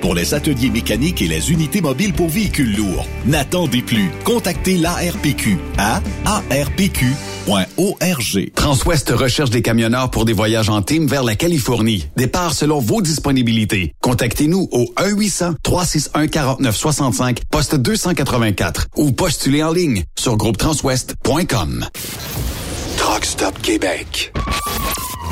pour les ateliers mécaniques et les unités mobiles pour véhicules lourds. N'attendez plus. Contactez l'ARPQ à arpq.org. Transwest recherche des camionneurs pour des voyages en team vers la Californie. Départ selon vos disponibilités. Contactez-nous au 1-800-361-4965, poste 284 ou postulez en ligne sur groupetranswest.com. Truck Stop Québec.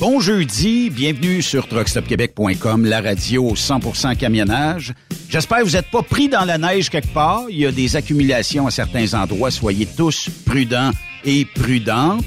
Bon jeudi, bienvenue sur truckstopquebec.com, la radio 100% camionnage. J'espère que vous n'êtes pas pris dans la neige quelque part. Il y a des accumulations à certains endroits. Soyez tous prudents et prudentes.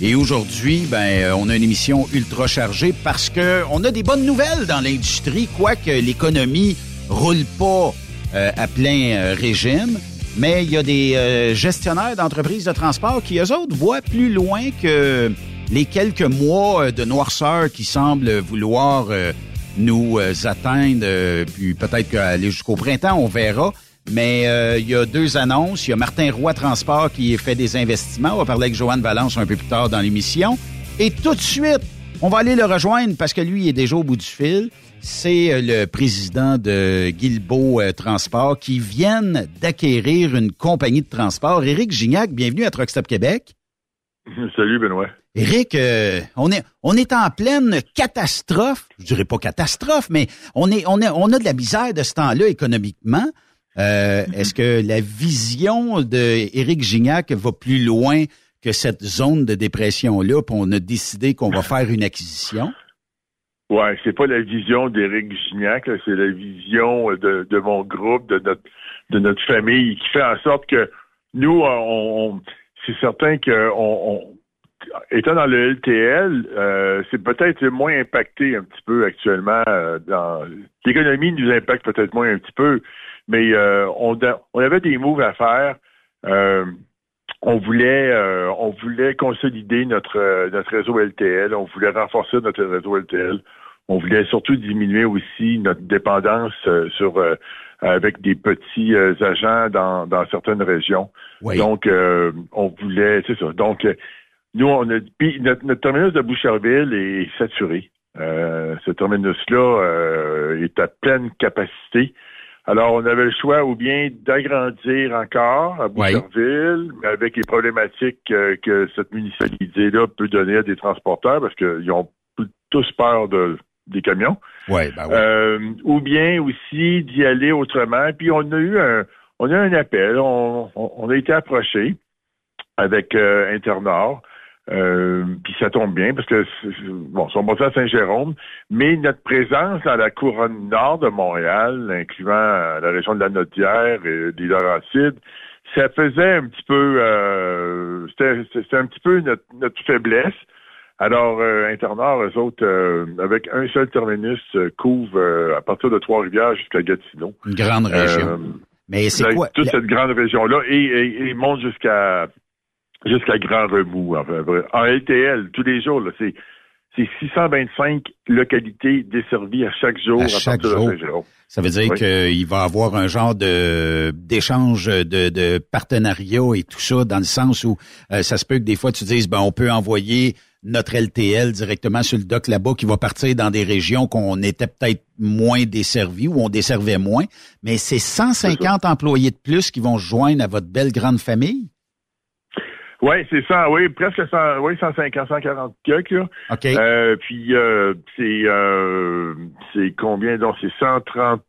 Et aujourd'hui, ben, on a une émission ultra chargée parce que on a des bonnes nouvelles dans l'industrie, quoique l'économie roule pas euh, à plein euh, régime. Mais il y a des euh, gestionnaires d'entreprises de transport qui, eux autres, voient plus loin que les quelques mois de noirceur qui semblent vouloir nous atteindre, puis peut-être qu'aller jusqu'au printemps, on verra. Mais il y a deux annonces. Il y a Martin Roy Transport qui fait des investissements. On va parler avec Joanne Valence un peu plus tard dans l'émission. Et tout de suite, on va aller le rejoindre parce que lui il est déjà au bout du fil. C'est euh, le président de Guilbeault euh, Transport qui vient d'acquérir une compagnie de transport. Éric Gignac, bienvenue à Truck Stop Québec. Salut Benoît. Éric, euh, on est on est en pleine catastrophe. Je dirais pas catastrophe, mais on est on est on a de la misère de ce temps-là économiquement. Est-ce que la vision de Éric Gignac va plus loin que cette zone de dépression-là, puis on a décidé qu'on va faire une acquisition? Ouais, c'est pas la vision d'Éric Gignac, c'est la vision de, de, mon groupe, de notre de notre famille, qui fait en sorte que nous, on, c'est certain que on, étant dans le LTL, euh, c'est peut-être moins impacté un petit peu actuellement. Euh, dans l'économie nous impacte peut-être moins un petit peu, mais euh, on, on avait des moves à faire on voulait euh, on voulait consolider notre euh, notre réseau LTL, on voulait renforcer notre réseau LTL, on voulait surtout diminuer aussi notre dépendance euh, sur avec des petits agents dans, dans certaines régions. Donc on voulait c'est ça. Donc nous on a notre, notre terminus de Boucherville est saturé. ce terminus-là est à pleine capacité. Alors, on avait le choix ou bien d'agrandir encore à Boucherville, mais avec les problématiques que cette municipalité-là peut donner à des transporteurs, parce qu'ils ont tous peur de, des camions. Ouais, ben euh, ou bien aussi d'y aller autrement. Puis on a eu un, on a eu un appel, on, a été approché avec euh, Internor euh, puis ça tombe bien parce que bon, ils sont basés à Saint-Jérôme, mais notre présence dans la couronne nord de Montréal, incluant euh, la région de la Notière et des Laurentides, ça faisait un petit peu euh, c'était un petit peu notre, notre faiblesse. Alors, euh, Internord, eux autres, avec un seul terminus, couvrent à partir de Trois-Rivières jusqu'à Gatineau. Une grande région. Mais c'est quoi? Toute cette grande région-là et, et, et monte jusqu'à jusqu'à grand remous. En LTL, tous les jours, c'est c'est 625 localités desservies à chaque jour à, chaque jour. Ça veut dire qu'il va y avoir un genre de d'échange de, de partenariat et tout ça, dans le sens où euh, ça se peut que des fois tu dises ben on peut envoyer notre LTL directement sur le dock là-bas qui va partir dans des régions qu'on était peut-être moins desservis ou on desservait moins, mais c'est 150 employés de plus qui vont se joindre à votre belle grande famille? Oui, c'est ça, oui, presque 100, oui, 150, 140 quelques, là. OK. Euh, puis euh, c'est euh, c'est combien? Donc c'est 130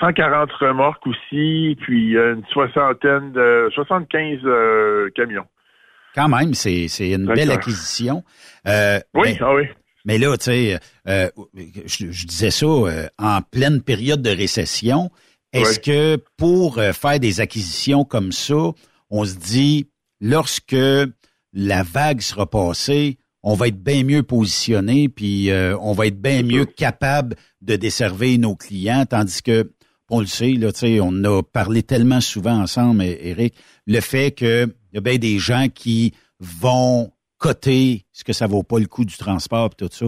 140 remorques aussi, puis une soixantaine de 75 camions. Quand même, c'est c'est une belle acquisition. oui, mais, ah oui. Mais là, tu sais, je, je, disais ça en pleine période de récession. Est-ce que pour faire des acquisitions comme ça, on se dit lorsque la vague sera passée, on va être bien mieux positionné, puis euh, on va être bien mieux capable de desservir nos clients, tandis que on le sait, là, on a parlé tellement souvent ensemble, Eric, le fait qu'il y a bien des gens qui vont coter ce que ça vaut pas le coût du transport et tout ça,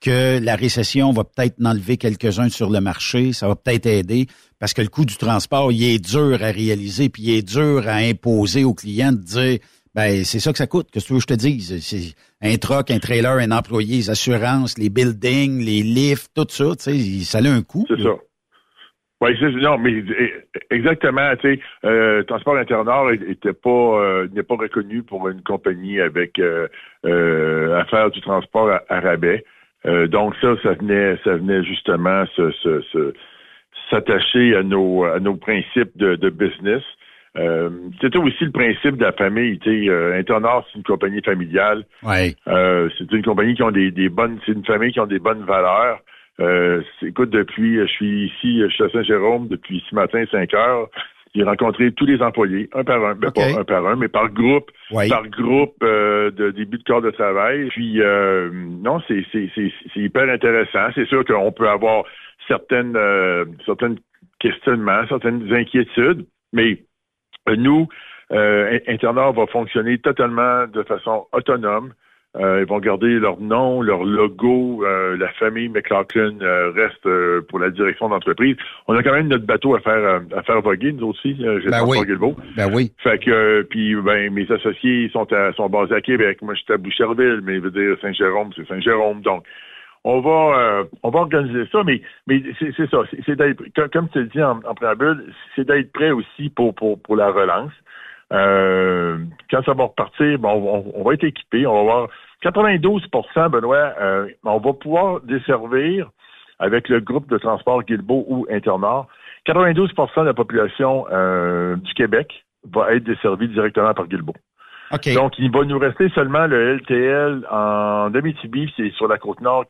que la récession va peut-être enlever quelques-uns sur le marché, ça va peut-être aider, parce que le coût du transport, il est dur à réaliser, puis il est dur à imposer aux clients de dire ben c'est ça que ça coûte. Qu'est-ce que tu veux que je te dise? C'est un truck, un trailer, un employé, les assurances, les buildings, les lifts, tout ça, tu sais, ça a un coût. C'est ça. Oui, non, mais exactement, tu sais, euh, Transport Internord était pas euh, n'est pas reconnu pour une compagnie avec euh, euh du transport à, rabais. Euh, donc ça, ça venait, ça venait justement se, se, s'attacher à nos à nos principes de, de business. Euh, c'était aussi le principe de la famille. Tu euh, c'est une compagnie familiale. Ouais. Euh, c'est une compagnie qui ont des, des bonnes, c'est une famille qui ont des bonnes valeurs. Euh, écoute, depuis, je suis ici, je suis à Saint-Jérôme depuis ce matin, 5 heures. J'ai rencontré tous les employés, un par un, ben, pas un par un, mais par groupe, par groupe euh, de début de corps de travail. Puis euh, non, c'est c'est hyper intéressant. C'est sûr qu'on peut avoir certaines euh, certaines questionnements, certaines inquiétudes, mais nous, euh, Internor va fonctionner totalement de façon autonome. Euh, ils vont garder leur nom, leur logo. Euh, la famille McLaughlin euh, reste pour la direction d'entreprise. On a quand même notre bateau à faire à faire voguer, nous aussi. J'ai ben oui. Ben oui. Fait que puis ben mes associés sont sont basés à Québec. Moi, j'étais à Boucherville, mais je veux dire Saint-Jérôme, c'est Saint-Jérôme. Donc, on va on va organiser ça, mais mais c'est ça. C'est d'être comme tu le dis en, préambule, c'est d'être prêt aussi pour pour pour la relance. quand ça va repartir, bon, on, va être équipé, on va voir 92% Benoît, euh, on va pouvoir desservir avec le groupe de transport Guilbeault ou Internord. 92% de la population euh, du Québec va être desservie directement par Guilbeault. Donc, il va nous rester seulement le LTL en Abitibi, c'est sur la côte nord,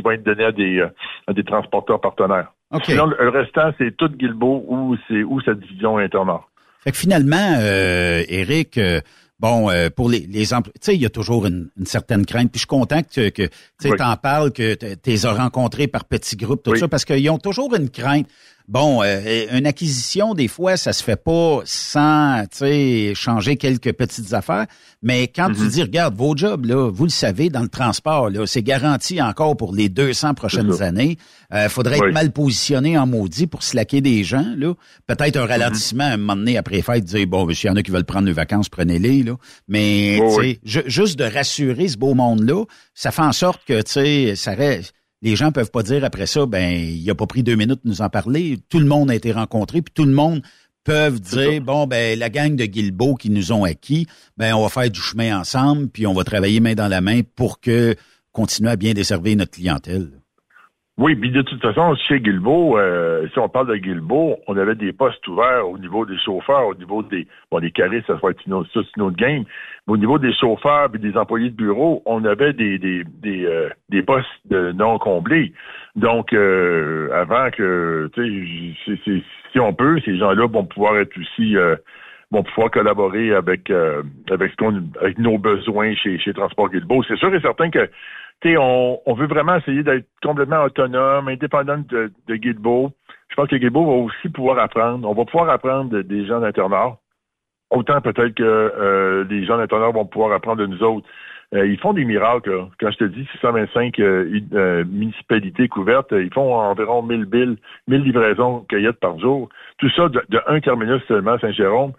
qui, va être donné à des, euh, des transporteurs partenaires. Sinon, le, restant, c'est tout Guilbeault ou c'est ou sa division Internord. Fait que finalement, euh, Eric, Bon, euh, pour les, les emplois, tu sais, il y a toujours une, certaine crainte. Puis je suis content que, que tu en parles, que tu les as rencontrés par petits groupes, tout ça, parce qu'ils ont toujours une crainte. Bon, euh, une acquisition, des fois, ça se fait pas sans, tu sais, changer quelques petites affaires. Mais quand tu mm-hmm. dis, regarde, vos jobs, là, vous le savez, dans le transport, là, c'est garanti encore pour les 200 prochaines années. Euh, faudrait être mal positionné en maudit pour slacker des gens, là. Peut-être un mm-hmm. ralentissement à un moment donné après fête, dire, bon, ben, s'il y en a qui veulent prendre des vacances, prenez-les, là. Mais, tu sais, juste de rassurer ce beau monde-là, ça fait en sorte que, tu sais, ça reste les gens peuvent pas dire après ça, ben, il a pas pris deux minutes de nous en parler. Tout le monde a été rencontré, puis tout le monde peut dire, bon, ben, la gang de Guilbeault qui nous ont acquis, ben, on va faire du chemin ensemble, puis on va travailler main dans la main pour que continuer à bien desservir notre clientèle. Oui, puis de toute façon, chez Guilbeault, euh, si on parle de Guilbeault, on avait des postes ouverts au niveau des chauffeurs, au niveau des bon des caristes, ça soit une autre, ça, une autre game, mais au niveau des chauffeurs et des employés de bureau, on avait des des des, euh, des postes non comblés. Donc euh, avant que tu sais si on peut, ces gens-là vont pouvoir être aussi vont pouvoir collaborer avec avec ce avec nos besoins chez chez Transport Guilbeault. C'est sûr et certain que on, on veut vraiment essayer d'être complètement autonome, indépendant de, de. Je pense que Guilbeault va aussi pouvoir apprendre. On va pouvoir apprendre des gens d'internat. Autant peut-être que euh, les gens d'internat vont pouvoir apprendre de nous autres. Euh, ils font des miracles. Quand je te dis 625 euh, euh, municipalités couvertes, ils font environ 1000 billes, 1000 livraisons cueillettes par jour. Tout ça de, de un terminus seulement, Saint-Jérôme.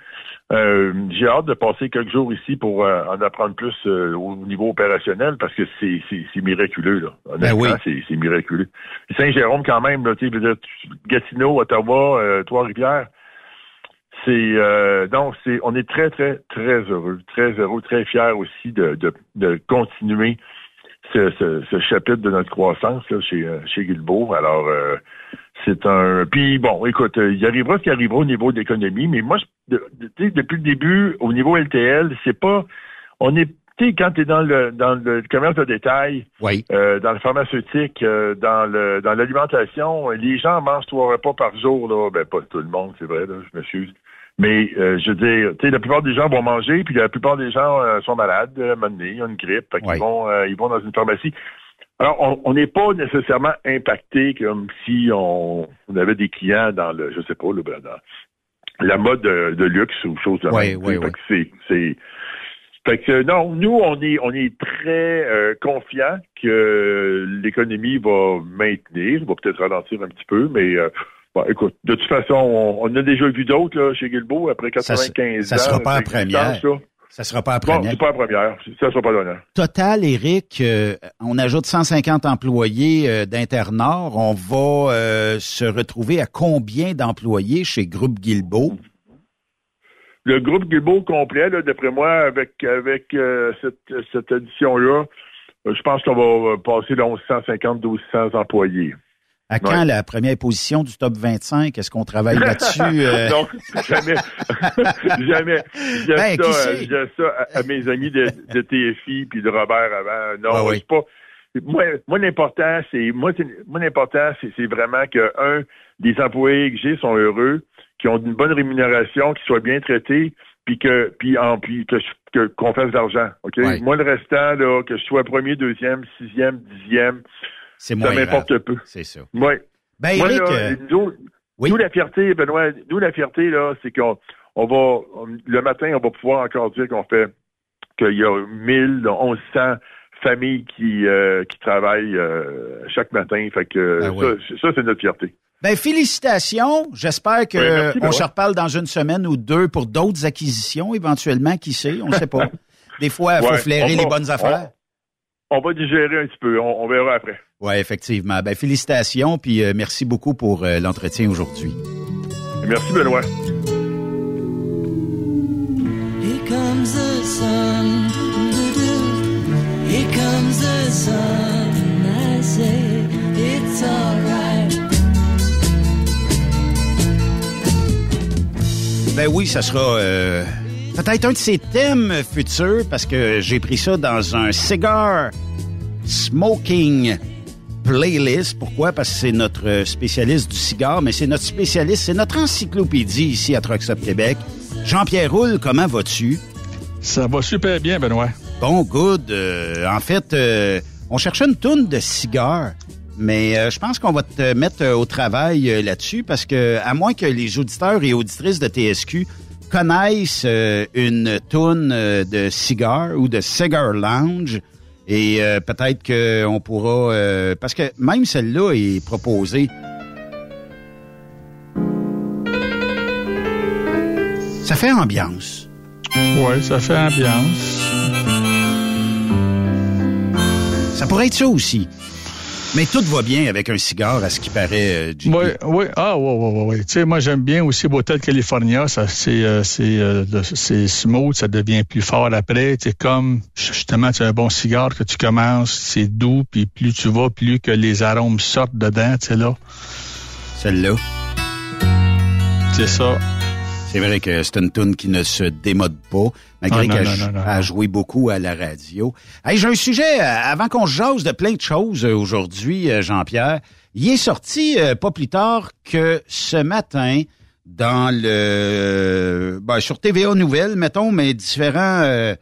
Euh, j'ai hâte de passer quelques jours ici pour euh, en apprendre plus euh, au niveau opérationnel parce que c'est, c'est, miraculeux. Là. Ben oui. c'est, c'est miraculeux. Saint-Jérôme, quand même, là, Gatineau, Ottawa, Trois-Rivières, c'est donc c'est on est très, très, très heureux, très heureux, très fiers aussi de, de, de continuer ce, ce, ce, chapitre de notre croissance là, chez, chez Guilbeault. Alors c'est un. Puis bon, écoute, euh, il arrivera ce qui arrivera au niveau de l'économie, mais moi, depuis le début, au niveau LTL, c'est pas. On est tu quand tu es dans le dans le commerce de détail, euh, dans le pharmaceutique, euh, dans le dans l'alimentation, les gens mangent trois repas par jour là, ben pas tout le monde, c'est vrai là, je m'excuse. Mais je veux dire, tu sais, la plupart des gens vont manger, puis la plupart des gens sont malades, à un moment donné, ils ont une grippe, ils vont ils vont dans une pharmacie. Alors, on n'est pas nécessairement impacté comme si on, avait des clients dans le, je sais pas, le, dans la mode de, luxe ou chose de oui, Oui, oui. C'est, fait que non, nous on est on est très euh, confiants que l'économie va maintenir, va peut-être ralentir un petit peu, mais euh, bon, écoute, de toute façon, on, a déjà vu d'autres là chez Guilbeault après 95 ça, ça sera pas la première. Ça sera pas la première. Non, c'est pas première. Ça sera pas l'honneur. Total, Eric, euh, on ajoute 150 employés euh, d'Internord. On va euh, se retrouver à combien d'employés chez Groupe Guilbeault? Le groupe Guilbeault complet, d'après moi, avec avec cette, cette édition-là, je pense qu'on va passer de 1150 1200 employés. À quand la première position du top 25? Est-ce qu'on travaille là-dessus? Euh? non, jamais. jamais. J'ai ben, ça, ça à, mes amis de, de TFI puis de Robert avant. Non, c'est pas. Moi, moi l'important, c'est moi, moi l'important, c'est vraiment que un, des employés que j'ai sont heureux, qui ont une bonne rémunération, qui soient bien traités, puis que puis en puis que qu'on fasse de l'argent. OK? Moi, le restant, là, que je sois premier, deuxième, sixième, dixième, c'est Ça m'importe peu. C'est ça. Oui. Ben, Eric, euh, nous, la fierté, Benoît, nous, la fierté, là, c'est qu'on on va, le matin, on va pouvoir encore dire qu'on fait, qu'il y a 1000, 1100 famille qui, euh, qui travaille euh, chaque matin. Fait que Ben oui. ça, ça, c'est notre fierté. Ben, félicitations. J'espère que Oui, merci, on ben se ouais. reparle dans une semaine ou deux pour d'autres acquisitions, éventuellement, qui sait, on ne sait pas. Des fois, il faut Ouais, flairer les bonnes affaires. On va digérer un petit peu. On, on verra après. Oui, effectivement. Ben, félicitations, puis euh, merci beaucoup pour euh, l'entretien aujourd'hui. Merci, Benoît. Here comes the sun. doo-doo. Here comes the sun. And I say it's alright. Ben oui, ça sera euh, peut-être un de ces thèmes futurs parce que j'ai pris ça dans un cigar smoking playlist. Pourquoi? Parce que c'est notre euh, spécialiste du cigare, mais c'est notre spécialiste, c'est notre encyclopédie ici à Truck Stop Québec. Jean-Pierre Roule, comment vas-tu? Ça va super bien, Benoît. Bon, good. Euh, en fait, euh, on cherchait une toune de cigare, mais euh, je pense qu'on va te mettre au travail là-dessus parce que, à moins que les auditeurs et auditrices de TSQ connaissent une toune de cigare ou de cigar lounge, et euh, peut-être qu'on pourra... euh, parce que même celle-là est proposée. Ça fait ambiance. Oui, ça fait ambiance. Ça pourrait être ça aussi. Mais tout va bien avec un cigare, à ce qui paraît, euh, JP. Oui, oui. Ah, oui, oui, oui. Tu sais, moi, j'aime bien aussi Botel California. Ça, c'est, euh, c'est, euh, c'est smooth, ça devient plus fort après. C'est comme, justement, tu as un bon cigare que tu commences, c'est doux, puis plus tu vas, plus que les arômes sortent dedans, tu sais, là. Celle-là. C'est ça. C'est vrai que c'est une tune qui ne se démode pas, malgré Ah, qu'elle a- joué beaucoup à la radio. Hey, j'ai un sujet, euh, avant qu'on se jase de plein de choses euh, aujourd'hui, euh, Jean-Pierre. Il est sorti euh, pas plus tard que ce matin dans le... Ben, sur TVA Nouvelles, mettons, mais différents... euh,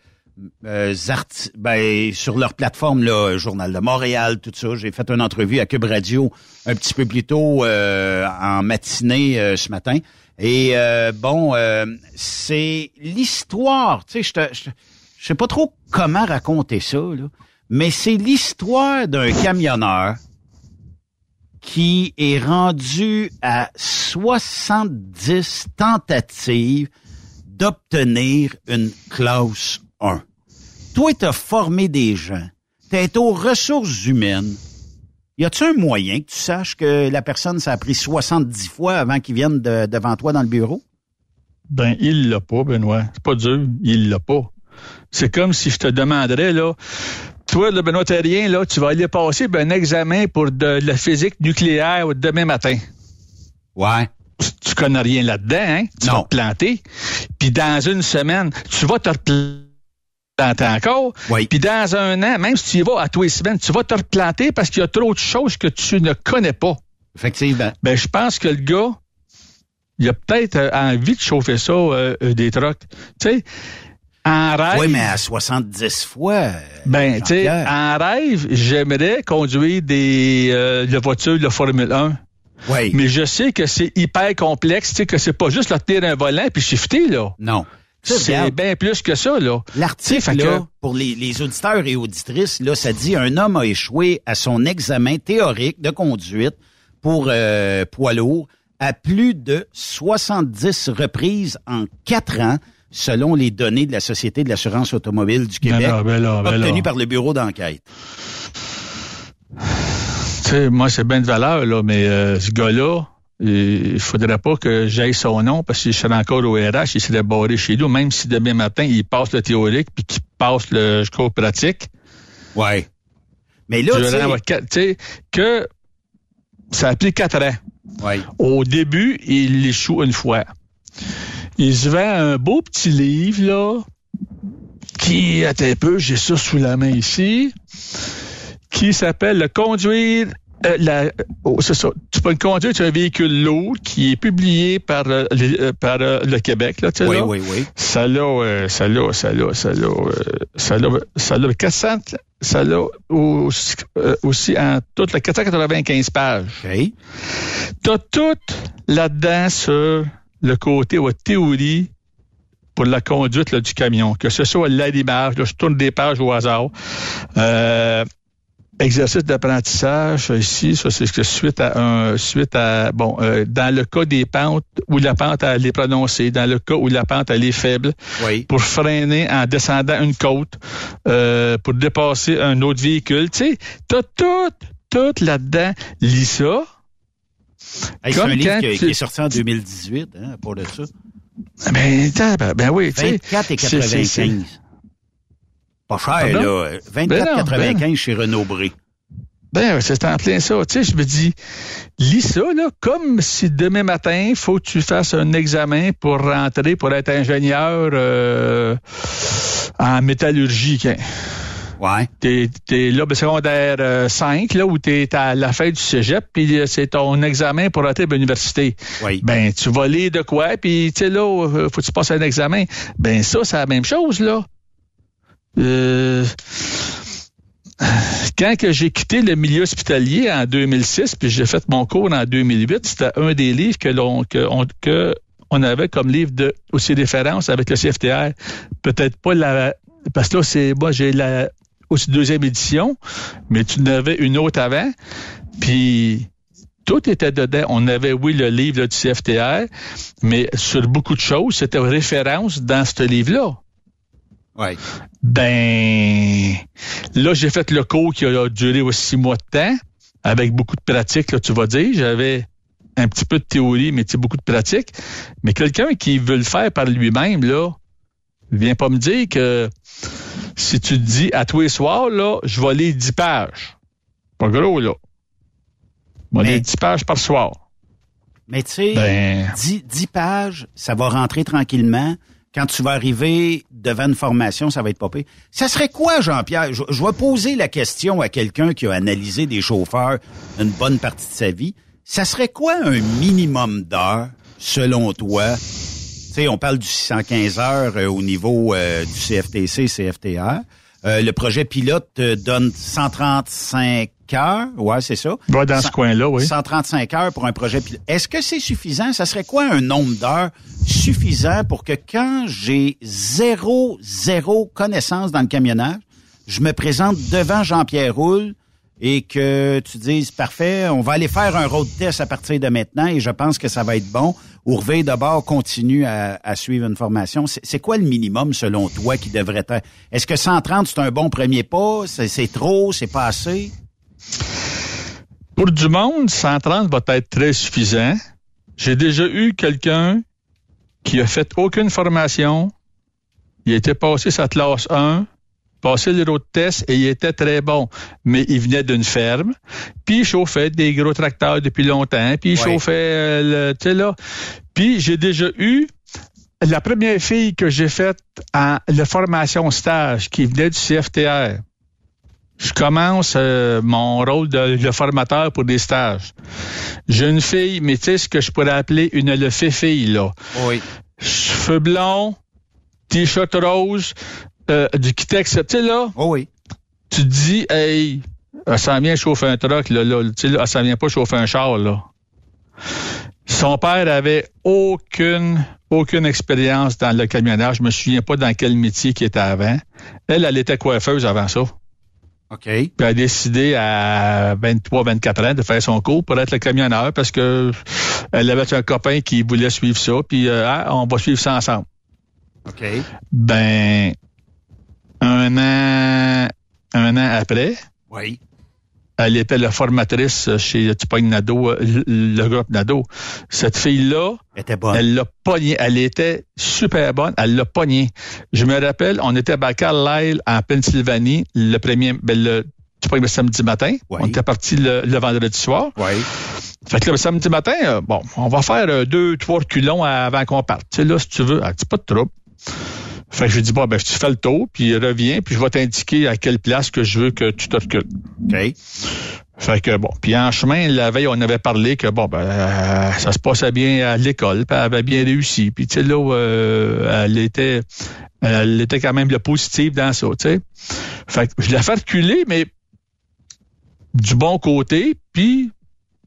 euh, arti- ben, sur leur plateforme, là, Journal de Montréal, tout ça. J'ai fait une entrevue à Cube Radio un petit peu plus tôt euh, en matinée euh, ce matin. Et euh, bon, euh, c'est l'histoire. Tu sais, je te- sais pas trop comment raconter ça, là, mais c'est l'histoire d'un camionneur qui est rendu à 70 tentatives d'obtenir une classe 1. Toi, tu as formé des gens. Tu es aux ressources humaines. Y a-tu un moyen que tu saches que la personne, ça a pris 70 fois avant qu'il vienne de- devant toi dans le bureau? Ben, il l'a pas, Benoît. C'est pas dur. Il l'a pas. C'est comme si je te demanderais, là, toi, le Benoît Terrien, là, tu vas aller passer ben, un examen pour de, la physique nucléaire demain matin. Ouais. Tu, tu connais rien là-dedans, hein? Tu Non. vas te planter. Puis dans une semaine, tu vas te replanter encore. Oui. Puis dans un an, même si tu y vas à tous les semaines, tu vas te replanter parce qu'il y a trop de choses que tu ne connais pas. Effectivement. Ben, je pense que le gars, il a peut-être euh, envie de chauffer ça, euh, euh, des trucks. Tu sais, en rêve. Oui, mais à 70 fois. Ben, tu sais, en rêve, j'aimerais conduire des euh, de voitures de Formule 1. Oui. Mais je sais que c'est hyper complexe, tu sais, que c'est pas juste leur tenir un volant puis shifter, là. Non. C'est bien plus que ça, là. L'article, que- pour les, les auditeurs et auditrices, là, ça dit un homme a échoué à son examen théorique de conduite pour euh, poids lourd à plus de 70 reprises en quatre ans, selon les données de la Société de l'assurance automobile du Québec, Ben là, ben là, ben là. obtenues par le bureau d'enquête. Tu sais, moi, c'est bien de valeur, là, mais euh, ce gars-là, il faudrait pas que j'aille son nom parce qu'il serait encore au RH, il serait barré chez nous, même si demain matin, il passe le théorique puis qu'il passe le jusqu'au pratique. Ouais. Mais là, Je tu sais, que ça a pris quatre ans. ouais. Au début, il échoue une fois. Il se vend un beau petit livre, là, qui, attends un peu, j'ai ça sous la main ici, qui s'appelle Le conduire euh, la, oh, c'est ça. Tu peux le conduire sur un véhicule lourd qui est publié par, euh, les- euh, par euh, le Québec. Là, tu Oui, là. oui, oui. Ça l'a, euh, ça l'a, ça l'a, ça l'a, euh, ça l'a, ça l'a 400, ça l'a aussi, euh, aussi en tout le 495 pages. OK. T'as tout là-dedans sur le côté ou théorie pour la conduite là, du camion, que ce soit l'allumage, là, je tourne des pages au hasard. Euh, exercice d'apprentissage ici, ça c'est ce que suite à un suite à bon euh, dans le cas des pentes où la pente elle est prononcée, dans le cas où la pente elle est faible, Oui. pour freiner en descendant une côte, euh, pour dépasser un autre véhicule, tu sais, t'as tout tout là-dedans. Lis ça. Hey, c'est Comme un livre qui, tu- qui est sorti en 2018, hein, pour de ça. Ben, ben, ben oui, tu sais. 24 et c'est- c'est- 95. Pas cher, Pardon? là. 24,95 Ben chez Renault Bré. Ben, c'est en plein ça. Tu sais, je me dis, lis ça, là, comme si demain matin, il faut que tu fasses un examen pour rentrer, pour être ingénieur euh, en métallurgie. Ouais. T'es, t'es là, ben, secondaire euh, 5, là, où t'es à la fin du cégep, puis euh, c'est ton examen pour entrer à l'université. Oui. Ben, tu vas lire de quoi, puis tu sais, là, euh, faut que tu passes un examen. Ben, ça, c'est la même chose, là. Euh, quand que j'ai quitté le milieu hospitalier en 2006, puis j'ai fait mon cours en 2008, c'était un des livres que l'on que on, avait comme livre de aussi référence avec le CFTR. Peut-être pas la parce que là c'est moi j'ai la aussi deuxième édition, mais tu en avais une autre avant. Puis tout était dedans. On avait, oui, le livre là, du CFTR, mais sur beaucoup de choses, c'était référence dans ce livre-là. Ouais. Ben, là, j'ai fait le cours qui a duré aussi six mois de temps, avec beaucoup de pratique, là, tu vas dire. J'avais un petit peu de théorie, mais tu sais, beaucoup de pratique. Mais quelqu'un qui veut le faire par lui-même, là, viens pas me dire que si tu te dis à tous les soirs, là, je vais lire 10 pages. Pas gros, là. Je vais Mais- lire 10 pages par soir. Mais tu sais, Ben- 10, 10 pages, ça va rentrer tranquillement. Quand tu vas arriver devant une formation, ça va être pire. Ça serait quoi, Jean-Pierre? Je, je vais poser la question à quelqu'un qui a analysé des chauffeurs une bonne partie de sa vie. Ça serait quoi un minimum d'heures, selon toi? Tu sais, on parle du 615 heures euh, au niveau euh, du CFTC, CFTR. Euh, le projet pilote te donne 135 heures. Ouais, c'est ça. Va dans ce coin-là, oui. 135 heures pour un projet pilote. Est-ce que c'est suffisant? Ça serait quoi un nombre d'heures suffisant pour que quand j'ai zéro, zéro connaissance dans le camionnage, je me présente devant Jean-Pierre Roule et que tu dises, parfait, on va aller faire un road test à partir de maintenant et je pense que ça va être bon. Ourvé d'abord continue à, à suivre une formation. C'est quoi le minimum selon toi qui devrait être? Est-ce que 130, c'est un bon premier pas? C'est trop? C'est pas assez? Pour du monde, 130 va être très suffisant. J'ai déjà eu quelqu'un qui a fait aucune formation. Il était passé sa classe 1, passé le road test et il était très bon. Mais il venait d'une ferme, puis il chauffait des gros tracteurs depuis longtemps, puis il Ouais. chauffait, euh, le, tu sais là. Puis j'ai déjà eu la première fille que j'ai faite en la formation stage qui venait du CFTR. Je commence euh, mon rôle de, de formateur pour des stages. J'ai une fille, mais tu sais ce que je pourrais appeler une le fille là. Oui. Cheveux blonds, t-shirt rose, euh, du Kitex, tu sais là. Oh oui. Tu te dis, hey, elle s'en vient chauffer un truck, là, là, tu sais, elle s'en vient pas chauffer un char, là. Son père avait aucune, aucune expérience dans le camionnage. Je me souviens pas dans quel métier qu'il était avant. Elle, elle était coiffeuse avant ça. OK. Puis elle a décidé à 23, 24 ans de faire son cours pour être le camionneur parce que elle avait un copain qui voulait suivre ça. Puis euh, Ah, on va suivre ça ensemble. OK. Ben, un an, un an après, Oui. Elle était la formatrice chez Tupac euh, le, groupe Nado. Cette fille-là, Elle était bonne. elle l'a pogné. Elle était super bonne. Elle l'a pogné. Je me rappelle, on était à Carlisle, en Pennsylvanie, le premier, ben, le, le samedi matin. Oui. On était parti le, le vendredi soir. Oui. Fait que le samedi matin, euh, bon, on va faire euh, deux, trois reculons avant qu'on parte. Tu sais, là, si tu veux, ah, c'est pas de trouble. Fait que je dis, bon, ben, tu fais le tour, puis reviens, puis je vais t'indiquer à quelle place que je veux que tu te recules. OK. Fait que bon, puis en chemin, la veille, on avait parlé que bon, ben, euh, ça se passait bien à l'école, puis elle avait bien réussi. Puis tu sais, là, euh, elle était elle était quand même le positif dans ça, tu sais. Fait que je l'ai fait reculer, mais du bon côté, puis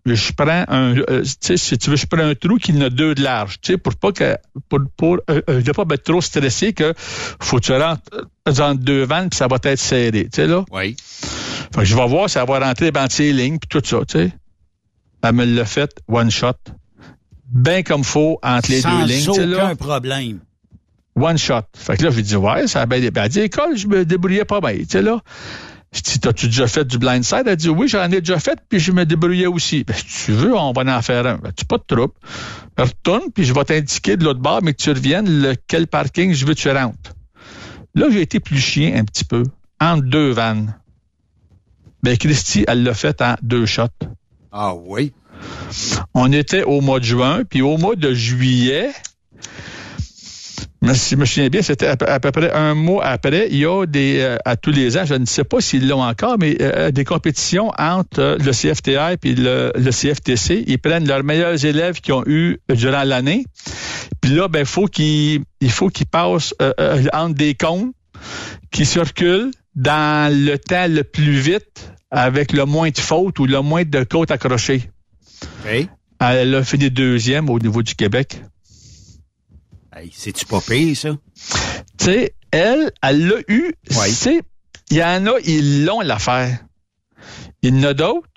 je prends un, euh, tu sais, si tu veux, je prends un trou qui en a deux de large, tu sais, pour pas que, pour, pour euh, euh, ne pas être trop stressé que faut que tu rentres euh, dans deux vannes puis ça va être serré, tu sais, là. Oui. Fait que je vais voir si elle va rentrer dans ses lignes puis tout ça, tu sais. Elle me l'a fait one shot. Ben comme faut entre les Sans deux lignes, tu sais, là. aucun problème. One shot. Fait que là, je lui dis, ouais, ça a bien été. Elle dit, école, je me débrouillais pas bien. Tu sais, là. Je dis, t'as-tu déjà fait du blindside? Elle dit, oui, j'en ai déjà fait, puis je me débrouillais aussi. Ben, si tu veux, on va en faire un. Ben, tu pas de trouble. Retourne, puis je vais t'indiquer de l'autre bord, mais que tu reviennes, lequel parking je veux que tu rentres. Là, j'ai été plus chien un petit peu, entre deux vannes. Ben, Christy, elle l'a fait en deux shots. Ah oui? On était au mois de juin, puis au mois de juillet, mais si je me souviens bien, c'était à, peu- à peu près un mois après, il y a des, euh, à tous les ans, je ne sais pas s'ils l'ont encore, mais euh, des compétitions entre euh, le CFTR et le, le CFTC. Ils prennent leurs meilleurs élèves qui ont eu durant l'année. Puis là, ben, faut qu'ils, il faut qu'ils passent euh, euh, entre des cônes qui circulent dans le temps le plus vite avec le moins de fautes ou le moins de côtes accrochées. OK. Elle a fini deuxième au niveau du Québec. Hey, C'est-tu pas pire, ça? Tu sais, elle, elle l'a eu. Oui. Tu sais, il y en a, ils l'ont l'affaire. Il y en a d'autres.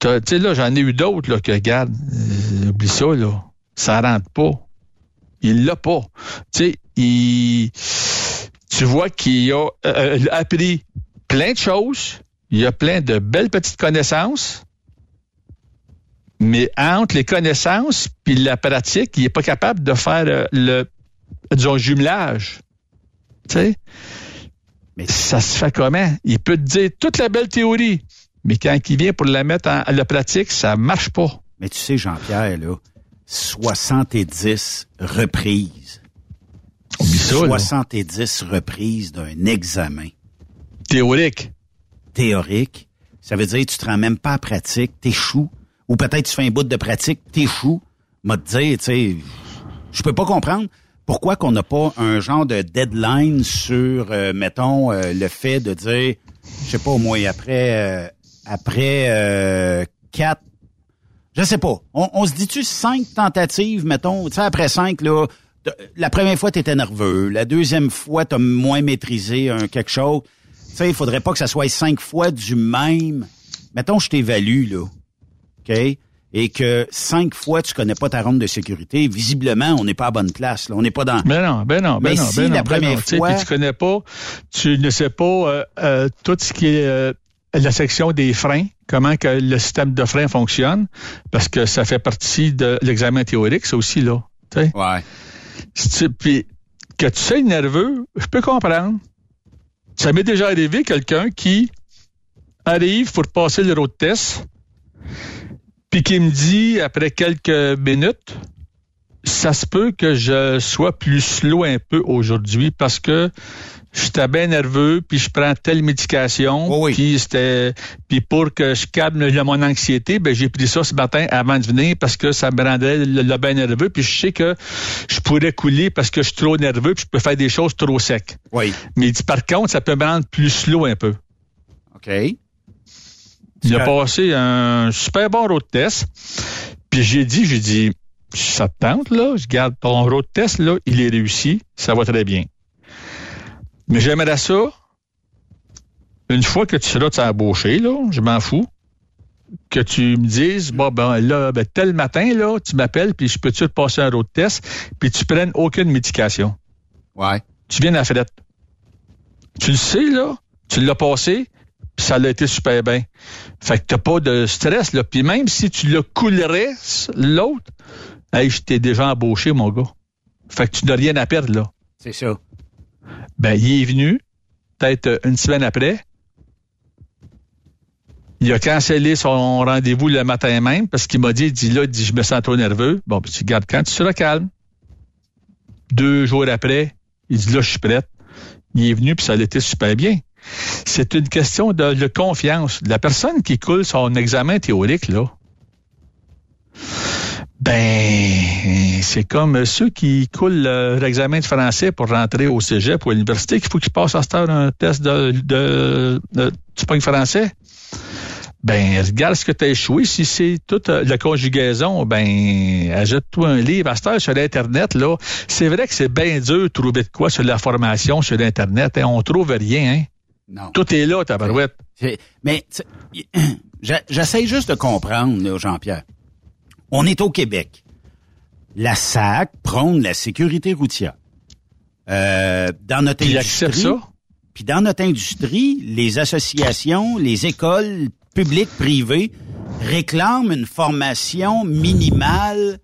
Tu sais, là, j'en ai eu d'autres, là, que, regarde, euh, oublie ça, là. Ça rentre pas. Il l'a pas. Tu sais, il, tu vois qu'il a euh, appris plein de choses. Il a plein de belles petites connaissances. Mais entre les connaissances puis la pratique, il est pas capable de faire euh, le, disons, jumelage. Tu sais? Mais Ça se fait comment? Il peut te dire toute la belle théorie, mais quand il vient pour la mettre en, à la pratique, ça marche pas. Mais tu sais, Jean-Pierre, là, 70 reprises. Ça, là. 70 reprises d'un examen Théorique. théorique. Ça veut dire que tu te rends même pas à pratique, t'échoues. Ou peut-être tu fais un bout de pratique, t'échoues. M'a te dire, tu sais, je peux pas comprendre pourquoi qu'on n'a pas un genre de deadline sur, euh, mettons, euh, le fait de dire, je sais pas, au moins après, euh, après euh, quatre, je sais pas. On, on se dit-tu cinq tentatives, mettons, tu sais, après cinq, là, la première fois, tu étais nerveux. La deuxième fois, tu as moins maîtrisé un quelque chose. Tu sais, il faudrait pas que ça soit cinq fois du même. Mettons, je t'évalue, là. OK? Et que cinq fois, tu connais pas ta ronde de sécurité. Visiblement, on n'est pas à bonne place. Là. On n'est pas dans... Ben non, ben non, ben Mais non. si ben la non, ben première non. Fois- tu connais pas, tu ne sais pas euh, euh, tout ce qui est euh, la section des freins, comment que le système de frein fonctionne, parce que ça fait partie de l'examen théorique, ça aussi, là. Tu sais. Ouais. Si Puis que tu sois nerveux, je peux comprendre. Ça m'est déjà arrivé quelqu'un qui arrive pour passer le road test, puis qui me dit après quelques minutes, ça se peut que je sois plus slow un peu aujourd'hui parce que j'étais bien nerveux, puis je prends telle médication, Oh oui. puis c'était, puis pour que je calme mon anxiété, ben j'ai pris ça ce matin avant de venir parce que ça me rendait le, le bien nerveux, puis je sais que je pourrais couler parce que je suis trop nerveux, puis je peux faire des choses trop secs. Oui. Mais il dit par contre, ça peut me rendre plus slow un peu. OK. Il a passé un super bon road test. Puis j'ai dit, j'ai dit, ça te tente, là? Je garde ton road test, là, il est réussi, ça va très bien. Mais j'aimerais ça, une fois que tu seras embauché, là, je m'en fous, que tu me dises, bon, ben là, ben, tel matin, là, tu m'appelles, puis je peux-tu te passer un road test, puis tu prennes aucune médication. Ouais. Tu viens à la frette. Tu le sais, là, tu l'as passé, puis ça a été super bien. Fait que t'as pas de stress, là. Puis même si tu le coulerais, l'autre, hey, je t'ai déjà embauché, mon gars. Fait que tu n'as rien à perdre, là. C'est ça. Ben, il est venu, peut-être une semaine après. Il a cancellé son rendez-vous le matin même parce qu'il m'a dit, il dit là, il dit, je me sens trop nerveux. Bon, puis tu gardes quand tu seras calme. Deux jours après, il dit là, je suis prête. Il est venu puis ça été super bien. C'est une question de, de confiance. La personne qui coule son examen théorique, là, ben, c'est comme ceux qui coulent leur examen de français pour rentrer au cégep ou à l'université, qu'il faut qu'ils passent à cette heure un test de, de, de, pognes français. ben regarde ce que tu as échoué. Si c'est toute euh, la conjugaison, ben ajoute-toi un livre. À cette heure, sur l'Internet, là, c'est vrai que c'est bien dur de trouver de quoi sur la formation sur l'Internet. Hein. On trouve rien, hein? Non. Tout est là, ta barouette. C'est- Mais j'essaie juste de comprendre, Jean-Pierre. On est au Québec. La SAC prône la sécurité routière. Euh, dans notre Puis industrie, accepte ça? puis dans notre industrie, les associations, les écoles publiques, privées réclament une formation minimale.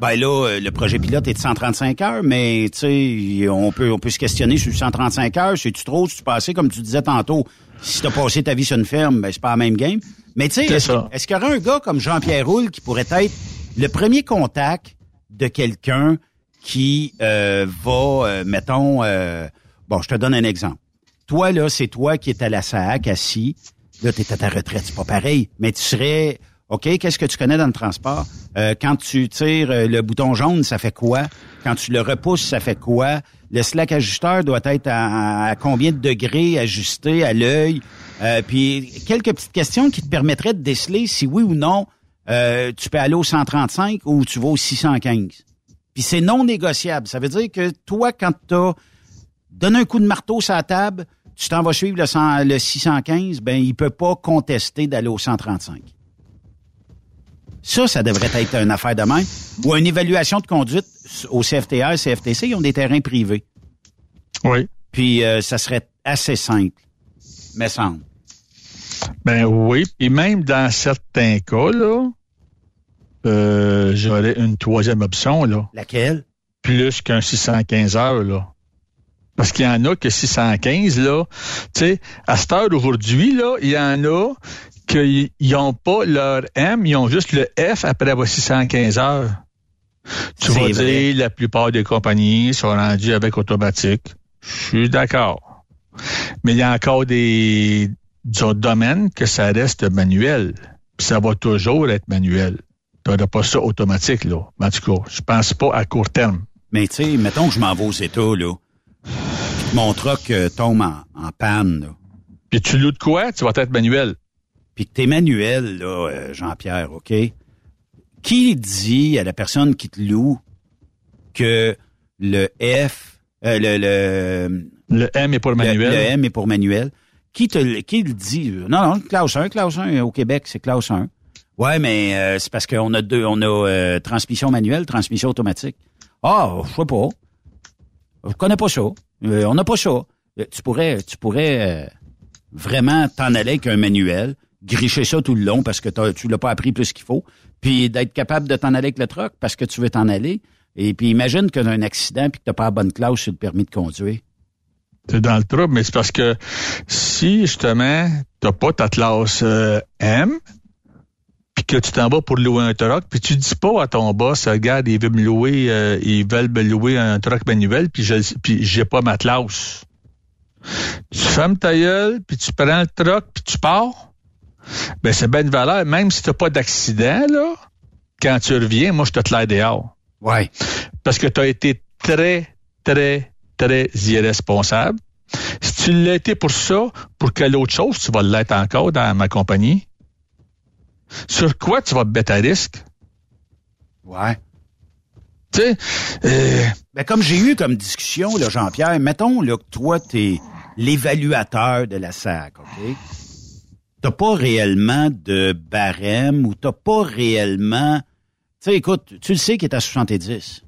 Ben là, euh, le projet pilote est de 135 heures, mais tu sais, on peut on peut se questionner sur 135 heures. C'est-tu trop, si tu passé, comme tu disais tantôt, si tu as passé ta vie sur une ferme, ben c'est pas la même game. Mais tu sais, est-ce qu'il y aurait un gars comme Jean-Pierre Roule qui pourrait être le premier contact de quelqu'un qui euh, va, euh, mettons, euh, bon, je te donne un exemple. Toi, là, c'est toi qui es à la SAC, assis. Là, tu es à ta retraite, c'est pas pareil. Mais tu serais, OK, qu'est-ce que tu connais dans le transport? Euh, quand tu tires euh, le bouton jaune, ça fait quoi? Quand tu le repousses, ça fait quoi? Le slack ajusteur doit être à, à combien de degrés ajusté à l'œil? Euh, puis quelques petites questions qui te permettraient de déceler si oui ou non euh, tu peux aller au 135 ou tu vas au 615. Puis c'est non négociable. Ça veut dire que toi, quand tu donné un coup de marteau sur la table, tu t'en vas suivre le, 100 le 615, ben il peut pas contester d'aller au 135. Ça, ça devrait être une affaire de même. Ou une évaluation de conduite au CFTR, CFTC, ils ont des terrains privés. Oui. Puis euh, ça serait assez simple, me semble. Ben oui. Et même dans certains cas, là, euh, j'aurais une troisième option, là. Laquelle? Plus qu'un 615 heures, là. Parce qu'il y en a que 615, là. Tu sais, à cette heure aujourd'hui, là, il y en a qui n'ont pas leur M, ils ont juste le F après avoir 615 heures. Tu vas vrai. dire, la plupart des compagnies sont rendues avec automatique. Je suis d'accord. Mais il y a encore des, d'autres domaines que ça reste manuel. Puis ça va toujours être manuel. Tu n'auras pas ça automatique, là. Mais En tout cas, je pense pas à court terme. Mais tu sais, mettons que je m'en vais aux États, là. Mon truck euh, tombe en, en panne, là. Puis tu loues de quoi? Tu vas être manuel. Puis que t'es manuel, là, euh, Jean-Pierre, OK? Qui dit à la personne qui te loue que le F, euh, le, le, Le M est pour le- manuel. le M est pour manuel. Qui te qui le dit? Non, non, classe 1, classe 1 au Québec, c'est classe 1. Ouais, mais euh, c'est parce qu'on a deux, on a euh, transmission manuelle, transmission automatique. Ah, je sais pas. Je connais pas ça. Euh, on n'a pas ça. Euh, Tu pourrais, tu pourrais euh, vraiment t'en aller avec un manuel, gricher ça tout le long parce que tu l'as pas appris plus qu'il faut, puis d'être capable de t'en aller avec le truck parce que tu veux t'en aller. Et puis imagine que tu as un accident puis que t'as pas la bonne classe sur le permis de conduire. T'es dans le trouble, mais c'est parce que si justement t'as pas ta classe euh, M, puis que tu t'en vas pour louer un truck, puis tu dis pas à ton boss, regarde, ils veulent me louer, euh, ils me louer un truck manuel, puis je puis j'ai pas ma classe. Tu fermes ta gueule, puis tu prends le truck, puis tu pars. Ben c'est bien de valeur, même si t'as pas d'accident là. Quand tu reviens, moi je te l'air dehors. Ouais. Parce que tu as été très, très, très irresponsable. Si tu l'as été pour ça, pour quelle autre chose tu vas l'être encore dans ma compagnie? Sur quoi tu vas te mettre à risque? Ouais. Tu sais, euh, Ben, comme j'ai eu comme discussion, là, Jean-Pierre, mettons là, que toi, tu es l'évaluateur de la SAC, OK? T'as pas réellement de barème ou t'as pas réellement... Tu sais, écoute, tu le sais qu'il est à 70.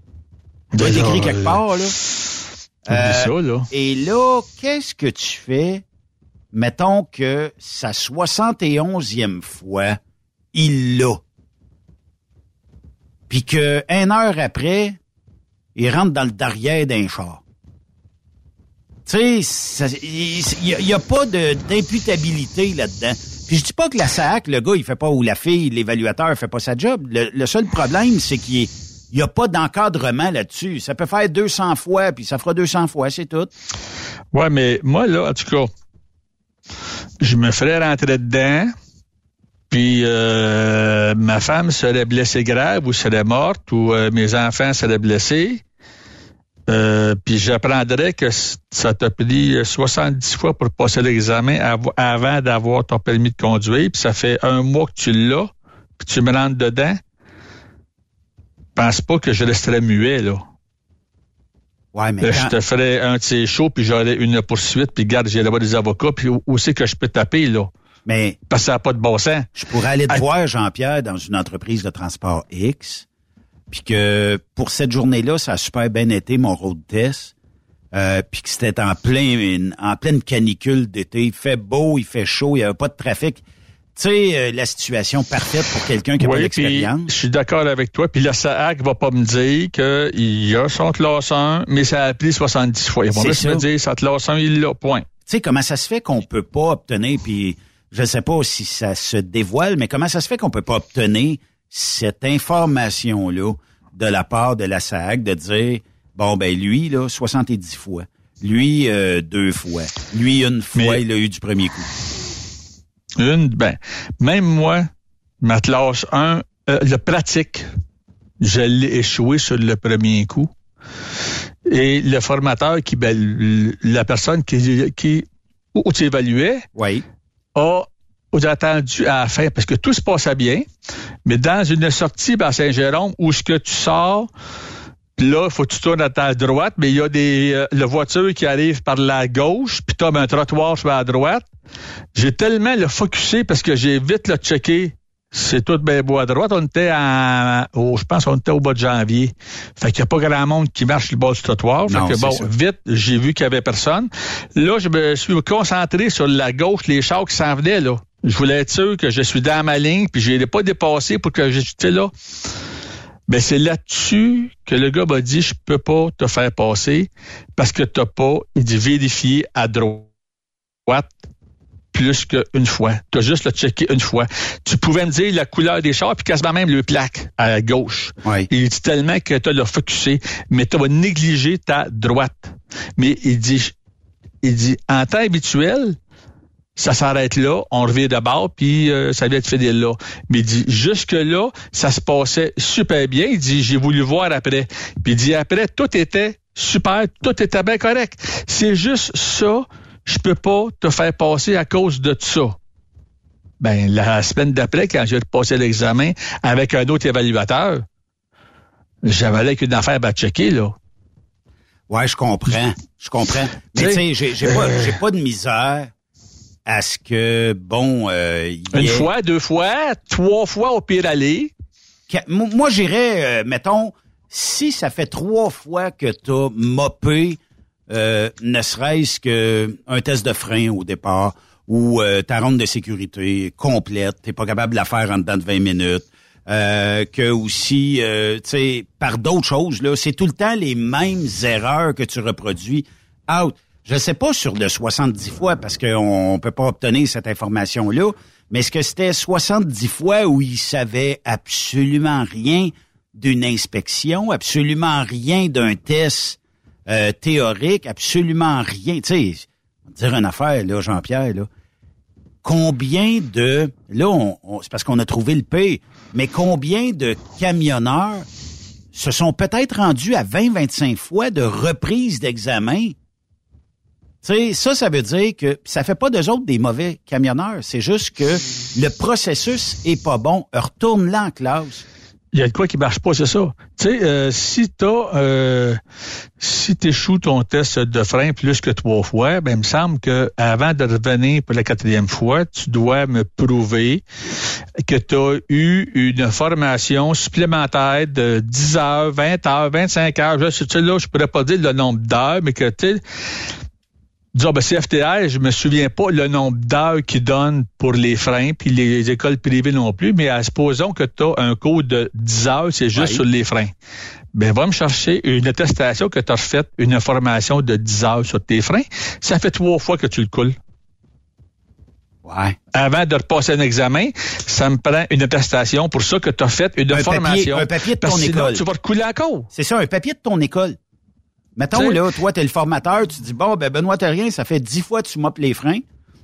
Il doit être écrit quelque euh, part, là. Euh, ça, là. Et là, qu'est-ce que tu fais? Mettons que sa 71e fois, il l'a. Puis que une heure après, il rentre dans le derrière d'un char. Tu sais, il n'y a, pas d'imputabilité là-dedans. Puis je dis pas que la SAC, le gars, il fait pas, ou la fille, l'évaluateur, fait pas sa job. Le, seul problème, c'est qu'il n'y a pas d'encadrement là-dessus. Ça peut faire 200 fois, puis ça fera 200 fois, c'est tout. Ouais, mais moi, là, en tout cas, je me ferais rentrer dedans, puis euh, ma femme serait blessée grave ou serait morte, ou euh, mes enfants seraient blessés. Euh, puis j'apprendrais que ça t'a pris 70 fois pour passer l'examen av- avant d'avoir ton permis de conduire, puis ça fait un mois que tu l'as, puis tu me rentres dedans. Pense pas que je resterais muet, là. Ouais, mais Euh, quand- Je te ferais un de ces shows, puis j'aurais une poursuite, puis garde, j'irai voir des avocats, puis où, où c'est que je peux taper, là? Mais Parce que ça n'a pas de bon sens. je pourrais aller te voir, Jean-Pierre, dans une entreprise de transport X, puis que pour cette journée-là, ça a super bien été mon road test, euh, puis que c'était en plein, en pleine canicule d'été. Il fait beau, il fait chaud, il n'y avait pas de trafic. Tu sais, euh, la situation parfaite pour quelqu'un qui a pas Oui, puis d'expérience. je suis d'accord avec toi. Puis la SAAC va pas me dire qu'il y a son classe 1, mais ça a pris 70 fois. Ils vont C'est juste me dire, ça classe 1, il l'a, point. Tu sais, comment ça se fait qu'on peut pas obtenir, puis je sais pas si ça se dévoile, mais comment ça se fait qu'on peut pas obtenir cette information-là de la part de la SAC de dire, bon, ben lui, là, 70 fois. Lui, euh, deux fois. Lui, une fois, Mais- il a eu du premier coup. Une, ben, même moi, ma classe 1, euh, le pratique, je l'ai échoué sur le premier coup. Et le formateur qui, ben, la personne qui, qui, où tu évaluais, Oui. a attendu à la fin parce que tout se passait bien, mais dans une sortie à Saint-Jérôme où ce que tu sors, là, il faut que tu tournes à ta droite, mais il y a des euh, la voiture qui arrive par la gauche, puis tu as un trottoir sur la droite. J'ai tellement le focusé parce que j'ai vite le checké. C'est tout bien beau à droite. On était à, au, je pense qu'on était au bas de janvier. Fait qu'il n'y a pas grand monde qui marche le bas du trottoir. Fait Non, que c'est bon, ça. vite, j'ai vu qu'il n'y avait personne. Là, je me suis concentré sur la gauche, les chars qui s'en venaient, là. Je voulais être sûr que je suis dans ma ligne, puis je l'ai pas dépassé pour que sais, là. Ben, c'est là-dessus que le gars m'a dit, je peux pas te faire passer parce que t'as pas, il dit, vérifier à droite plus qu'une fois. Tu as juste le checké une fois. Tu pouvais me dire la couleur des chars, puis quasiment même le plaque à gauche. Oui. Il dit tellement que tu as le focusé, mais tu vas négliger ta droite. Mais il dit, il dit, en temps habituel, ça s'arrête là, on revient d'abord, puis euh, ça vient être fidèle là. Mais il dit, jusque-là, ça se passait super bien. Il dit, j'ai voulu voir après. Puis il dit, après, tout était super, tout était bien correct. C'est juste ça, je peux pas te faire passer à cause de ça. Ben, la semaine d'après, quand j'ai passé l'examen avec un autre évaluateur, j'avais avec une affaire à checker, là. Ouais, je comprends. Je comprends. Mais tu sais, j'ai pas, j'ai pas de misère à ce que, bon, euh, il y Une ait- fois, deux fois, trois fois au pire aller. Moi, j'irais, euh, mettons, si ça fait trois fois que t'as mopé, euh, ne serait-ce que un test de frein au départ ou euh, ta ronde de sécurité complète, t'es pas capable de la faire en dedans de 20 minutes, euh, que aussi, euh, tu sais, par d'autres choses, là, c'est tout le temps les mêmes erreurs que tu reproduis. Out. Je sais pas sur le 70 fois parce qu'on on peut pas obtenir cette information-là, mais est-ce que c'était 70 fois où il savait absolument rien d'une inspection, absolument rien d'un test euh, théorique, absolument rien? Tu sais, dire une affaire, là, Jean-Pierre, là. Combien de... Là, c'est parce qu'on a trouvé le P, mais combien de camionneurs se sont peut-être rendus à 20-25 fois de reprise d'examen? Ça, ça veut dire que ça fait pas d'eux autres des mauvais camionneurs. C'est juste que le processus est pas bon. Retourne là en classe. Il y a de quoi qui marche pas, c'est ça. Tu sais, euh, si t'as, euh, si t'échoues ton test de frein plus que trois fois, ben il me semble que avant de revenir pour la quatrième fois, tu dois me prouver que tu as eu une formation supplémentaire de 10 heures, 20 heures, 25 heures. Je, là, je pourrais pas dire le nombre d'heures, mais que tu sais, disons, ben, CFTR, je me souviens pas le nombre d'heures qu'ils donnent pour les freins, puis les écoles privées non plus, mais à, supposons que tu as un cours de 10 heures, c'est juste Oui. sur les freins. Ben, va me chercher une attestation que tu as fait une formation de 10 heures sur tes freins. Ça fait trois fois que tu le coules. Ouais. Avant de repasser un examen, ça me prend une attestation pour ça que tu as fait une Un papier- formation. un papier de Parce ton que sinon, école. tu vas te couler encore. C'est ça, un papier de ton école. Mettons, là, toi, t'es le formateur, tu dis, bon, ben, Benoît Terrien, ça fait dix fois que tu mopes les freins.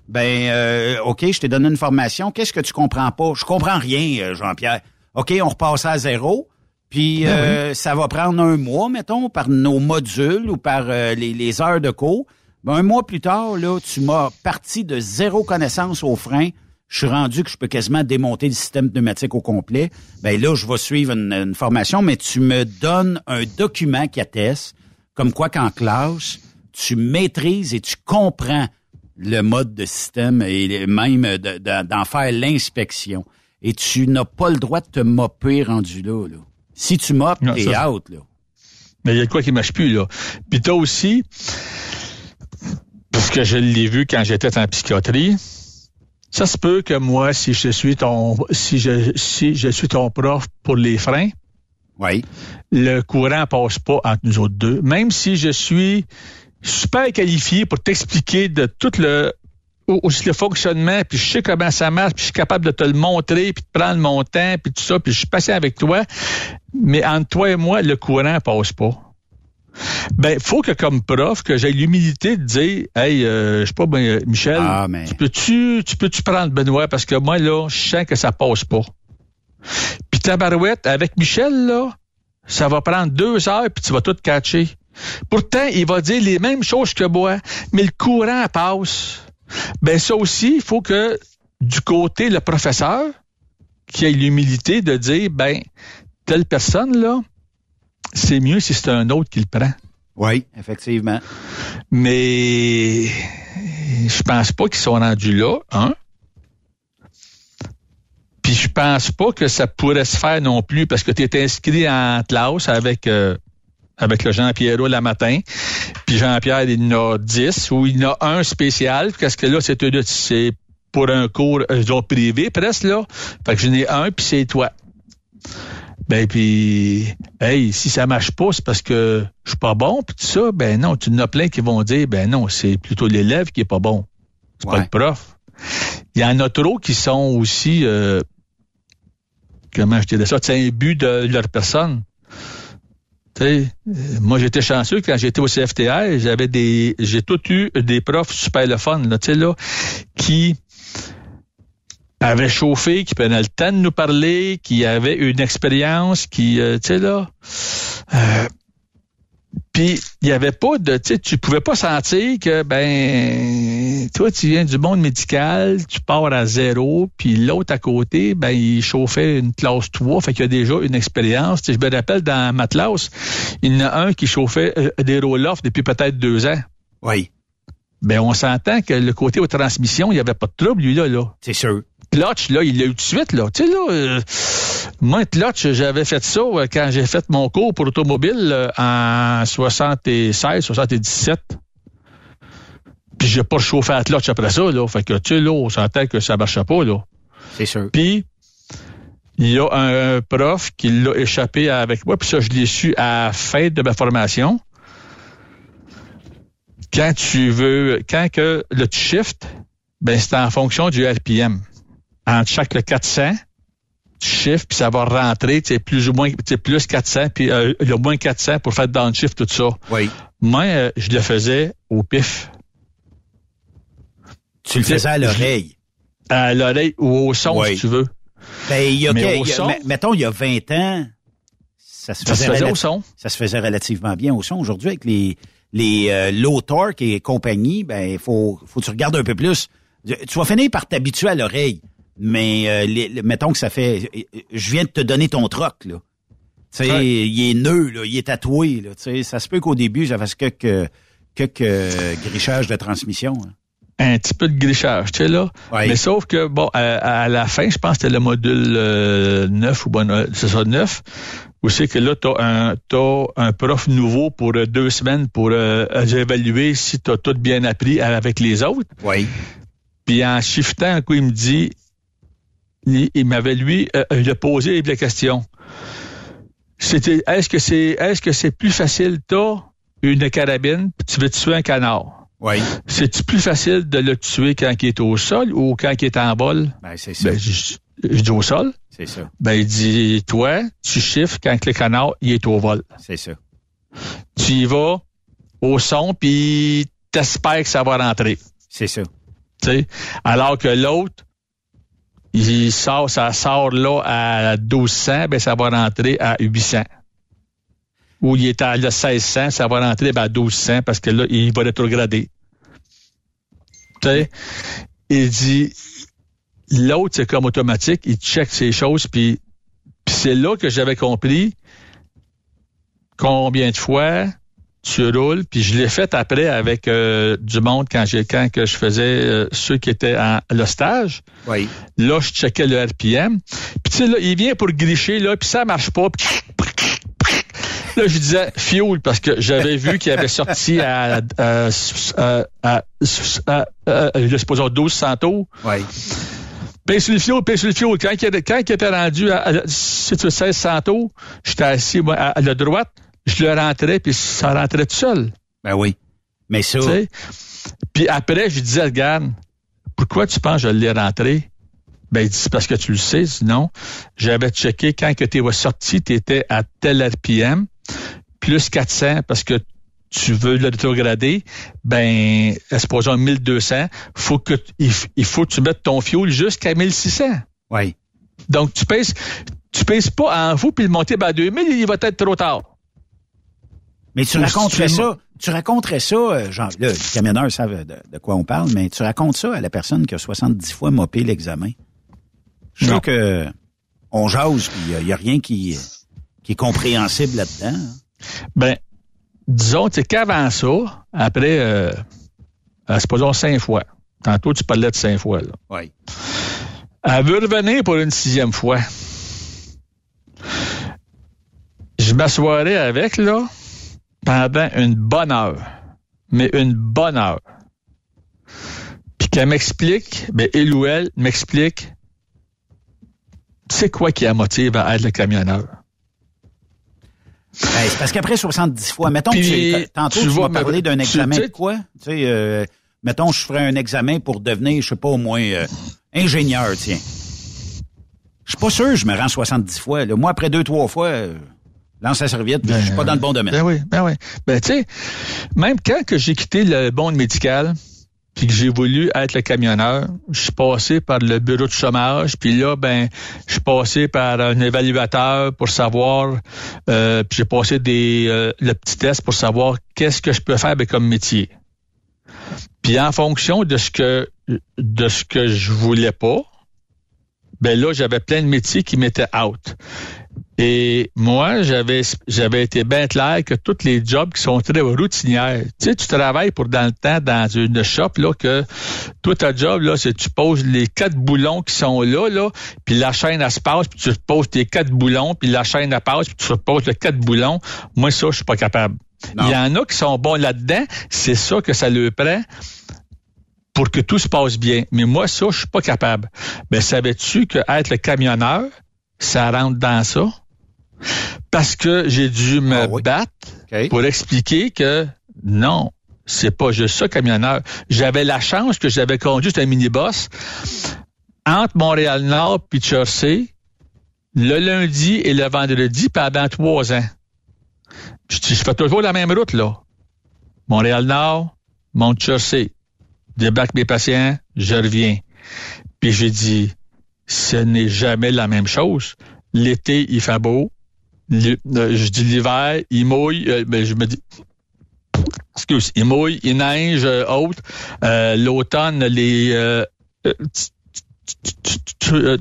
Ben, euh, OK, je t'ai donné une formation. Qu'est-ce que tu comprends pas? Je comprends rien, euh, Jean-Pierre. OK, on repasse à zéro. Puis Ben euh, ça va prendre un mois, mettons, par nos modules ou par euh, les, les heures de cours. Ben, un mois plus tard, là, tu m'as parti de zéro connaissance au frein. Je suis rendu que je peux quasiment démonter le système pneumatique au complet. Ben là, je vais suivre une, une formation, mais tu me donnes un document qui atteste, comme quoi qu'en classe, tu maîtrises et tu comprends le mode de système et même de- de- d'en faire l'inspection. Et tu n'as pas le droit de te mopper rendu là. là. Si tu moppes, Non, t'es ça- out. Là. Mais il y a de quoi qui marche plus, là? Puis toi aussi, parce que je l'ai vu quand j'étais en psychiatrie, ça se peut que moi, si je suis ton si je si je suis ton prof pour les freins, oui. le courant passe pas entre nous autres deux. Même si je suis super qualifié pour t'expliquer de tout le au- aussi le fonctionnement, puis je sais comment ça marche, puis je suis capable de te le montrer, puis de prendre mon temps, puis tout ça, puis je suis patient avec toi. Mais entre toi et moi, le courant passe pas. Ben, faut que comme prof, que j'ai l'humilité de dire, hey, euh, je sais pas, ben, euh, Michel, Ah, mais- tu peux-tu, tu peux-tu prendre Benoît? Parce que moi là, je sens que ça passe pas. Puis ta barouette avec Michel là, ça va prendre deux heures puis tu vas tout catcher. Pourtant, il va dire les mêmes choses que moi, mais le courant passe. Ben ça aussi, il faut que du côté le professeur qui ait l'humilité de dire ben telle personne là, c'est mieux si c'est un autre qui le prend. Oui, effectivement. Mais je pense pas qu'ils sont rendus là, hein? Puis je pense pas que ça pourrait se faire non plus parce que tu es inscrit en classe avec euh, avec le Jean-Pierre le matin. Puis Jean-Pierre, il en a 10 ou il en a un spécial parce que là, c'est pour un cours euh, privé presque là. Fait que j'en ai un puis c'est toi. Ben puis hey, si ça marche pas, c'est parce que je suis pas bon puis tout ça, ben non, tu en as plein qui vont dire ben non, c'est plutôt l'élève qui est pas bon. C'est pas le prof. Il y en a trop qui sont aussi euh, comment je dirais ça, c'est un but de leur personne. Euh, moi j'étais chanceux quand j'étais au CFTR, j'avais des j'ai tout eu des profs super le fun là, là qui avaient chauffé, qui prenaient le temps de nous parler, qui avaient une expérience, qui euh, tu sais là euh, puis il y avait pas de tu tu pouvais pas sentir que ben toi tu viens du monde médical, tu pars à zéro, puis l'autre à côté ben il chauffait une classe 3, fait qu'il y a déjà une expérience. Je me rappelle dans ma classe, il y en a un qui chauffait euh, des roll-off depuis peut-être deux ans. Oui, Ben on s'entend que le côté aux transmissions, il y avait pas de trouble lui là là. c'est sûr. Clutch, là, il l'a eu tout de suite, là. Tu sais, là, euh, moi, Clutch, j'avais fait ça euh, quand j'ai fait mon cours pour automobile euh, en 76, 77. Puis j'ai pas chauffé à Clutch après ça, là. Fait que, tu sais, là, on s'entend que ça marchait pas, là. C'est sûr. Puis, il y a un prof qui l'a échappé avec moi, puis ça, je l'ai su à la fin de ma formation. Quand tu veux, quand que le shift, ben, c'est en fonction du RPM. Entre chaque le 400, shift, puis ça va rentrer, tu sais, plus ou moins, tu sais, plus 400, puis euh, le moins 400 pour faire downshift, tout ça. Oui. Moi, euh, je le faisais au pif. Tu le faisais à l'oreille. À l'oreille ou au son, Oui. si tu veux. Ben, il y a, Mais au il y a- son? mettons, il y a 20 ans, ça se Ça se faisait, au son. ça se faisait relativement bien au son. Aujourd'hui, avec les, les euh, low torque et compagnie, ben, il faut, faut que tu regardes un peu plus. Tu vas finir par t'habituer à l'oreille. Mais, euh, les- les- mettons que ça fait, je viens de te donner ton troc, là. Tu sais, Ouais. il est nœud, là, il est tatoué, là. Tu sais, ça se peut qu'au début, j'avais quelques, quelques euh, grichages de transmission. hein. un petit peu de grichage, tu sais, là. Mais sauf que, bon, à, à la fin, je pense que c'était le module euh, 9 ou bon, euh, c'est ça, 9, où c'est que là, t'as un, t'as un prof nouveau pour euh, deux semaines pour euh, évaluer si t'as tout bien appris avec les autres. Oui. Puis en shiftant, un coup, il me dit, il, il m'avait, lui, euh, il a posé la question. C'était, est-ce que c'est, est-ce que c'est plus facile, t'as une carabine, puis tu veux tuer un canard? Oui. C'est-tu plus facile de le tuer quand il est au sol ou quand il est en vol? Ben, c'est ça. Ben, je, je dis au sol. c'est ça. Ben, il dit, toi, tu chiffres quand le canard, il est au vol. C'est ça. Tu y vas au son, puis t'espères que ça va rentrer. C'est ça. Alors que l'autre, il sort, ça sort là à 1200, ben ça va rentrer à 800. Ou il est à 1600, ça va rentrer ben, à 1200 parce que là, il va rétrograder. Tu sais, il dit, l'autre, c'est comme automatique, il check ces choses, puis c'est là que j'avais compris combien de fois tu roules, puis je l'ai fait après avec euh, du monde quand j'ai quand que je faisais euh, ceux qui étaient en le stage. Oui. Là, je checkais le RPM. Puis tu sais là, il vient pour gricher là, puis ça marche pas. Puis Là, je disais fuel parce que j'avais vu qu'il avait sorti à, à, à, à, à, à, je suppose, 1200 tours. Oui. Paye sur le fuel, paye sur le fuel. Quand il, était- quand il était rendu à, à, si tu veux, 1600 tours, j'étais assis moi, à la droite, je le rentrais, puis ça rentrait tout seul. Ben oui. Mais ça, Tu sais? Puis après, je lui disais, regarde, pourquoi tu penses que je l'ai rentré? Ben, il dit, c'est parce que tu le sais, sinon, j'avais checké quand que tu es sorti, tu étais à tel RPM, plus 400, parce que tu veux le rétrograder, ben, supposons 1200, faut que, il, il faut que tu mettes ton fuel jusqu'à 1600. oui. Donc, tu pèses, tu pèses pas en vous, puis le monter ben, à 2000, il va être trop tard. Mais tu raconterais ça, tu raconterais ça, euh, genre, là, les camionneurs savent de, de quoi on parle, mais tu racontes ça à la personne qui a 70 fois mopé l'examen. Je trouve que on jase, puis il n'y a, rien qui, qui est compréhensible là-dedans. hein. Ben, disons, tu sais, qu'avant ça, après, euh, euh, supposons cinq fois. Tantôt, tu parlais de cinq fois, là. Oui. Elle veut revenir pour une sixième fois. Je m'assoirais avec, là, pendant une bonne heure. Mais une bonne heure. Puis qu'elle m'explique, ben, il ou elle m'explique, c'est quoi qui la motive à être le camionneur? C'est parce qu'après 70 fois, mettons que tu, tantôt tu m'as parlé d'un examen de quoi? Tu sais, euh, mettons, je ferais un examen pour devenir, je sais pas, au moins euh, ingénieur, tiens. Je suis pas sûr que je me rends 70 fois. là. Moi, après deux, trois fois, euh, lance la serviette, puis je suis pas dans le bon domaine. Ben oui, ben oui. Ben tu sais, même quand que j'ai quitté le monde médical, puis que j'ai voulu être le camionneur, je suis passé par le bureau de chômage, puis là, ben, je suis passé par un évaluateur pour savoir, euh, puis j'ai passé des euh, le petit test pour savoir qu'est-ce que je peux faire ben, comme métier. Puis en fonction de ce que de ce que je voulais pas, ben là, j'avais plein de métiers qui m'étaient out. Et moi, j'avais j'avais été bien clair que tous les jobs qui sont très routinières. Tu sais, tu travailles pour dans le temps dans une shop là que toi ta job là, c'est tu poses les quatre boulons qui sont là là, puis la chaîne elle se passe, puis tu poses tes quatre boulons, puis la chaîne elle passe, puis tu reposes les quatre boulons. Moi ça, je suis pas capable. Non. Il y en a qui sont bons là-dedans, c'est ça que ça le prend pour que tout se passe bien. Mais moi, ça, je suis pas capable. Ben, savais-tu que être le camionneur, ça rentre dans ça? Parce que j'ai dû me Ah oui. battre pour expliquer que non, c'est pas juste ça, camionneur. J'avais la chance que j'avais conduit un minibus entre Montréal-Nord puis Jersey le lundi et le vendredi pendant trois ans. Je, je fais toujours la même route, là. Montréal-Nord, Mont-Jersey. Débarque mes patients, je reviens. Puis j'ai dit, ce n'est jamais la même chose. L'été, il fait beau. Euh, je dis l'hiver, il mouille. euh, ben, je me dis, excuse, il mouille, il neige euh, haute. Euh, L'automne, les, euh, euh, tu, tu, euh,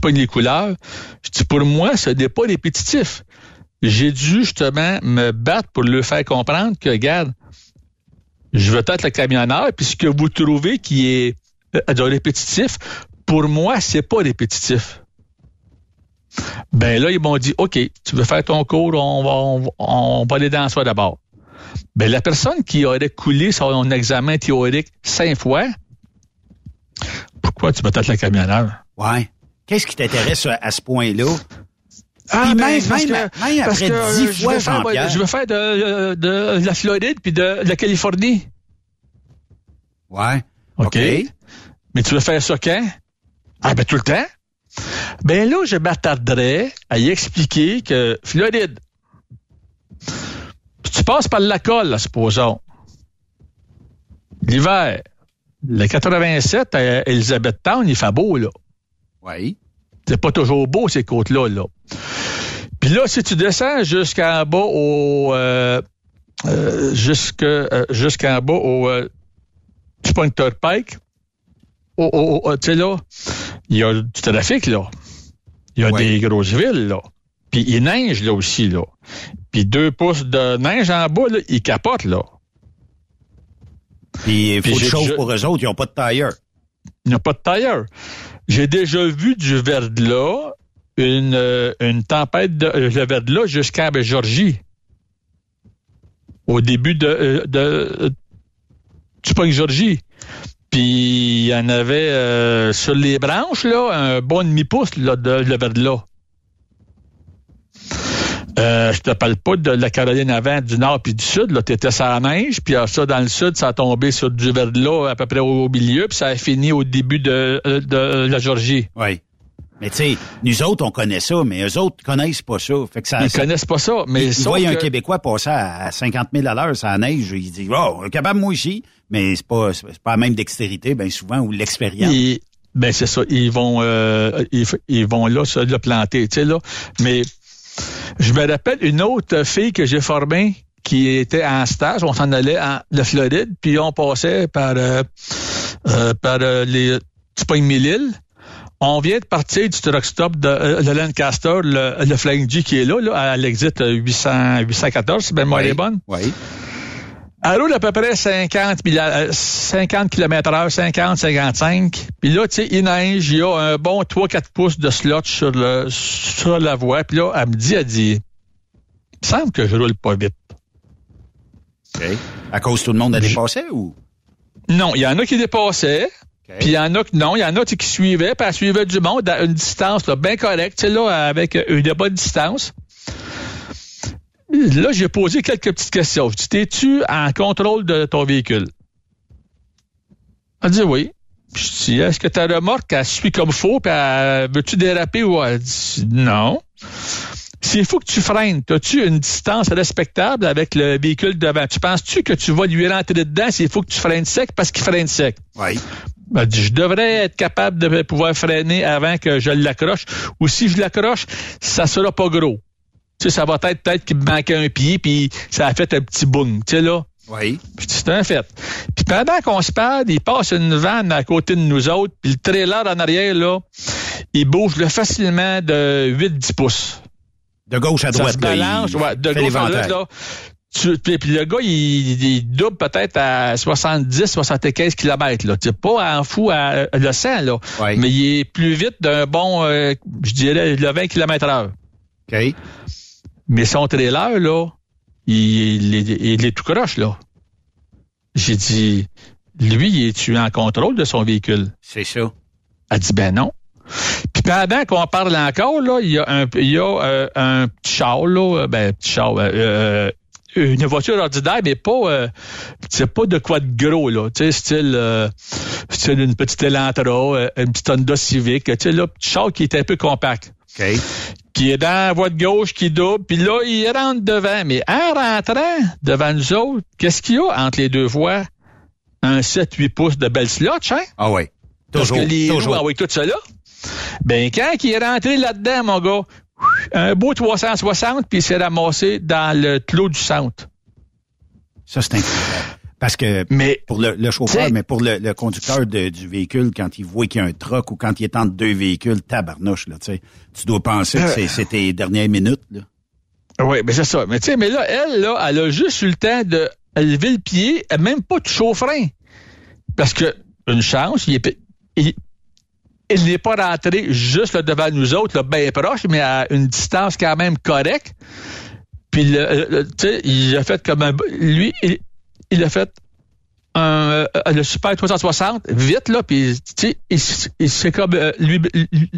pognes les couleurs. Je dis, pour moi, ce n'est pas répétitif. J'ai dû justement me battre pour le faire comprendre que, regarde, je veux être le camionneur, puis ce que vous trouvez qui est euh, de répétitif, pour moi, c'est pas répétitif. Ben là, ils m'ont dit, OK, tu veux faire ton cours, on va, on, va- on va aller dans ça d'abord. Ben la personne qui aurait coulé son examen théorique cinq fois, pourquoi tu veux être le camionneur? Ouais. Qu'est-ce qui t'intéresse à, ce point-là? Ah, ben, même, parce que- même parce après que, 10 euh, je fois. Je veux faire de, de, de la Floride puis de, de la Californie. Ouais. OK. Mais tu veux faire ça quand? Ah, ben, tout le temps. Ben là, je m'attarderais à y expliquer que Floride, tu passes par la colle, là, supposons. L'hiver, le 87 à Elizabethtown, il fait beau, là. Oui. C'est pas toujours beau, ces côtes-là, là. Puis là, si tu descends jusqu'en bas au... Euh, euh, euh, jusqu'en bas au... Euh, Pointer Pike, au- au- au- tu sais, là, il y a du trafic, là. Il y a des grosses villes, là. Puis il neige, là, aussi, là. Puis deux pouces de neige en bas, là, il capote, là. Puis il faut de je- pour eux autres, ils n'ont pas de tailleur. Il n'y a pas de tailleur. J'ai déjà vu du verglas, une, euh, une tempête de, euh, de verglas jusqu'à Georgie. Au début de, euh, de du Punk Georgie. Puis il y en avait euh, sur les branches, là, un bon demi-pouce là, de, de verglas. Euh, je te parle pas de la Caroline avant, du nord puis du sud. Là, t'étais sur la neige, puis euh, ça, dans le sud, ça a tombé sur du verglas à peu près au milieu, puis ça a fini au début de, euh, de la Georgie. Oui. Mais tu sais, nous autres, on connaît ça, mais eux autres connaissent pas ça. Fait que ça, Ils ça- connaissent pas ça, mais ils, voient un Québécois passer à, à 50 000 à l'heure la neige, ils disent, oh, est capable moi ici, mais c'est pas, c'est pas la même dextérité, bien souvent, ou l'expérience. Ben c'est ça, ils vont euh, ils, vont là se le planter, tu sais là. Mais je me rappelle une autre fille que j'ai formée qui était en stage, on s'en allait en de Floride, puis on passait par euh, euh, par euh, les tu pognes Mille-Îles. On vient de partir du truck stop de, euh, de Lancaster, le, le Flying G qui est là, là à l'exit 800, 814, si ma mémoire est bonne. Oui. Elle roule à peu près 50, mille- euh, 50 km heure, 50, 55. Puis là, tu sais, il neige, il y a un bon 3-4 pouces de slot sur, le, sur la voie. Puis là, elle me dit, elle dit, il me semble que je roule pas vite. OK. À cause tout le monde a dépassé ou? Non, il y en a qui dépassaient. Puis il y en a qui non, il y en a qui suivaient, puis elle suivait du monde à une distance bien correcte, là, avec une bonne distance. Là, j'ai posé quelques petites questions. Je dis, t'es-tu en contrôle de ton véhicule? Elle dit oui. Je dis, est-ce que ta remorque, elle suit comme faut, puis veux-tu déraper ou elle dit non? S'il faut que tu freines, as-tu une distance respectable avec le véhicule devant? Tu penses-tu que tu vas lui rentrer dedans s'il faut que tu freines sec parce qu'il freine sec? Oui. Dit, je devrais être capable de pouvoir freiner avant que je l'accroche. Ou si je l'accroche, ça sera pas gros. Tu sais, ça va être peut-être qu'il me manquait un pied, puis ça a fait un petit boom. Tu sais, là. Oui. Puis c'est un fait. Puis pendant qu'on se parle, il passe une vanne à côté de nous autres, puis le trailer en arrière, là, il bouge là, facilement de 8-10 pouces. De gauche à Ça droite, se là, balance, ouais, de gauche à droite, là. Tu- puis, puis le gars, il, il double peut-être à 70, 75 km, là. Tu sais, pas en fou à, le 100, là. Mais il est plus vite d'un bon, euh, je dirais, le 20 km heure. OK. Mais son trailer, là, il, il, est- il est tout croche, là. J'ai dit, lui, es-tu en contrôle de son véhicule? C'est ça. Elle dit, ben non. Puis pendant qu'on parle encore, là, il y a un, il y a, euh, un petit char, là, euh, ben, petit char, euh, euh, une voiture ordinaire, mais pas, euh, c'est pas de quoi de gros, là, tu sais, style, euh, style une petite Elantra, euh, une petite Honda Civic, tu sais, là, petit char qui est un peu compact. Qui est dans la voie de gauche, qui double, puis là, il rentre devant. Mais en rentrant devant nous autres, qu'est-ce qu'il y a entre les deux voies? Un 7-8 pouces de belle slot, hein? Ah oui. Parce Toujours, que les toujours. ah oui, tout ça là. Ben, quand il est rentré là-dedans, mon gars, un beau 360, puis il s'est ramassé dans le clos du centre. Ça, c'est incroyable. Parce que pour le, le chauffeur, mais pour le, le conducteur de- du véhicule, quand il voit qu'il y a un truck ou quand il est entre deux véhicules, tabarnouche, là, tu sais, tu dois penser que Euh. c'est- c'est tes dernières minutes, là. Oui, mais c'est ça. Mais tu sais, mais là, elle, là, elle a juste eu le temps de lever le pied, même pas de chaud-frein. Parce que, une chance, il est, il, il n'est pas rentré juste devant nous autres, là, bien proche, mais à une distance quand même correcte. Puis, le, le- tu sais, il a fait comme un... Lui, il, a fait un, euh, le Super 360 vite, là, puis, s'est comme... euh, lui, lui,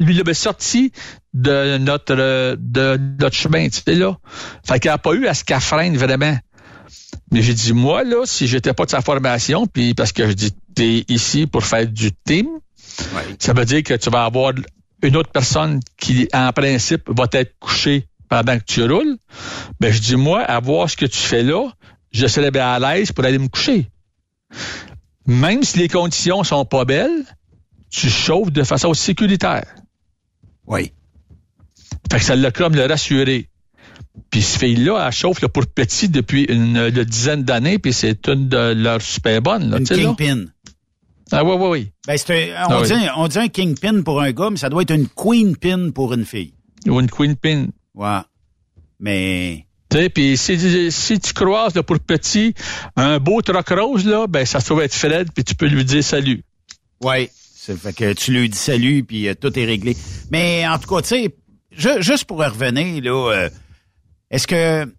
lui, il avait sorti de notre, de notre chemin, tu sais, là. Fait qu'il n'a pas eu à se freine vraiment. Mais j'ai dit, moi, là, si j'étais pas de sa formation, puis parce que je dis, t'es ici pour faire du team, ça veut dire que tu vas avoir une autre personne qui, en principe, va être couchée pendant que tu roules. Ben, je dis, moi, à voir ce que tu fais là, je serais bien à l'aise pour aller me coucher. Même si les conditions sont pas belles, tu chauffes de façon sécuritaire. Oui. Fait que ça l'a comme le rassuré. Puis ce fille-là, elle chauffe là, pour petit depuis une, une dizaine d'années, puis c'est une de leurs super bonnes. Là, Une là. Ah oui, oui, oui. Ben, c'est un- on, Ah oui. dit, on dit un kingpin pour un gars, mais ça doit être une queen pin pour une fille. Ou une queen pin. Ouais. Mais Tu sais, puis si, si tu croises là, pour petit un beau troc rose, là, ben ça se trouve être Fred, puis tu peux lui dire salut. Oui. Ça fait que tu lui dis salut, puis euh, tout est réglé. Mais en tout cas, tu sais, ju- juste pour revenir, là, euh, est-ce que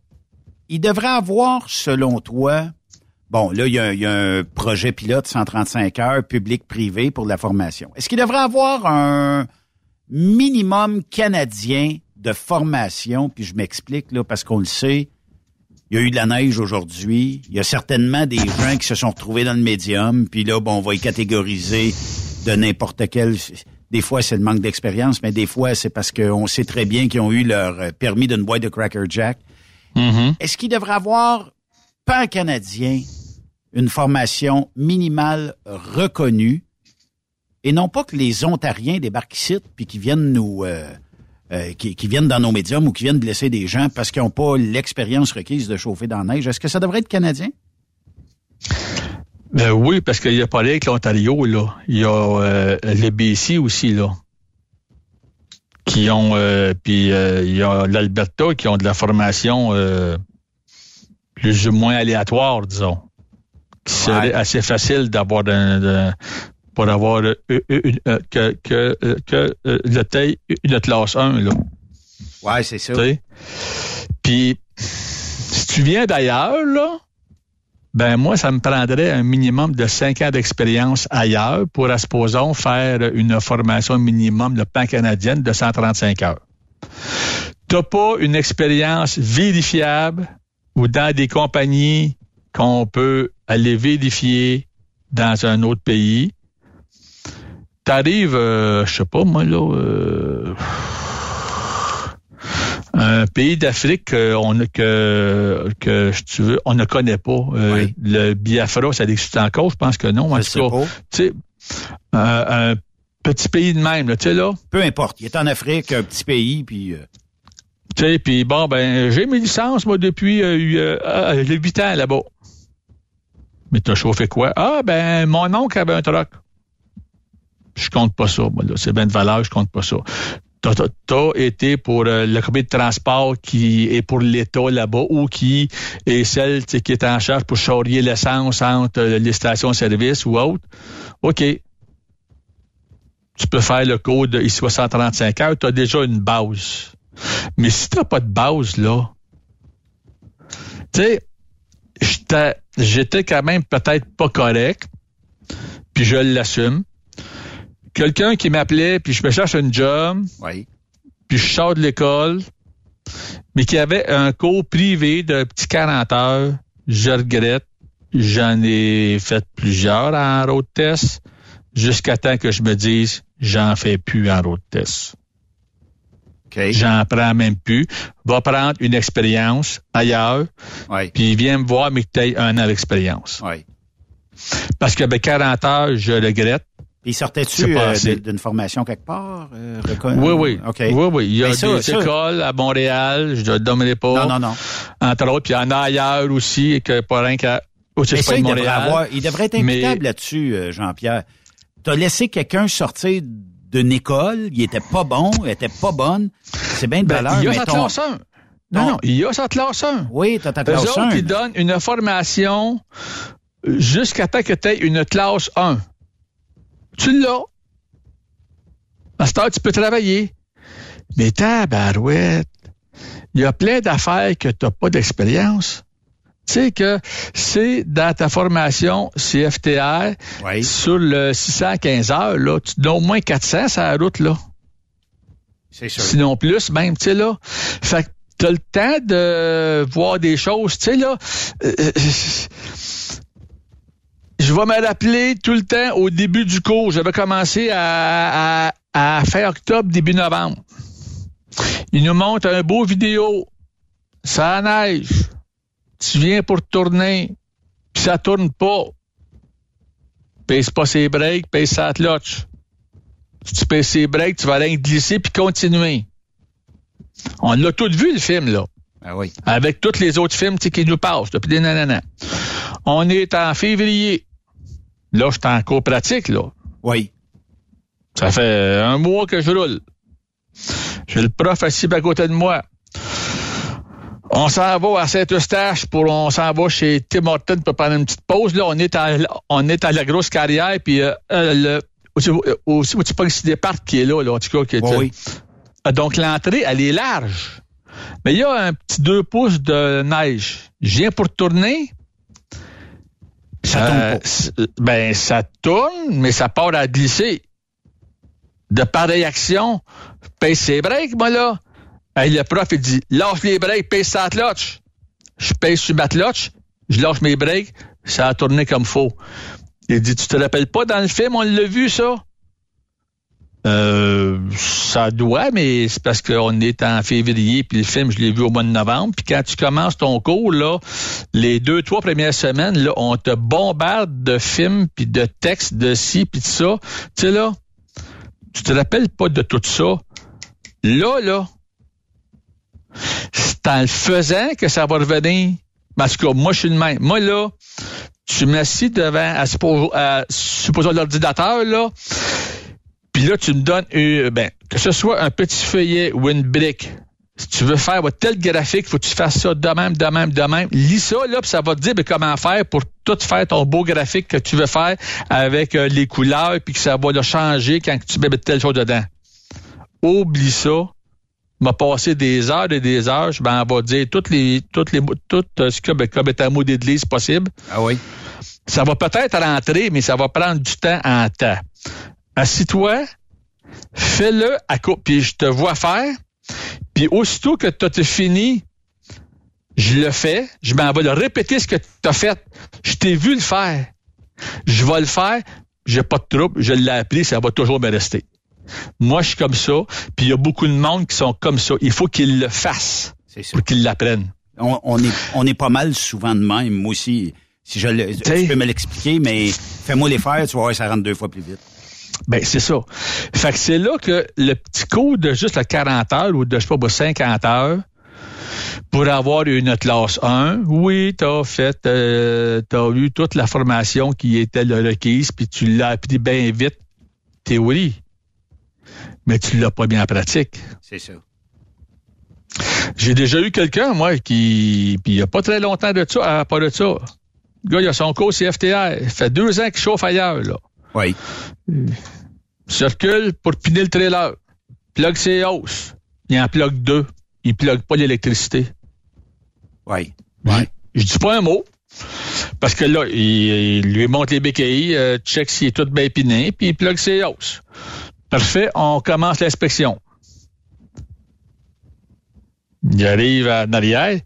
il devrait avoir, selon toi, bon, là, il y, a un- il y a un projet pilote 135 heures, public-privé pour la formation. Est-ce qu'il devrait avoir un minimum canadien de formation? Puis je m'explique, là, parce qu'on le sait, il y a eu de la neige aujourd'hui. Il y a certainement des gens qui se sont retrouvés dans le médium. Puis là, bon, on va les catégoriser de n'importe quel. Des fois, c'est le manque d'expérience, mais des fois, c'est parce qu'on sait très bien qu'ils ont eu leur euh, permis d'une boîte de Cracker Jack. Est-ce qu'il devrait avoir, pan-canadien, une formation minimale reconnue et non pas que les Ontariens débarquent ici puis qui viennent nous... euh, euh, qui, viennent dans nos médiums ou qui viennent blesser des gens parce qu'ils n'ont pas l'expérience requise de chauffer dans la neige. Est-ce que ça devrait être canadien? Ben oui, parce qu'il y a pas que l'Ontario, là. Il y a euh, le BC aussi, là. Qui ont euh, puis euh, il y a l'Alberta qui ont de la formation plus ou moins aléatoire, disons. Qui serait assez facile d'avoir un- pour avoir euh, une- euh, que, que, euh, que euh, le taille une classe 1, là. Ouais, c'est ça. Tu? Puis, si tu viens d'ailleurs, là, ben moi, ça me prendrait un minimum de cinq ans d'expérience ailleurs pour, à supposons, faire une formation minimum de pan canadienne de 135 heures. T'as pas une expérience vérifiable ou dans des compagnies qu'on peut aller vérifier dans un autre pays. T'arrives, euh, je sais pas moi là, euh, un pays d'Afrique que on que que si tu veux on ne connaît pas. Euh, Le Biafra, ça existe encore, je pense que non. En tout cas, tu sais, un, petit pays de même, tu sais là. Peu importe. Il est en Afrique, un petit pays, puis... euh, Tu sais, puis bon, ben, j'ai mes licences, moi, depuis euh, euh, euh, j'ai 8 ans là-bas. Mais t'as chauffé quoi? Ah, ben, mon oncle avait un truck. Je compte pas ça, moi, là. C'est bien de valeur, je compte pas ça. T'as, t'as- été pour euh, le comité de transport qui est pour l'État là-bas ou qui est celle tu qui est en charge pour charrier l'essence entre euh, les stations-service ou autres. OK. Tu peux faire le code I-635 heures, tu as déjà une base. Mais si t'as pas de base, là, tu sais, j'étais- j'étais quand même peut-être pas correct, puis je l'assume. Quelqu'un qui m'appelait, puis je me cherche un job, Oui. puis je sors de l'école, mais qui avait un cours privé de petit 40 heures, je regrette. J'en ai fait plusieurs en road test, jusqu'à temps que je me dise, j'en fais plus en road test. J'en prends même plus. Va prendre une expérience ailleurs, puis viens me voir, mais que tu un an d'expérience. Parce que ben, 40 heures, je regrette. Puis C'est sortais-tu pas euh, d'une formation quelque part? euh? Oui, oui. OK. Oui, oui. Il y a ça- des ça- écoles à Montréal, je ne donnerai pas. Non, non, non. Entre autres, puis il y en a ailleurs aussi, et que pas rien qu'à. aussi, Mais ça, de il devrait, Montréal. avoir, il devrait être Mais- imputable là-dessus, euh, Jean-Pierre. T'as laissé quelqu'un sortir d'une école, il était pas bon, il était pas bonne. C'est bien de Ben, valeur, il y a mais sa ton- classe 1. Non, non, il y a sa classe 1. Oui, t'as ta Eux classe autres, 1. ils donnent une formation jusqu'à temps que tu aies une classe 1. Tu l'as. À tu peux travailler. Mais tabarouette, il y a plein d'affaires que tu n'as pas d'expérience. Tu sais que c'est dans ta formation CFTR, sur le 615 heures, là, tu donnes au moins 400 sur la route, là. C'est sûr. Sinon plus, même, tu sais, là. Fait que t'as le temps de voir des choses, tu sais, là. euh, je vais me rappeler tout le temps au début du cours. J'avais commencé à, à, à faire octobre, début novembre. Il nous montre un beau vidéo. Ça neige. Tu viens pour tourner. Puis ça tourne pas. Pèse pas ses breaks, pèse sa clutch. Si tu pèses ses breaks, tu vas rien glisser puis continuer. On l'a tout vu, le film, là. Ah oui. Avec tous les autres films qui nous passent depuis des nanana. On est en février. Là, je suis en cours pratique, là. Oui. Ça fait un mois que je roule. J'ai le prof assis à côté de moi. On s'en va à Saint-Eustache pour on s'en va chez Tim Horton pour prendre une petite pause. Là, on est à on est à la grosse carrière puis euh, euh, le aussi aussi où tu pas ici départ qui est là, là en tout cas qui est, Oui, oui. euh, donc l'entrée elle est large. Mais il y a un petit deux pouces de neige. Je viens pour tourner. Ça tourne pas. Ben ça tourne, mais ça part à glisser. De pareille action, pèse ses breaks, moi là. Le prof, il dit, lâche les breaks, pèse sa clutch. Je pèse sur ma clutch, je lâche mes breaks, ça a tourné comme faux. Il dit, tu te rappelles pas dans le film, on l'a vu, ça? Euh, ça doit, mais c'est parce qu'on est en février, puis le film, je l'ai vu au mois de novembre. Puis quand tu commences ton cours, là, les deux, trois premières semaines, là, on te bombarde de films, puis de textes, de ci, puis de ça. Tu sais, là, tu te rappelles pas de tout ça. Là, là, c'est en le faisant que ça va revenir. Parce que moi, je suis le même. Moi, là, tu m'assis devant, à, à, supposons l'ordinateur, là, puis là, tu me donnes, ben, que ce soit un petit feuillet ou une brique. Si tu veux faire tel graphique, faut que tu fasses ça de même, de même, de même. Lis ça, là, puis ça va te dire ben, comment faire pour tout faire ton beau graphique que tu veux faire avec euh, les couleurs, puis que ça va le changer quand tu mets telle chose dedans. Oublie ça. M'a passé des heures et des heures, je m'en vais dire toutes les, toutes les, tout euh, ce que, ben, comme est un mot d'église possible. Ah oui. Ça va peut-être rentrer, mais ça va prendre du temps en temps. Assis-toi, fais-le à coup, puis je te vois faire. Puis aussitôt que tu as fini, je le fais, je m'en vais le répéter ce que tu as fait. Je t'ai vu le faire. Je vais le faire, j'ai pas de trouble, je l'ai appris, ça va toujours me rester. Moi, je suis comme ça, puis il y a beaucoup de monde qui sont comme ça. Il faut qu'ils le fassent pour qu'ils l'apprennent. On, on est, on est pas mal souvent de même. Moi aussi, si je le, tu peux me l'expliquer, mais fais-moi les faire, tu vas voir, ça rentre deux fois plus vite. Ben, c'est ça. Fait que c'est là que le petit coup de juste la 40 heures ou de, je sais pas, bah, 50 heures pour avoir une classe 1, oui, t'as fait, euh, t'as eu toute la formation qui était le requise, puis tu l'as appris bien vite, théorie. Mais tu l'as pas bien en pratique. C'est ça. J'ai déjà eu quelqu'un, moi, qui, puis il y a pas très longtemps de ça, à part de ça. Le gars, il a son cours CFTR. Il fait deux ans qu'il chauffe ailleurs, là. Oui. Circule pour piner le trailer. Plug ses hausses. Il en plug deux. Il plug pas l'électricité. Oui. Ouais. Je dis pas un mot. Parce que là, il, il lui monte les béquilles, euh, check s'il est tout bien piné, puis il plug ses hausses. Parfait, on commence l'inspection. Il arrive en arrière.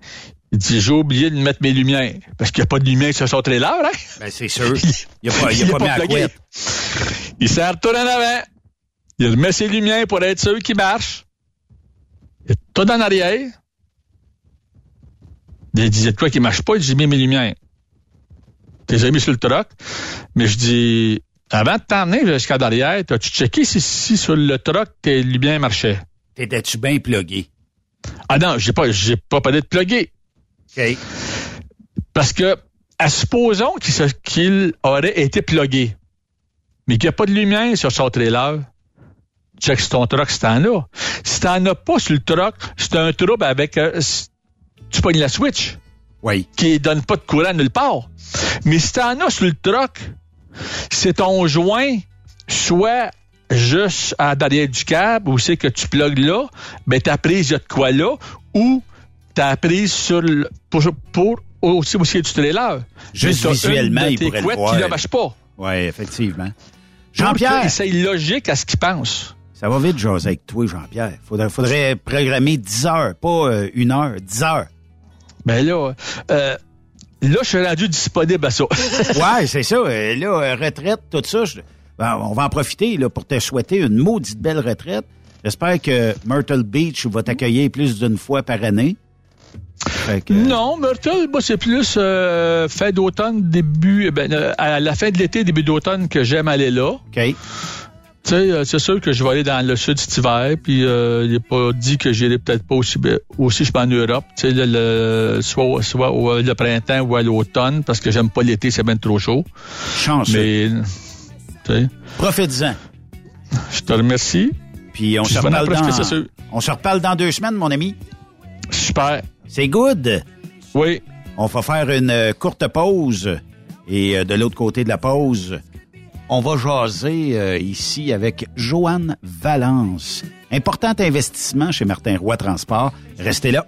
Il dit, j'ai oublié de mettre mes lumières. Parce qu'il n'y a pas de lumière sur son trailer, hein? Ben, c'est sûr. Il a pas, il a Il pas mis pas à couette. Il s'en retourne en avant. Il remet ses lumières pour être sûr qu'il marche. Il est tout en arrière. Il disait de quoi qu'il marche pas, j'ai mis mes lumières. Ai mis sur le truck. Mais je dis, avant de t'emmener jusqu'à derrière, as-tu checké si, si sur le truck tes lumières marchaient? T'étais-tu bien plugué? Ah non, j'ai pas, j'ai pas parlé de plugger. OK. Parce que, à supposons qu'il aurait été plugué, mais qu'il n'y a pas de lumière sur son trailer, check si ton truck, si t'en as. Si t'en as pas sur le truck, c'est un trouble avec... euh, tu pognes la switch. Oui. Qui donne pas de courant nulle part. Mais si t'en as sur le truck, c'est ton joint, soit juste à derrière du câble, où c'est que tu plugues là, ben ta prise, il y a de quoi là, ou ta prise sur le, pour, pour aussi aussi du trailer. Juste visuellement, il pourrait le voir. qui ne marche pas. Oui, effectivement. Jean-Pierre. Il logique à ce qu'il pense. Ça va vite, José, avec toi, Jean-Pierre. Faudrait, faudrait programmer 10 heures, pas euh, une heure, 10 heures. Ben là, euh, là, je suis rendu disponible à ça. ouais, c'est ça. Euh, Là, euh, retraite, tout ça, je- ben, on va en profiter là, pour te souhaiter une maudite belle retraite. J'espère que Myrtle Beach va t'accueillir plus d'une fois par année. Que- Non, Myrtle, moi, c'est plus euh, fin d'automne, début, ben, euh, à la fin de l'été, début d'automne que j'aime aller là. OK. Tu sais, euh, c'est sûr que je vais aller dans le sud cet hiver, puis euh, il n'est pas dit que j'irai peut-être pas aussi bien- aussi je vais en Europe, tu sais, le, le- soit, soit au le printemps ou à l'automne, parce que j'aime pas l'été, c'est bien trop chaud. Chanceux. Mais, tu sais, Profite-en. je te remercie. Puis on Puis se reparle dans... On se reparle dans deux semaines, mon ami. Super. C'est good. Oui. On va faire une euh, courte pause. Et euh, de l'autre côté de la pause, on va jaser euh, ici avec Joanne Valence. Important investissement chez Martin Roy Transport. Restez là.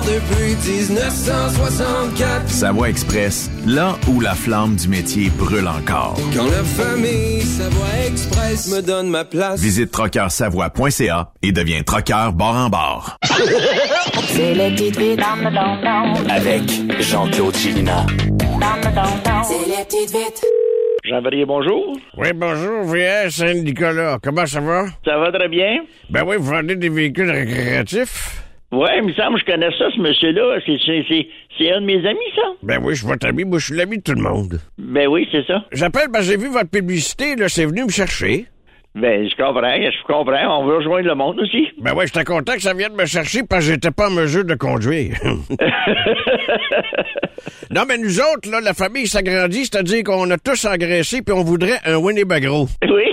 depuis 1964. Savoie Express, là où la flamme du métier brûle encore. Quand la famille Savoie Express me donne ma place. Visite trockeursavoie.ca et deviens trockeur bord en bord. C'est le don Avec Jean-Claude Chilina. C'est les petites vites. Jean-Marie, bonjour. Oui, bonjour, VS Saint-Nicolas. Comment ça va? Ça va très bien? Ben oui, vous vendez des véhicules récréatifs? Oui, il me semble que je connais ça, ce monsieur-là. C'est, c'est, c'est, c'est un de mes amis, ça? Ben oui, je suis votre ami. Moi, je suis l'ami de tout le monde. Ben oui, c'est ça. J'appelle parce que j'ai vu votre publicité, là, c'est venu me chercher. Ben, je comprends, je comprends. On veut rejoindre le monde aussi. Ben ouais, j'étais content que ça vienne me chercher parce que j'étais pas en mesure de conduire. non, mais nous autres, là, la famille s'agrandit, c'est-à-dire qu'on a tous engraissé puis on voudrait un Winnebago. Oui.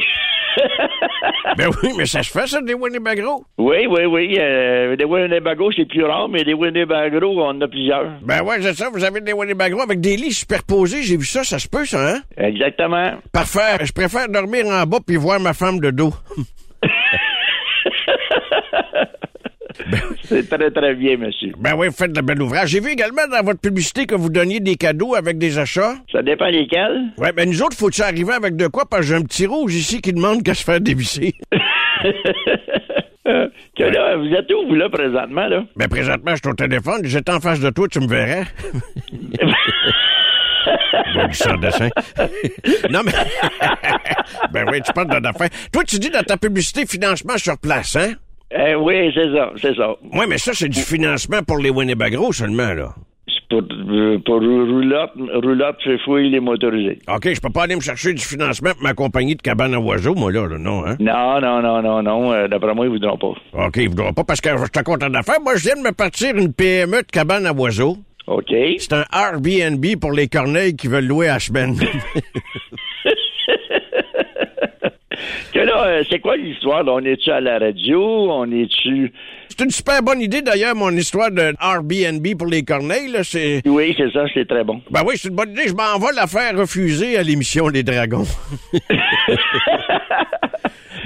Ben oui, mais ça se fait, ça, des Winnebago? Oui, oui, oui. Euh, des Winnebago, c'est plus rare, mais des Winnebago, on en a plusieurs. Ben ouais, c'est ça, vous avez des Winnebago avec des lits superposés, j'ai vu ça, ça se peut, ça, hein? Exactement. Parfait, je préfère dormir en bas puis voir ma femme de dos. C'est très, très bien, monsieur. Ben oui, vous faites de bel ouvrage. J'ai vu également dans votre publicité que vous donniez des cadeaux avec des achats. Ça dépend lesquels. Ouais, ben nous autres, faut-tu arriver avec de quoi? Parce que j'ai un petit rouge ici qui demande qu'à se faire dévisser. Que là, vous êtes où, vous, là, présentement, là? Ben présentement, je suis au téléphone. J'étais en face de toi, tu me verrais. Bon, sans dessin. non, mais. ben oui, tu parles de d'affaires. Toi, tu dis dans ta publicité financement sur place, hein? Eh oui, c'est ça, c'est ça. Oui, mais ça, c'est du financement pour les Winnebago seulement, là. C'est pour, euh, pour roulotte, roulotte, fait fouiller les motorisés. OK, je peux pas aller me chercher du financement pour ma compagnie de cabane à oiseaux, moi, là, là, non, hein? Non, non, non, non, non. euh, D'après moi, ils voudront pas. OK, ils voudront pas parce que je suis content d'affaires. Moi, je viens de me partir une PME de cabane à oiseaux. OK. C'est un Airbnb pour les corneilles qui veulent louer à semaine. Que là, euh, c'est quoi l'histoire? On est-tu à la radio? On est-tu... c'est une super bonne idée, d'ailleurs, mon histoire de Airbnb pour les corneilles, là, c'est... Oui, c'est ça, c'est très bon. Ben oui, c'est une bonne idée. Je m'en vais la faire refuser à l'émission Les Dragons.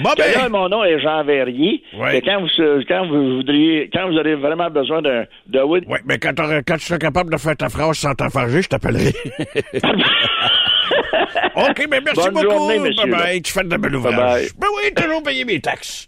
bon, ben... là, mon nom est Jean Verrier. Ouais. Que quand vous, quand vous voudriez, quand vous aurez vraiment besoin d'un, de Ouais, mais quand, t'auras- quand tu seras capable de faire ta phrase sans t'enfarger, je t'appellerai. OK, mais merci Bonne beaucoup. journée, Bye bye. Tu fais de bel ouvrage. Bye bye. Ben oui, toujours payer mes taxes.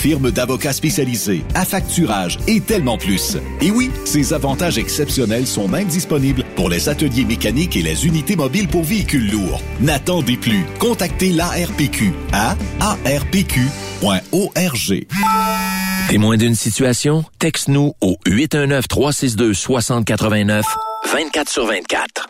firme d'avocats spécialisés, affacturage et tellement plus. Et oui, ces avantages exceptionnels sont même disponibles pour les ateliers mécaniques et les unités mobiles pour véhicules lourds. N'attendez plus. Contactez l'ARPQ à arpq.org. Témoin d'une situation? Texte-nous au 819-362-6089, 24 sur 24.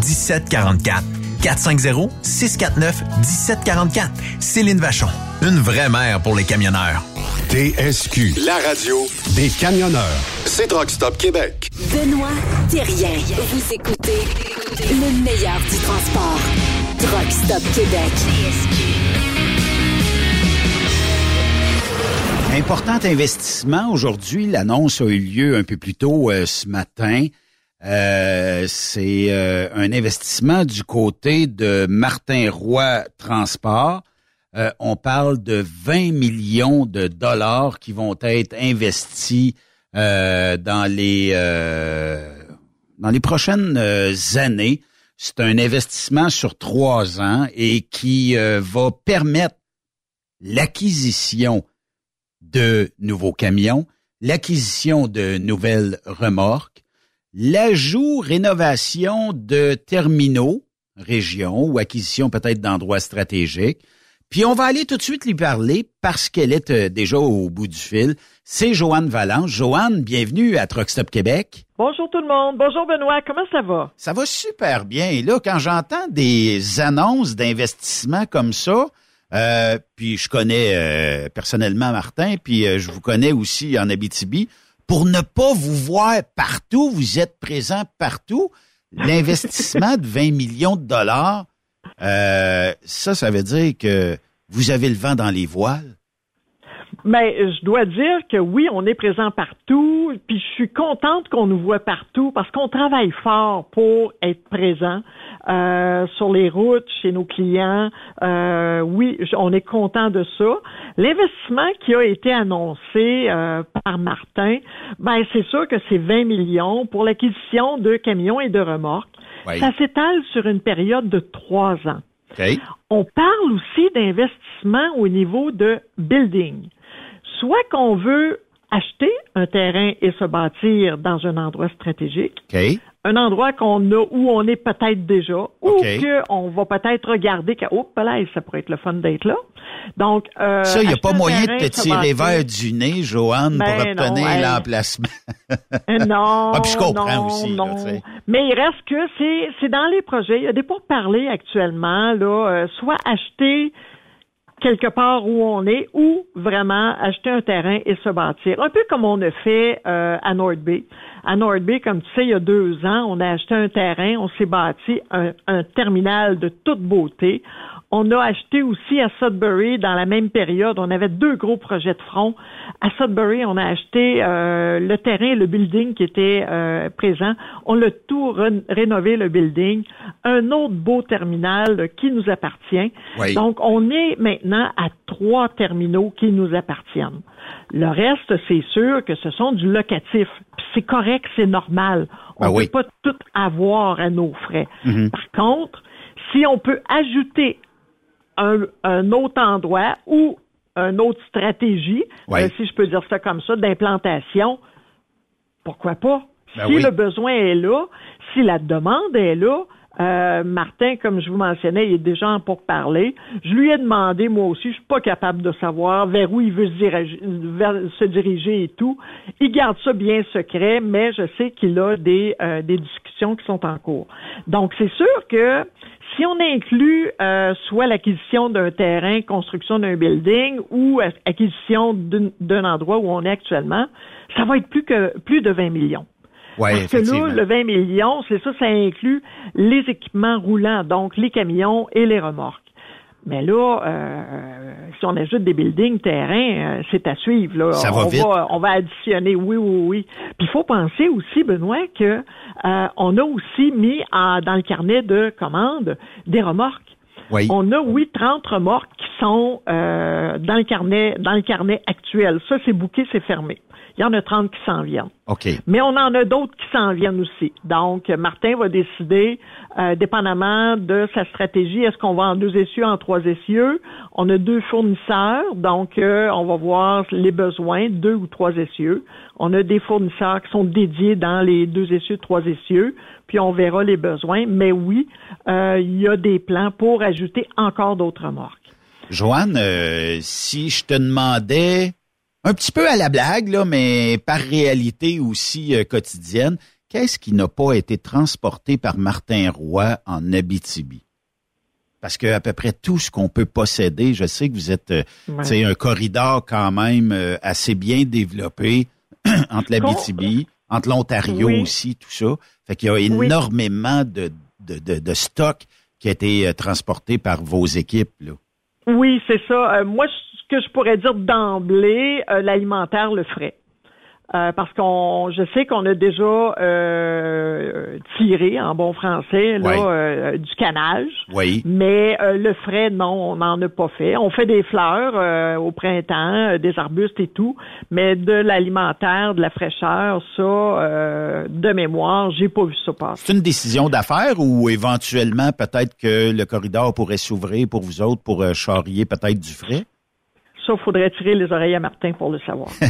450-649-1744. 450-649-1744. Céline Vachon. Une vraie mère pour les camionneurs. TSQ, la radio des camionneurs. C'est Truck Stop Québec. Benoît Thérien. Vous écoutez le meilleur du transport. Truck Stop Québec. Important investissement aujourd'hui. L'annonce a eu lieu un peu plus tôt euh, ce matin. Euh, c'est euh, un investissement du côté de Martin Roy Transport. Euh, on parle de 20 millions de dollars qui vont être investis euh, dans les euh, dans les prochaines années. C'est un investissement sur trois ans et qui va permettre l'acquisition de nouveaux camions, l'acquisition de nouvelles remorques, l'ajout, rénovation de terminaux, régions ou acquisition peut-être d'endroits stratégiques. Puis on va aller tout de suite lui parler parce qu'elle est euh, déjà au bout du fil. C'est Joanne Valence. Joanne, bienvenue à Truck Stop Québec. Bonjour tout le monde. Bonjour Benoît. Comment ça va? Ça va super bien. Et là, quand j'entends des annonces d'investissement comme ça, euh, puis je connais euh, personnellement Martin, puis euh, je vous connais aussi en Abitibi, pour ne pas vous voir partout, vous êtes présent partout, l'investissement de 20 millions de dollars, euh, ça, ça veut dire que vous avez le vent dans les voiles. Mais je dois dire que oui, on est présent partout, puis je suis contente qu'on nous voit partout parce qu'on travaille fort pour être présent euh, sur les routes, chez nos clients. Euh, oui, on est content de ça. L'investissement qui a été annoncé euh, par Martin, ben c'est sûr que c'est 20 millions pour l'acquisition de camions et de remorques. Oui. Ça s'étale sur une période de trois ans. On parle aussi d'investissement au niveau de building. Soit qu'on veut acheter un terrain et se bâtir dans un endroit stratégique, un endroit qu'on a où on est peut-être déjà, ou qu'on va peut-être regarder que, oh, là, ça pourrait être le fun d'être là. Donc, euh, Ça, il n'y a pas moyen de te tirer vers du nez, Joanne, Ben pour non, obtenir hey. l'emplacement. Euh, Non, Ah, puis je comprends non, aussi, non. Mais il reste que c'est c'est dans les projets. Il y a des pourparlers actuellement, là, euh, soit acheter quelque part où on est ou vraiment acheter un terrain et se bâtir. Un peu comme on a fait euh, à North Bay. À North Bay, comme tu sais, il y a deux ans, on a acheté un terrain, on s'est bâti un, un terminal de toute beauté. On a acheté aussi à Sudbury dans la même période. On avait deux gros projets de front. À Sudbury, on a acheté euh, le terrain et le building qui était euh, présent. On l'a tout re- rénové, le building. Un autre beau terminal euh, qui nous appartient. Oui. Donc, on est maintenant à trois terminaux qui nous appartiennent. Le reste, c'est sûr que ce sont du locatif. Puis C'est correct, c'est normal. On Ben ne oui. peut pas tout avoir à nos frais. Mhm. Par contre, si on peut ajouter un, un autre endroit ou une autre stratégie, Ouais. euh, si je peux dire ça comme ça, d'implantation, pourquoi pas? Ben si oui. le besoin est là, si la demande est là, euh, Martin, comme je vous mentionnais, il est déjà en pour parler. Je lui ai demandé, moi aussi, je suis pas capable de savoir vers où il veut se diriger, se diriger et tout. Il garde ça bien secret, mais je sais qu'il a des, euh, des discussions qui sont en cours. Donc, c'est sûr que si on inclut euh, soit l'acquisition d'un terrain, construction d'un building ou acquisition d'un endroit où on est actuellement, ça va être plus que plus de 20 millions. Ouais, Parce que là, le 20 millions, c'est ça, ça inclut les équipements roulants, donc les camions et les remorques. Mais là, euh, si on ajoute des buildings, terrains, euh, c'est à suivre. Là. Ça va on vite. Va, on va additionner, oui, oui, oui. Puis il faut penser aussi, Benoît, que euh, on a aussi mis en- dans le carnet de commandes des remorques. Oui. On a, oui, 30 remorques qui sont euh, dans le carnet, dans le carnet actuel. Ça, c'est bouqué, c'est fermé. Il y en a 30 qui s'en viennent. OK. Mais on en a d'autres qui s'en viennent aussi. Donc, Martin va décider, euh, dépendamment de sa stratégie, est-ce qu'on va en deux essieux, en trois essieux? On a deux fournisseurs, donc euh, on va voir les besoins, deux ou trois essieux. On a des fournisseurs qui sont dédiés dans les deux essieux, trois essieux, puis on verra les besoins. Mais oui, euh, il y a des plans pour ajouter encore d'autres remorques. Joanne, euh, si je te demandais, un petit peu à la blague, là, mais par réalité aussi euh, quotidienne, qu'est-ce qui n'a pas été transporté par Martin Roy en Abitibi? Parce que à peu près tout ce qu'on peut posséder, je sais que vous êtes euh, Ouais. un corridor quand même euh, assez bien développé entre l'Abitibi, entre l'Ontario Oui. aussi, tout ça. Fait qu'il y a énormément de, de, de, de stock qui a été transporté par vos équipes. Là. Oui, c'est ça. Euh, moi, ce que je pourrais dire d'emblée, euh, l'alimentaire le ferait. Euh, parce qu'on, je sais qu'on a déjà euh, tiré en bon français là, euh, du canage, Oui. mais euh, le frais, non, on n'en a pas fait. On fait des fleurs euh, au printemps, des arbustes et tout, mais de l'alimentaire, de la fraîcheur, ça, euh, de mémoire, j'ai pas vu ça passer. C'est une décision d'affaires ou éventuellement peut-être que le corridor pourrait s'ouvrir pour vous autres pour charrier peut-être du frais? Ça, faudrait tirer les oreilles à Martin pour le savoir.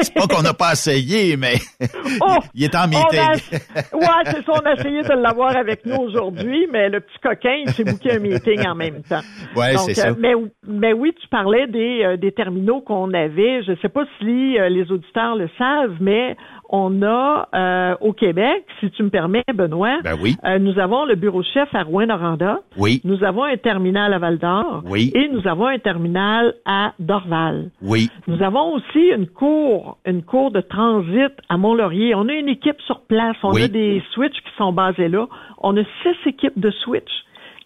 C'est pas qu'on n'a pas essayé, mais Oh! il est en a- meeting. ouais, c'est ça, on a essayé de l'avoir avec nous aujourd'hui, mais le petit coquin, il s'est booké un meeting en même temps. Donc, c'est ça. euh, mais, mais oui, tu parlais des, euh, des terminaux qu'on avait. Je sais pas si euh, les auditeurs le savent, mais on a euh, au Québec, si tu me permets, Benoît, Ben oui. euh, nous avons le bureau chef à Rouen-Noranda. Oui. Nous avons un terminal à Val-d'Or. Oui. Et nous avons un terminal à Dorval. Oui. Nous avons aussi une cour, une cour de transit à Mont-Laurier. On a une équipe sur place. On Oui. a des switches qui sont basés là. On a six équipes de switch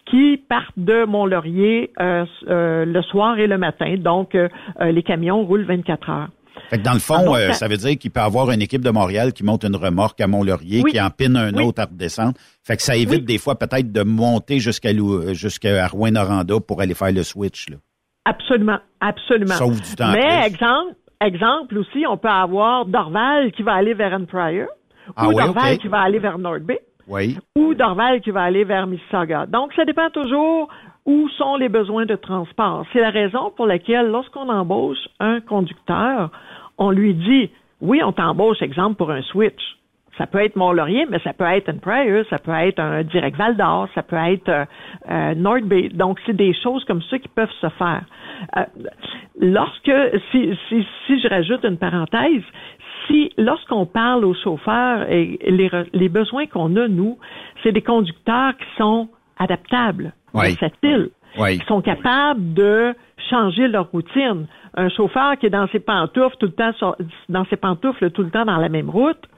qui partent de Mont-Laurier euh, euh, le soir et le matin. Donc, les camions roulent 24 heures. Fait que dans le fond, Ah, donc, euh, ça- veut dire qu'il peut avoir une équipe de Montréal qui monte une remorque à Mont-Laurier, Oui. qui empine un Oui. autre à redescendre. Fait que ça évite Oui. des fois peut-être de monter jusqu'à Lou- jusqu'à Rouen-Noranda pour aller faire le switch. Là. Absolument, absolument. Sauve du temps Mais exemple, exemple aussi, on peut avoir Dorval qui va aller vers Anne Pryor, Ah ou Dorval qui va aller vers North Bay. Oui. ou Dorval qui va aller vers Mississauga. Donc, ça dépend toujours où sont les besoins de transport. C'est la raison pour laquelle, lorsqu'on embauche un conducteur, on lui dit, oui, on t'embauche, exemple, pour un switch. Ça peut être Mont-Laurier, mais ça peut être un Pryor, ça peut être un direct Val d'Or, ça peut être euh, euh, North Bay. Donc, c'est des choses comme ça qui peuvent se faire. Euh, lorsque, si, si, si je rajoute une parenthèse, si lorsqu'on parle aux chauffeurs et les, les besoins qu'on a, nous, c'est des conducteurs qui sont adaptables, Oui. versatiles, Oui. qui sont capables de changer leur routine. Un chauffeur qui est dans ses pantoufles tout le temps dans ses pantoufles tout le temps dans la même route,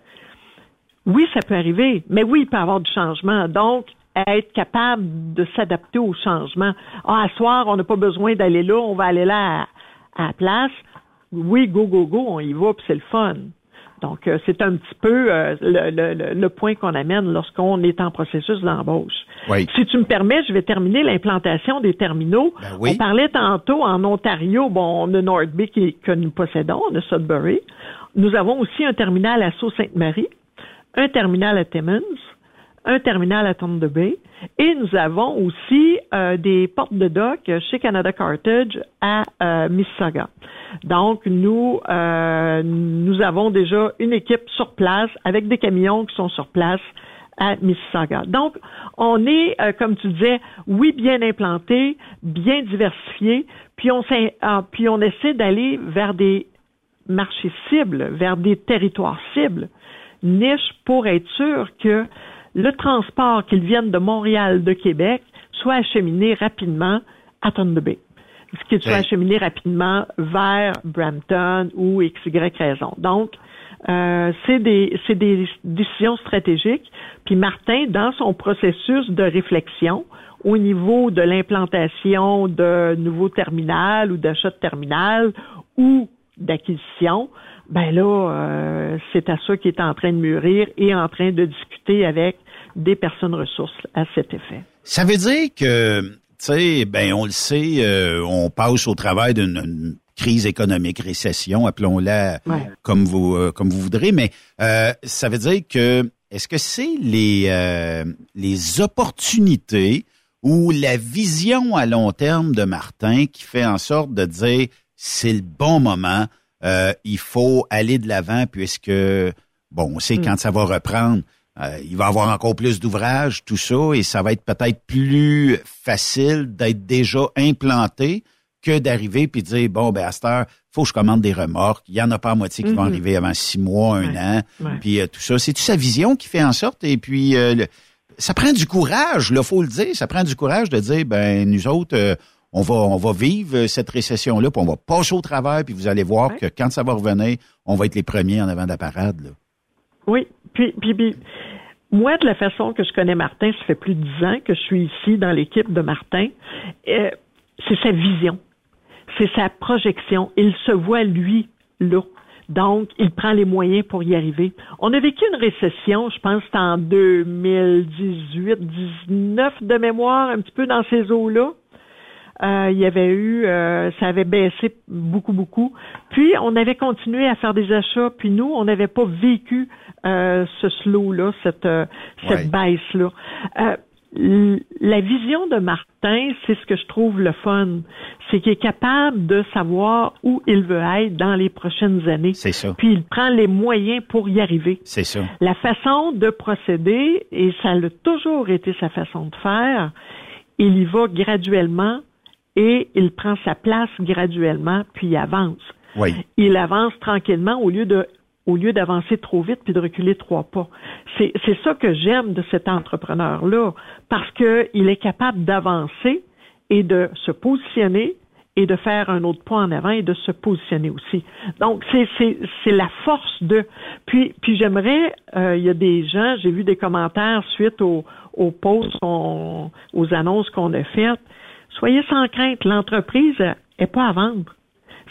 oui, ça peut arriver, mais oui, il peut y avoir du changement. Donc, être capable de s'adapter au changement. Ah, à soir, on n'a pas besoin d'aller là, on va aller là à, à la place. Oui, go, go, go, on y va, puis c'est le fun. Donc, euh, c'est un petit peu euh, le, le- le- le point qu'on amène lorsqu'on est en processus d'embauche. Oui. Si tu me permets, je vais terminer l'implantation des terminaux. Ben oui. On parlait tantôt en Ontario, bon, on a North Bay qui- que nous possédons, on a Sudbury. Nous avons aussi un terminal à Sault-Sainte-Marie, un terminal à Timmins, un terminal à Thunder Bay et nous avons aussi euh, des portes de dock chez Canada Cartage à euh, Mississauga. Donc, nous, euh, nous avons déjà une équipe sur place avec des camions qui sont sur place à Mississauga. Donc, on est, euh, comme tu disais, oui, bien implanté, bien diversifié, puis on, ah, puis on essaie d'aller vers des marchés cibles, vers des territoires cibles, niche pour être sûr que le transport, qu'il vienne de Montréal, de Québec, soit acheminé rapidement à Thunder Bay. Ce qui soit Ouais. acheminé rapidement vers Brampton ou XY raison. Donc, euh, c'est des, c'est des décisions stratégiques. Puis Martin, dans son processus de réflexion, au niveau de l'implantation de nouveaux terminals ou d'achat de terminal ou d'acquisition, ben là, euh, c'est à ça qu'il est en train de mûrir et en train de discuter avec des personnes ressources à cet effet. Ça veut dire que, tu sais, ben on le sait, euh, on passe au travail d'une une crise économique, récession, appelons-la Ouais. comme vous euh, comme vous voudrez, mais euh, ça veut dire que est-ce que c'est les les opportunités ou la vision à long terme de Martin qui fait en sorte de dire c'est le bon moment, il faut aller de l'avant puisque bon, on sait Mm. quand ça va reprendre, euh, il va avoir encore plus d'ouvrages, tout ça, et ça va être peut-être plus facile d'être déjà implanté que d'arriver puis de dire bon ben à cette heure, faut que je commande des remorques. Il y en a pas à moitié qui vont Mhm. arriver avant six mois, un an, ouais. puis euh, tout ça. C'est tu sa vision qui fait en sorte? Et puis euh, le- ça prend du courage, là, faut le dire. Ça prend du courage de dire ben nous autres. euh, on va, on va vivre cette récession-là, puis on va passer au travers, puis vous allez voir Ouais. que quand ça va revenir, on va être les premiers en avant de la parade. Là. Oui, puis, puis, puis, moi, de la façon que je connais Martin, ça fait plus de dix ans que je suis ici dans l'équipe de Martin, euh, c'est sa vision, c'est sa projection. Il se voit, lui, là. Donc, il prend les moyens pour y arriver. On a vécu une récession, je pense, en 2018-19 de mémoire, un petit peu dans ces eaux-là. Euh, il y avait eu, euh, ça avait baissé beaucoup, beaucoup. Puis, on avait continué à faire des achats. Puis nous, on n'avait pas vécu euh, ce slow-là, cette, euh, cette baisse-là. Euh, la vision de Martin, c'est ce que je trouve le fun. C'est qu'il est capable de savoir où il veut être dans les prochaines années. C'est ça. Puis il prend les moyens pour y arriver. C'est ça. La façon de procéder, et ça a toujours été sa façon de faire, il y va graduellement et il prend sa place graduellement, puis il avance. Oui. Il avance tranquillement au lieu de au lieu d'avancer trop vite puis de reculer trois pas. C'est c'est ça que j'aime de cet entrepreneur-là, parce que il est capable d'avancer et de se positionner et de faire un autre pas en avant et de se positionner aussi. Donc c'est c'est c'est la force de. Puis puis j'aimerais, euh, il y a des gens, j'ai vu des commentaires suite aux aux posts, qu'on- aux annonces qu'on a faites. Soyez sans crainte, l'entreprise est pas à vendre.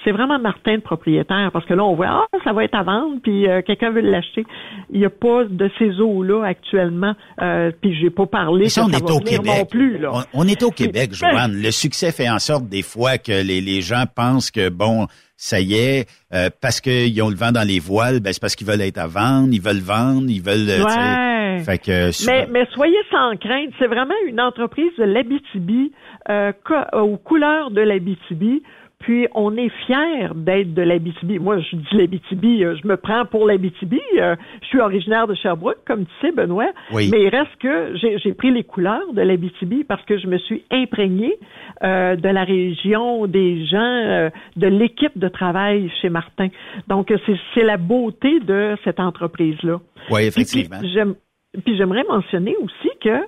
C'est vraiment Martin le propriétaire, parce que là, on voit, ah, ça va être à vendre, puis euh, quelqu'un veut l'acheter. Il n'y a pas de ces eaux-là actuellement, euh, puis j'ai pas parlé Mais ça, on est au Québec. non plus. Là. On, on est au Québec, Joanne. Le succès fait en sorte des fois que les, les gens pensent que bon, ça y est, euh, parce qu'ils ont le vent dans les voiles, ben c'est parce qu'ils veulent être à vendre, ils veulent vendre, ils veulent. euh, Ouais. Fait que Mais, mais soyez sans crainte, c'est vraiment une entreprise de l'Abitibi, euh, aux couleurs de l'Abitibi. Puis on est fiers d'être de l'Abitibi. Moi, je dis l'Abitibi, euh, je me prends pour l'Abitibi. euh, je suis originaire de Sherbrooke, comme tu sais, Benoît. Oui. Mais il reste que j'ai pris les couleurs de l'Abitibi parce que je me suis imprégnée euh, de la région, des gens, euh, de l'équipe de travail chez Martin. Donc, euh, c'est la beauté de cette entreprise-là. Oui, effectivement. Puis j'aimerais mentionner aussi que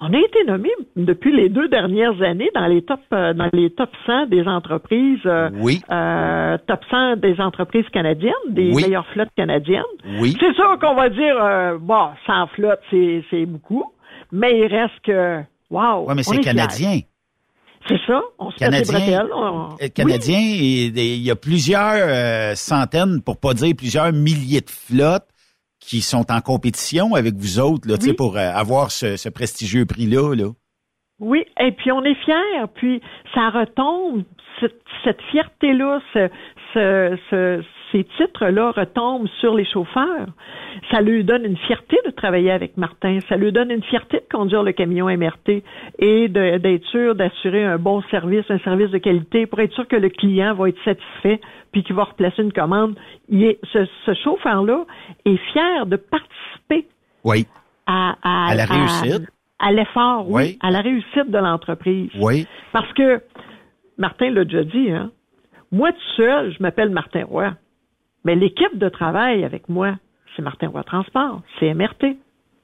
on a été nommé depuis les deux dernières années dans les top euh, dans les top 100 des entreprises euh, Oui. euh, top 100 des entreprises canadiennes, des Oui. meilleures flottes canadiennes. Oui. C'est sûr qu'on va dire euh, bon, 100 flottes c'est c'est beaucoup, mais il reste que wow. Ouais, mais c'est fiers. canadien. C'est ça, on se fait Canadien, on- Canadien, il il y a plusieurs euh, centaines, pour pas dire plusieurs milliers de flottes qui sont en compétition avec vous autres là, Oui. pour euh, avoir ce, ce prestigieux prix-là. Là. Oui, et puis on est fiers, puis ça retombe cette, cette fierté-là, ce, ce, ce, ces titres-là retombent sur les chauffeurs. Ça lui donne une fierté de travailler avec Martin. Ça lui donne une fierté de conduire le camion MRT et d'être sûr d'assurer un bon service, un service de qualité pour être sûr que le client va être satisfait puis qu'il va replacer une commande. Il est, ce, ce chauffeur-là est fier de participer Oui. à, à, À la réussite. à, l'effort, oui, Oui. à la réussite de l'entreprise. Oui. Parce que Martin l'a déjà dit, hein. Moi tout seul, je m'appelle Martin Roy. Mais l'équipe de travail avec moi, c'est Martin Roy Transport, c'est MRT.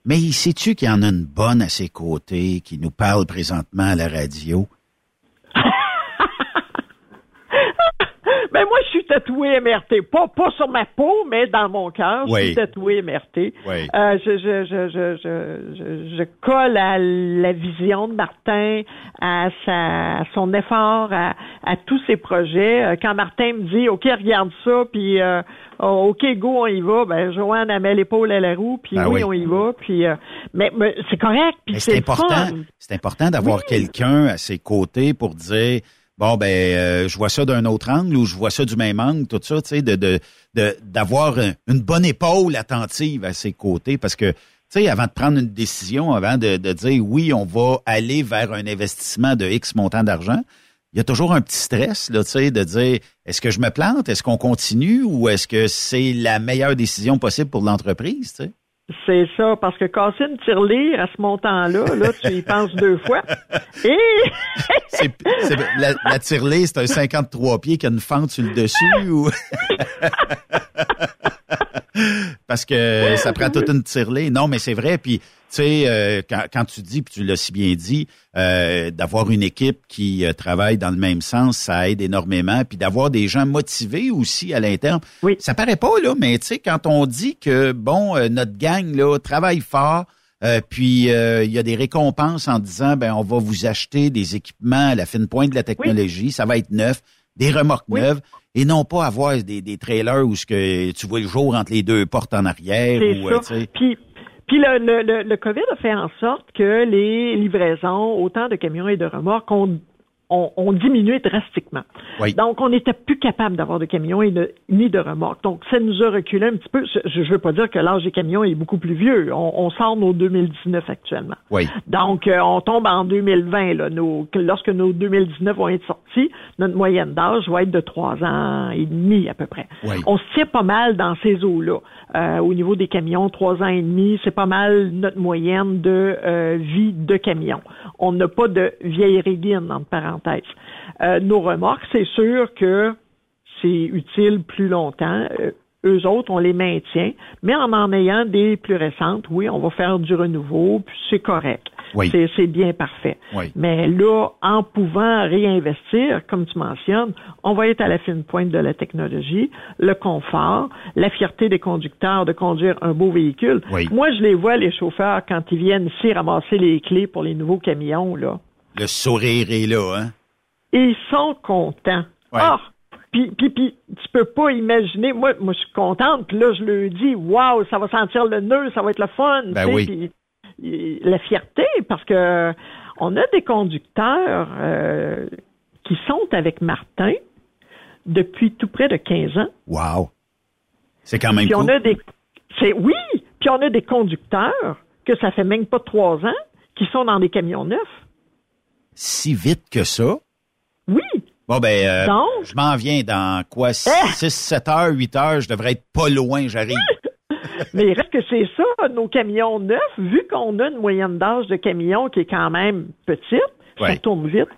Mais sais-tu qu'il y en a une bonne à ses côtés qui nous parle présentement à la radio? Ben moi, je suis tatoué MRT. Pas, pas sur ma peau, mais dans mon cœur, je Oui. suis tatoué MRT. Oui. Euh, je, je, je, je, je, je, je colle à la vision de Martin, à, sa, à son effort, à, à tous ses projets. Euh, Quand Martin me dit, OK, regarde ça, puis euh, oh, OK, go, on y va, ben Joanne, elle met l'épaule à la roue, puis Ben oui, oui. on y va. Puis, euh, mais, mais c'est correct, puis c'est important. C'est important d'avoir quelqu'un à ses côtés pour dire bon ben euh, je vois ça d'un autre angle ou je vois ça du même angle, tout ça, tu sais, de de de- d'avoir un- une bonne épaule attentive à ses côtés. Parce que tu sais, avant de prendre une décision, avant de, de dire oui, on va aller vers un investissement de X montant d'argent, il y a toujours un petit stress, là, tu sais, de dire est-ce que je me plante, est-ce qu'on continue? Ou est-ce que c'est la meilleure décision possible pour l'entreprise, tu sais? C'est ça, parce que casser une tirelire à ce montant-là, là, tu y penses deux fois. Et C'est, c'est- la, la tirelire, c'est un 53 pieds qui a une fente sur le dessus ou... Parce que ça prend toute une tirelire. Non, mais c'est vrai. Puis, tu sais, euh, quand, quand tu dis, puis tu l'as si bien dit, euh, d'avoir une équipe qui euh, travaille dans le même sens, ça aide énormément. Puis d'avoir des gens motivés aussi à l'interne. Oui. Ça paraît pas, là, mais tu sais, quand on dit que, bon, euh, notre gang, là, travaille fort, euh, puis euh, il y a des récompenses en disant ben on va vous acheter des équipements à la fine pointe de la technologie, ça va être neuf, des remorques neuves et non pas avoir des, des trailers où ce que tu vois le jour entre les deux portes en arrière ou euh. Puis, puis le, le, le, le COVID a fait en sorte que les livraisons, autant de camions et de remorques, ont, ont, ont diminué drastiquement. Oui. Donc, on n'était plus capable d'avoir de camions et de- ni de remorques. Donc, ça nous a reculé un petit peu. Je ne veux pas dire que l'âge des camions est beaucoup plus vieux. On, on sort nos 2019 actuellement. Oui. Donc, euh, on tombe en 2020. Là, nos, que lorsque nos 2019 vont être sortis, notre moyenne d'âge va être de trois ans et demi à peu près. Oui. On se tient pas mal dans ces eaux-là. Euh, au niveau des camions, trois ans et demi, c'est pas mal notre moyenne de euh, vie de camion. On n'a pas de vieille régine, entre parenthèses. Euh, nos remorques, c'est sûr que c'est utile plus longtemps. Euh, eux autres, on les maintient, mais en en ayant des plus récentes, oui, on va faire du renouveau, puis c'est correct. Oui. C'est, c'est bien parfait. Oui. Mais là, en pouvant réinvestir, comme tu mentionnes, on va être à la fine pointe de la technologie, le confort, la fierté des conducteurs de conduire un beau véhicule. Oui. Moi, je les vois, les chauffeurs, quand ils viennent ici ramasser les clés pour les nouveaux camions, là. Le sourire est là, hein? Ils sont contents. Ouais. Ah! Puis, puis, puis, tu peux pas imaginer. Moi, moi, je suis contente. Puis là, je le dis, waouh, ça va sentir le nœud, ça va être le fun. Ben oui. puis, la fierté, parce que on a des conducteurs euh, qui sont avec Martin depuis tout près de 15 ans. Wow. C'est quand même Puis cool. on a des, c'est oui. Puis on a des conducteurs que ça fait même pas trois ans qui sont dans des camions neufs. Si vite que ça? Oui. Bon, ben, euh, Donc? je m'en viens dans quoi? Eh! 6, 7 heures, 8 heures, je devrais être pas loin, j'arrive. Mais il reste que c'est ça, nos camions neufs, vu qu'on a une moyenne d'âge de camions qui est quand même petite, ça tourne vite.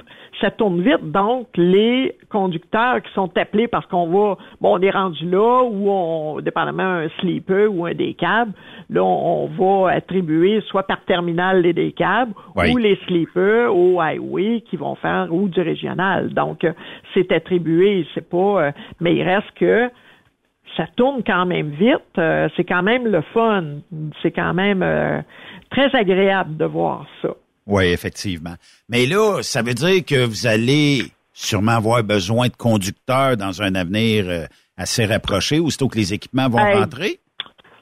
Ça tourne vite, donc les conducteurs qui sont appelés parce qu'on va, bon, on est rendu là, ou on, dépendamment un sleeper ou un décab, là, on, on va attribuer soit par terminal les décabs ou les sleepers au highway qui vont faire ou du régional. Donc, euh, c'est attribué, c'est pas, euh, mais il reste que ça tourne quand même vite. euh, c'est quand même le fun. C'est quand même euh, très agréable de voir ça. Oui, effectivement. Mais là, ça veut dire que vous allez sûrement avoir besoin de conducteurs dans un avenir euh, assez rapproché, aussitôt que les équipements vont Hey. rentrer?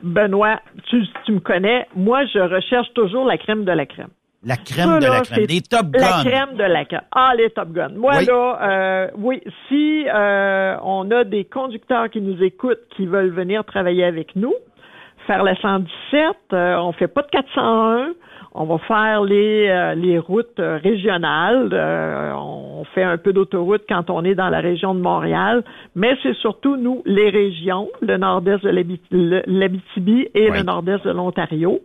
Benoît, tu, tu me connais. Moi, je recherche toujours la crème de la crème. La crème Ça, de là, la crème. Des Top La Gun. crème de la crème. Ah, les Top Gun. Moi, Oui. là, euh, oui, si euh, on a des conducteurs qui nous écoutent, qui veulent venir travailler avec nous, faire la 117, euh, on fait pas de 401, on va faire les, euh, les routes euh, régionales, euh, on fait un peu d'autoroute quand on est dans la région de Montréal, mais c'est surtout, nous, les régions, le nord-est de l'Abitibi et le nord-est de l'Ontario.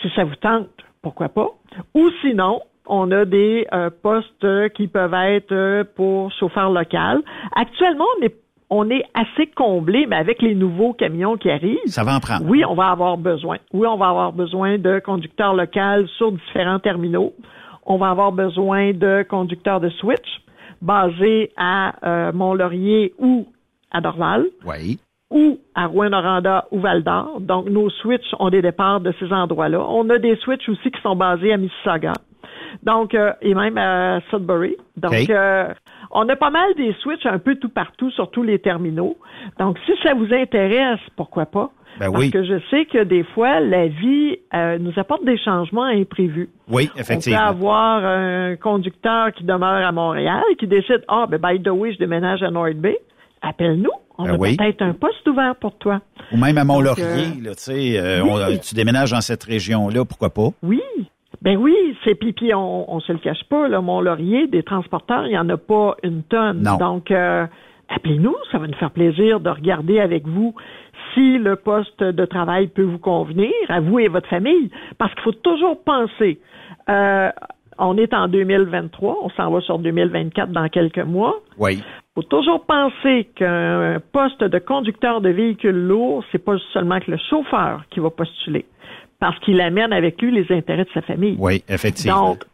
Si ça vous tente, pourquoi pas? Ou sinon, on a des euh, postes qui peuvent être pour chauffeur local. Actuellement, on est, on est assez comblé, mais avec les nouveaux camions qui arrivent, Ça va en prendre. oui, on va avoir besoin. Oui, on va avoir besoin de conducteurs locaux sur différents terminaux. On va avoir besoin de conducteurs de switch basés à euh, Mont-Laurier ou à Dorval Oui. ou à Rouen-Noranda ou Val-d'Or. Donc, nos switches ont des départs de ces endroits-là. On a des switches aussi qui sont basés à Mississauga. Donc, euh, et même à Sudbury. Donc, euh, on a pas mal des switches un peu tout partout sur tous les terminaux. Donc, si ça vous intéresse, pourquoi pas? Ben Parce oui. que je sais que des fois, la vie euh, nous apporte des changements imprévus. Oui, On peut effectivement. avoir un conducteur qui demeure à Montréal et qui décide, ah, ben, by the way, je déménage à North Bay. Appelle-nous. On Ben a oui. peut-être un poste ouvert pour toi. Ou même à Mont-Laurier, tu sais, euh, oui. tu déménages dans cette région-là, pourquoi pas? Oui. Ben oui, c'est puis, puis on, on se le cache pas, là, Mont-Laurier, des transporteurs, il n'y en a pas une tonne. Non. Donc, euh, appelez-nous, ça va nous faire plaisir de regarder avec vous si le poste de travail peut vous convenir, à vous et votre famille, parce qu'il faut toujours penser. euh, on est en 2023, on s'en va sur 2024 dans quelques mois. Oui. faut toujours penser qu'un poste de conducteur de véhicule lourd, c'est pas seulement que le chauffeur qui va postuler, parce qu'il amène avec lui les intérêts de sa famille. Oui, effectivement. Donc,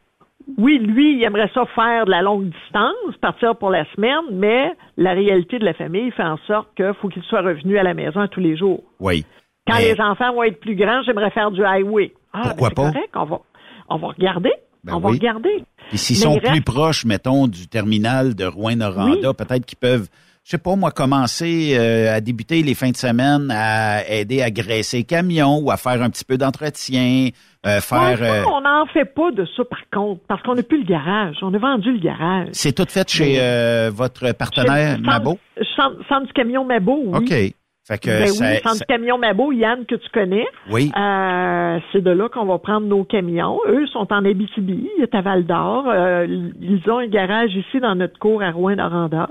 oui, lui, il aimerait ça faire de la longue distance, partir pour la semaine, mais la réalité de la famille fait en sorte qu'il faut qu'il soit revenu à la maison tous les jours. oui. Quand Mais- les enfants vont être plus grands, j'aimerais faire du highway. Ah, Pourquoi ben, pas? c'est correct, on va, on va regarder. Ben on va regarder. Puis s'ils sont reste- plus proches, mettons, du terminal de Rouen-Noranda, peut-être qu'ils peuvent, je sais pas moi, commencer euh, à débuter les fins de semaine à aider à graisser les camions ou à faire un petit peu d'entretien, euh, faire... Ouais, euh, ça, on n'en fait pas de ça, par contre, parce qu'on n'a plus le garage. On a vendu le garage. c'est tout fait chez euh, votre partenaire Chez- Mabo? Centre, centre du camion Mabo, oui. OK. Fait que Ben ça- oui, centre ça- du camion Mabo, Yann, que tu connais. Oui. Euh, c'est de là qu'on va prendre nos camions. Eux sont en Abitibi, ils sont à Val d'Or. Euh, ils ont un garage ici dans notre cour à Rouen-Noranda.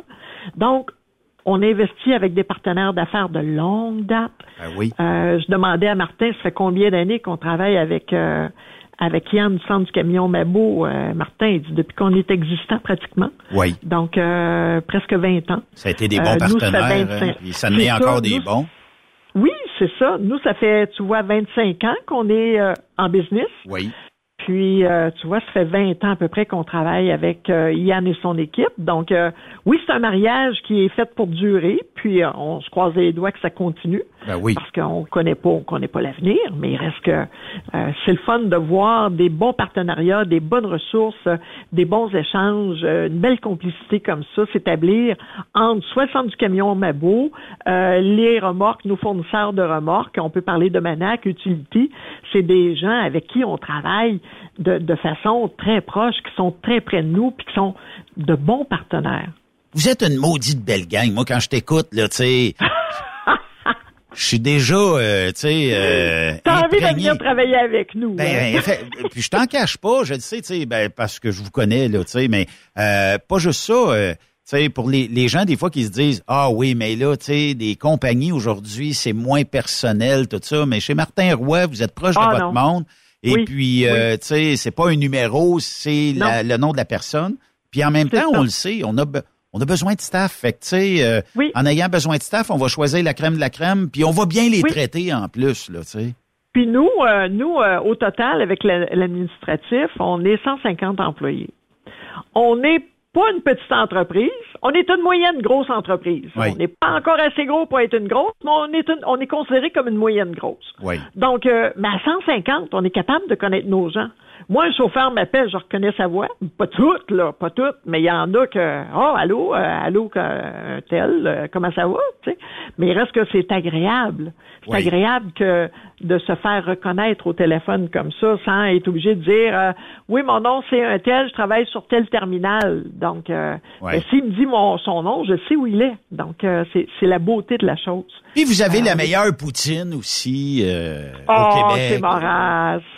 Donc, on investit avec des partenaires d'affaires de longue date. Ben oui. Euh, je demandais à Martin, ça fait combien d'années qu'on travaille avec euh, avec Yann du centre du camion Mabo. Euh, Martin, il dit depuis qu'on est existant pratiquement. Oui. Donc, euh, presque 20 ans. Ça a été des Euh, bons nous, ça fait partenaires, 25. hein, ça en est encore des nous, bons. Oui, c'est ça. Nous, ça fait, tu vois, 25 ans qu'on est euh, en business. Oui. Puis, euh, tu vois, ça fait 20 ans à peu près qu'on travaille avec euh, Yann et son équipe. Donc, euh, oui, c'est un mariage qui est fait pour durer. Puis, euh, on se croise les doigts que ça continue. Ben oui. Parce qu'on connaît pas, on connaît pas l'avenir. Mais il reste que euh, c'est le fun de voir des bons partenariats, des bonnes ressources, des bons échanges, euh, une belle complicité comme ça s'établir entre soit le centre du camion Mabo, euh, les remorques, nos fournisseurs de remorques. On peut parler de Manac, Utility. C'est des gens avec qui on travaille de, de façon très proche, qui sont très près de nous, puis qui sont de bons partenaires. Vous êtes une maudite belle gang. Moi, quand je t'écoute, là, tu sais, je suis déjà, euh, tu sais, euh, T'as envie de venir travailler avec nous. Ben, hein? fait, puis je t'en cache pas, je le sais, tu sais, ben, parce que je vous connais, là, tu sais, mais euh, pas juste ça. tu sais, pour les, les gens, des fois, qui se disent Ah oui, mais là, tu sais, des compagnies aujourd'hui, c'est moins personnel, tout ça. Mais chez Martin Roy, vous êtes proche Ah, de votre non. monde. Et Oui, puis, euh, tu sais, c'est pas un numéro, c'est le nom de la personne. Puis en même temps, ça. on le sait, on a, on a besoin de staff. Fait que, tu sais, euh, Oui. en ayant besoin de staff, on va choisir la crème de la crème, puis on va bien les traiter en plus, là, tu sais. Puis nous, euh, nous au total, avec la- l'administratif, on est 150 employés. On est pas une petite entreprise. On est une moyenne grosse entreprise. Oui. On n'est pas encore assez gros pour être une grosse, mais on est, une- on est considéré comme une moyenne grosse. Oui. Donc, euh, mais à 150, on est capable de connaître nos gens. Moi, un chauffeur m'appelle, je reconnais sa voix. Pas toutes, là, pas toutes, mais il y en a que, oh, allô, euh, allô, euh, tel, euh, comment ça va, tu sais. Mais il reste que c'est agréable. C'est Oui. agréable que de se faire reconnaître au téléphone comme ça, sans être obligé de dire, euh, oui, mon nom c'est un tel, je travaille sur tel terminal. Donc, euh, Ouais. ben, s'il me dit mon, son nom, je sais où il est. Donc, c'est la beauté de la chose. Puis vous avez Ah, la oui. meilleure poutine aussi euh, Oh, au Québec. c'est.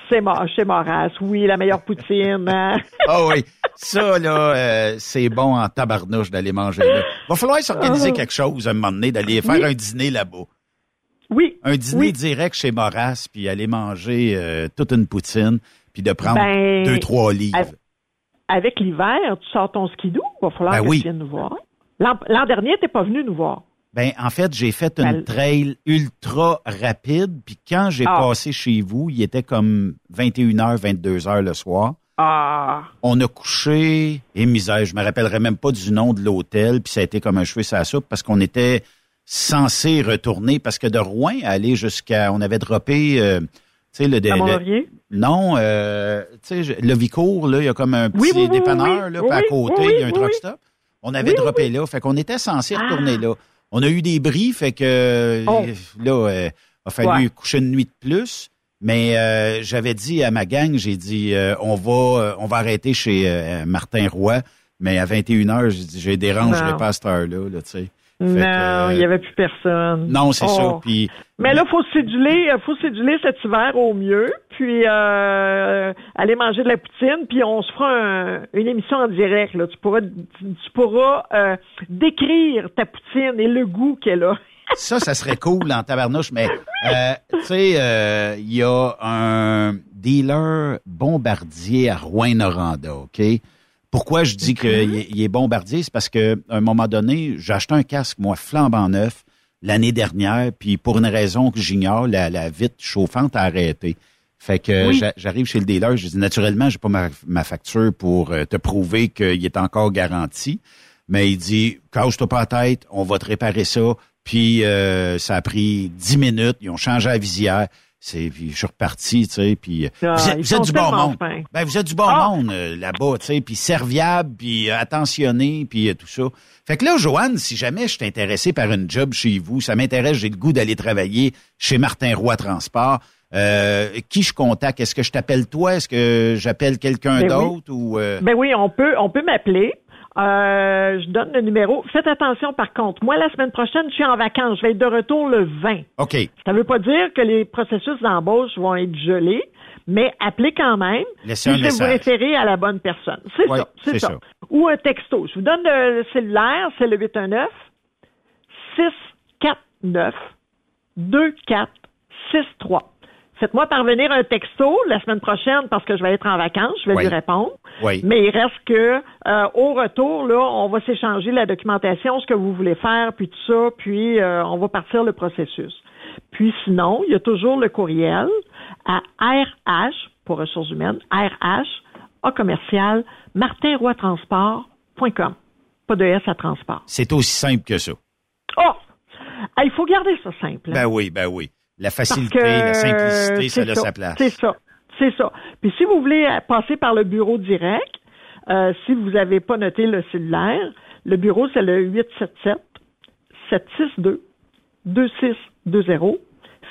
C'est chez Moras. Oui, la meilleure poutine. hein. Ah oui. Ça, là, euh, c'est bon en tabarnouche d'aller manger là. Va falloir s'organiser Oh. quelque chose à un moment donné, d'aller faire Oui. un dîner là-bas. Oui. Un dîner Oui. direct chez Moras, puis aller manger euh, toute une poutine, puis de prendre Ben, deux, trois livres. av- Avec l'hiver, tu sors ton skidoo. Va falloir Ben que oui. tu viennes nous voir. L'an l'an dernier, t'es pas venu nous voir. Ben, en fait, j'ai fait une trail ultra rapide, puis quand j'ai Ah. passé chez vous, il était comme 21h, 22h le soir. Ah. On a couché, et misère, je me rappellerai même pas du nom de l'hôtel, puis ça a été comme un cheveu sur la soupe, parce qu'on était censé retourner, parce que de Rouen aller jusqu'à, on avait droppé, euh, tu sais, le, le- non, euh, tu sais, le Vicourt, là, il y a comme un petit Oui, oui, oui, dépanneur, là, puis à côté, il y a un truck stop. On avait droppé là, fait qu'on était censé retourner Ah. là. On a eu des bris, fait que Oh. là, euh, a fallu Ouais. coucher une nuit de plus. Mais euh, j'avais dit à ma gang, j'ai dit, euh, on va euh, on va arrêter chez euh, Martin Roy. Mais à 21h, j'ai dit, je dérangerai Non. pas à cette heure-là, là, tu sais. Fait Non, que, euh, il y avait plus personne. Non, c'est Oh. ça. Puis, Mais là, faut céduler, euh, faut céduler cet hiver au mieux, puis euh, aller manger de la poutine, puis on se fera un- une émission en direct. Là. Tu pourras, tu, pourras euh, décrire ta poutine et le goût qu'elle a. Ça, ça serait cool en tabarnouche, mais euh, tu sais, euh, il y a un dealer bombardier à Rouen-Noranda, OK? Pourquoi je dis qu'il est, il est bombardier? C'est parce que à un moment donné, j'ai acheté un casque, moi, flambant neuf, l'année dernière, puis pour une raison que j'ignore, la, la vitre chauffante a arrêté. Fait que Oui. j'arrive chez le dealer, je dis naturellement, j'ai pas ma, ma facture pour euh, te prouver qu'il est encore garanti. Mais il dit, cache-toi pas la tête, on va te réparer ça. Puis euh, ça a pris dix minutes, ils ont changé la visière. C'est, puis je suis reparti, tu sais, puis Ah, vous êtes, vous du bon tellement monde. Ben, vous êtes du bon Ah! monde là-bas, tu sais, puis serviable, puis euh, attentionné, puis euh, tout ça. Fait que là, Joanne, si jamais je suis intéressé par une job chez vous, ça m'intéresse, j'ai le goût d'aller travailler chez Martin Roy Transport. Euh, qui je contacte? Est-ce que je t'appelle toi? Est-ce que j'appelle quelqu'un Ben oui. d'autre? Ou euh, Ben oui, on peut, on peut m'appeler. Euh, je donne le numéro. Faites attention par contre. Moi, la semaine prochaine, je suis en vacances. Je vais être de retour le 20. OK. Ça ne veut pas dire que les processus d'embauche vont être gelés, mais appelez quand même. Laissez vais vous référer à la bonne personne. C'est Ouais, ça, c'est c'est ça. ça. Ou un texto. Je vous donne le cellulaire, c'est le 819 649 2463. Faites-moi parvenir un texto la semaine prochaine parce que je vais être en vacances, je vais Oui. lui répondre. Oui. Mais il reste que euh, au retour, là, on va s'échanger la documentation, ce que vous voulez faire, puis tout ça, puis euh, on va partir le processus. Puis sinon, il y a toujours le courriel à RH pour ressources humaines, RH A commercial martinroitransport.com. Pas de S à transport. c'est aussi simple que ça. Oh! Ah, il faut garder ça simple. hein? Ben oui, ben oui. La facilité, que, la simplicité, ça c'est a sa place. C'est ça. C'est ça. Puis si vous voulez passer par le bureau direct, euh, si vous n'avez pas noté le cellulaire, le bureau, c'est le 877 762 2620.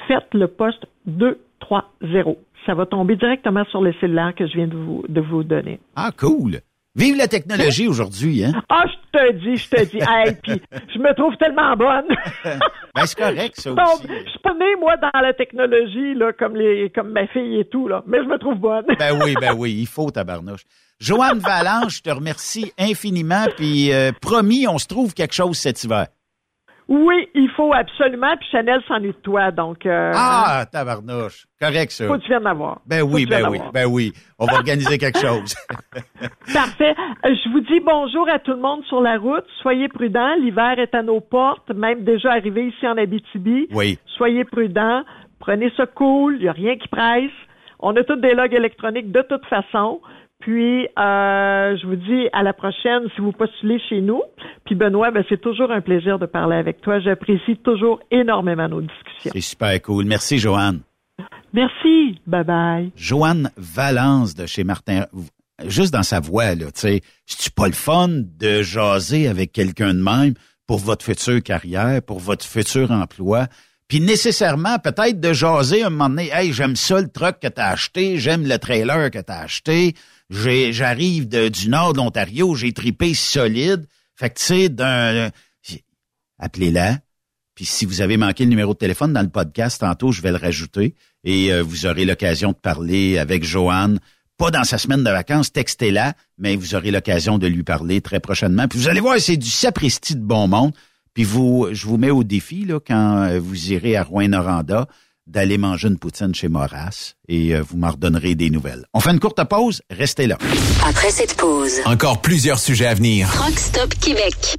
Faites le poste 230. Ça va tomber directement sur le cellulaire que je viens de vous, de vous donner. Ah, cool. Vive la technologie aujourd'hui, hein? Ah, je te dis, je te dis. Hey, puis je me trouve tellement bonne. Ben, c'est correct, ça aussi. je suis pas née, moi, dans la technologie, là, comme les, comme ma fille et tout, là. Mais je me trouve bonne. Ben oui, ben oui, il faut tabarnouche. Joanne Valanche, je te remercie infiniment, puis euh, promis, on se trouve quelque chose cet hiver. Oui, il faut absolument. Puis Chanel s'ennuie de toi, donc. Euh, Ah, tabarnouche. Correct, ça. Faut que tu viennes m'avoir. Ben oui, ben oui, ben oui. On va organiser quelque chose. Parfait. Euh, Je vous dis bonjour à tout le monde sur la route. Soyez prudents. L'hiver est à nos portes, même déjà arrivé ici en Abitibi. Oui. Soyez prudents. Prenez ça cool. Il n'y a rien qui presse. On a tous des logs électroniques de toute façon. Puis euh, je vous dis à la prochaine si vous postulez chez nous. Puis Benoît, ben, c'est toujours un plaisir de parler avec toi. J'apprécie toujours énormément nos discussions. C'est super cool. Merci, Joanne. Merci. Bye bye. Joanne Valence de chez Martin. Juste dans sa voix, là, tu sais, c'est pas le fun de jaser avec quelqu'un de même pour votre future carrière, pour votre futur emploi? Puis nécessairement, peut-être de jaser un moment donné, hey, j'aime ça le truck que t'as acheté, j'aime le trailer que t'as acheté, j'arrive du nord de l'Ontario, j'ai tripé solide. Fait que tu sais, d'un appelez-la. Puis si vous avez manqué le numéro de téléphone dans le podcast, tantôt, je vais le rajouter et euh, vous aurez l'occasion de parler avec Joanne. Pas dans sa semaine de vacances, textez-la, mais vous aurez l'occasion de lui parler très prochainement. Puis vous allez voir, c'est du sapristi de bon monde. Puis vous, je vous mets au défi, là, quand euh, vous irez à Rouen-Noranda, d'aller manger une poutine chez Moras et euh, vous m'en redonnerez des nouvelles. On fait une courte pause, restez là. Après cette pause, Encore plusieurs sujets à venir. Truck Stop Québec.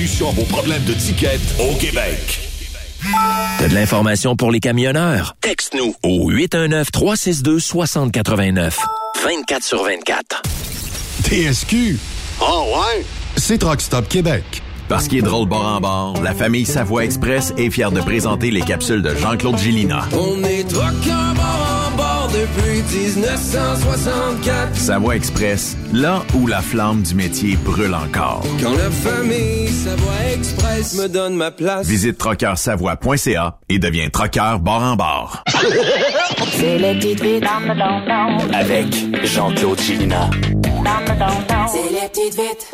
à vos problèmes de ticket au Québec. T'as de l'information pour les camionneurs? Texte-nous au 819-362-6089. 24 sur 24. TSQ. Oh ouais? C'est Truck Stop Québec. Parce qu'il est drôle bord en bord, la famille Savoie Express est fière de présenter les capsules de Jean-Claude Gélina. On est bord en bord depuis 1964. Savoie Express, là où la flamme du métier brûle encore. Quand la famille Savoie Express me donne ma place. Visite trockeursavoie.ca et deviens trockeur bord en bord. C'est le don-don. Avec Jean-Claude don-don. C'est les petites vites.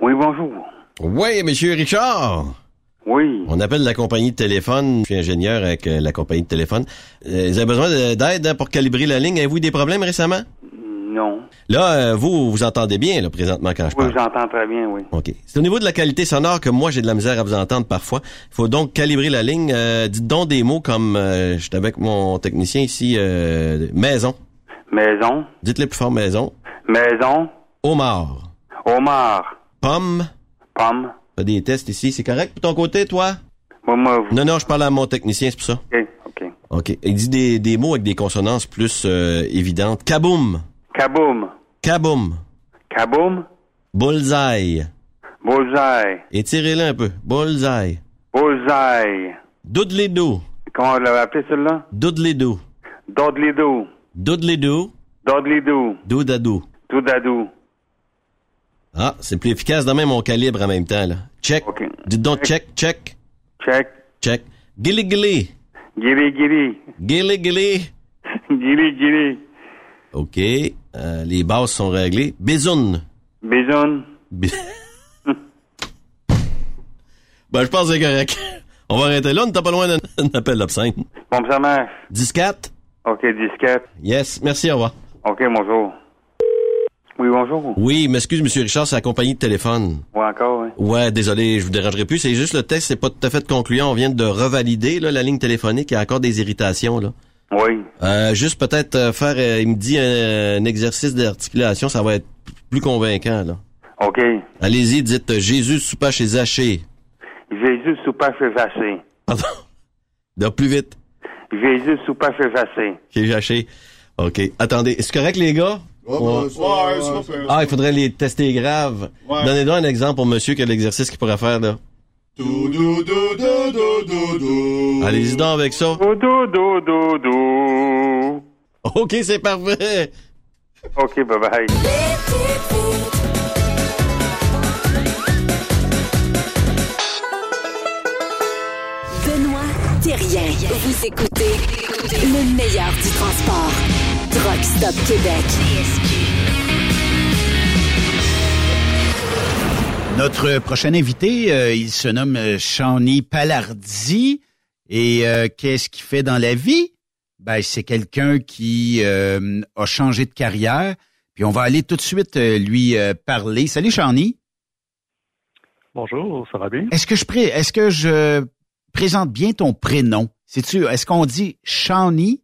Oui, bonjour. Oui, monsieur Richard. Oui. On appelle la compagnie de téléphone. Je suis ingénieur avec euh, la compagnie de téléphone. Euh, vous avez besoin de- d'aide hein, pour calibrer la ligne. Avez-vous eu des problèmes récemment? Non. Là, euh, vous, vous entendez bien, là, présentement, quand je Oui, parle. j'entends très bien, oui. OK. C'est au niveau de la qualité sonore que moi, j'ai de la misère à vous entendre parfois. Il faut donc calibrer la ligne. Euh, dites donc des mots comme, euh, je suis avec mon technicien ici, euh, maison. Maison. Dites-le plus fort, maison. Maison. Homard. Homard. Pomme. Pomme. Des tests ici. C'est correct pour ton côté, toi? Moi, moi, Non, non, je parle à mon technicien, c'est pour ça. OK, OK. OK. Il dit des, des mots avec des consonances plus euh, évidentes. Kaboom. Kaboom. Kaboom. Kaboom. Bullseye. Bullseye. Étirez-le un peu. Bullseye. Bullseye. Doodly-doo. Comment on l'avait appelé celui-là? Doodly-doo. Dodley-doo. Doodly-doo. Dodley-doo. Doodadoo. Doudadou. Ah, c'est plus efficace de même mon calibre en même temps, là. Check. Dites donc check, check. Check. Check. Gilly gilly. Giri, giri. Gilly gilly. Giri, giri. OK. Euh, les bases sont réglées. Bisoun. Bisoun. Bi- ben, je pense que c'est correct. On va arrêter là. On n'est pas loin d'un appel d'obscène. Bon, ça marche. Disquette. OK, disquette. Yes. Merci, au revoir. OK, bonjour. Oui, bonjour. Oui, m'excuse, Monsieur Richard, c'est la compagnie de téléphone. Oui, encore, oui. Ouais, désolé, je vous dérangerai plus. C'est juste le test, c'est pas tout à fait concluant. On vient de revalider là, la ligne téléphonique. Il y a encore des irritations. Là. Oui. Euh, juste peut-être euh, faire, euh, il me dit un, un exercice d'articulation, ça va être plus convaincant. Là. OK. Allez-y, dites Jésus soupa chez Zachée. Jésus soupa fait vasser. Pardon? Non, plus vite. Jésus soupa fait vasser. Chez Zachée. OK. Attendez, est-ce correct, les gars? On- Ah, il faudrait les tester graves. Ouais. Donnez-nous un exemple pour monsieur qui a l'exercice qu'il pourrait faire, là. Allez-y donc avec ça. OK, c'est parfait. OK, bye-bye. Benoît Thérien. Vous écoutez le meilleur du transport. Truck Stop Québec. Notre prochain invité, euh, il se nomme euh, Shawnee Palardi. Et euh, qu'est-ce qu'il fait dans la vie? Ben, c'est quelqu'un qui euh, a changé de carrière. Puis on va aller tout de suite lui euh, parler. Salut Shawnee. Bonjour, ça va bien? Est-ce que je pré- est-ce que je présente bien ton prénom? C'est-tu, est-ce qu'on dit Shawnee?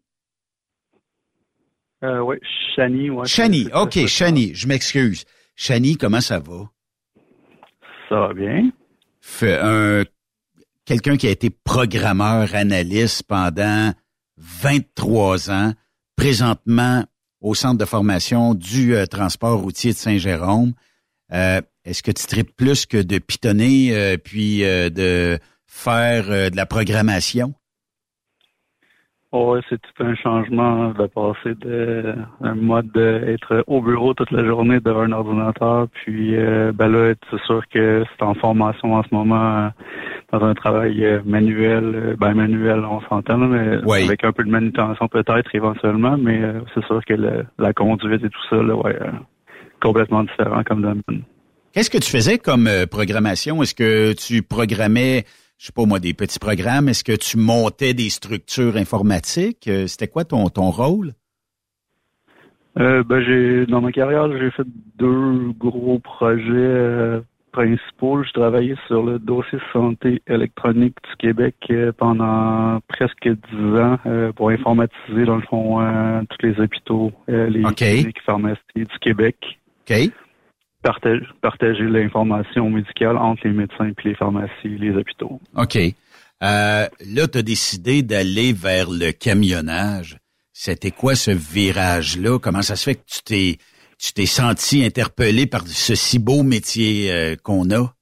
Euh, oui, Chani, ouais. C'est- OK, Shani, je m'excuse. Shani, comment ça va? Ça va bien. Fait un quelqu'un qui a été programmeur, analyste pendant 23 ans, présentement au centre de formation du euh, transport routier de Saint-Jérôme. Euh, Est-ce que tu tripes plus que de pitonner euh, puis euh, de faire de la programmation? Oh, ouais, c'est tout un changement de passer de un mode d'être au bureau toute la journée devant un ordinateur, puis euh, ben là, c'est sûr que c'est en formation en ce moment euh, dans un travail euh, manuel, ben manuel, on s'entend, mais Oui. avec un peu de manutention peut-être éventuellement, mais euh, c'est sûr que le- la conduite et tout ça, là, ouais, euh, complètement différent comme domaine. Qu'est-ce que tu faisais comme programmation? Est-ce que tu programmais, je sais pas moi, des petits programmes? Est-ce que tu montais des structures informatiques? Euh, C'était quoi ton, ton rôle? Euh, ben j'ai dans ma carrière j'ai fait deux gros projets euh, principaux. Je travaillais sur le dossier santé électronique du Québec euh, pendant presque dix ans pour informatiser dans le fond tous les hôpitaux, les OK. cliniques, pharmacies du Québec. OK. Partage- partager l'information médicale entre les médecins puis les pharmacies, les hôpitaux. OK. Euh, là, tu as décidé d'aller vers le camionnage. C'était quoi ce virage-là? Comment ça se fait que tu t'es tu t'es senti interpellé par ce si beau métier euh, qu'on a?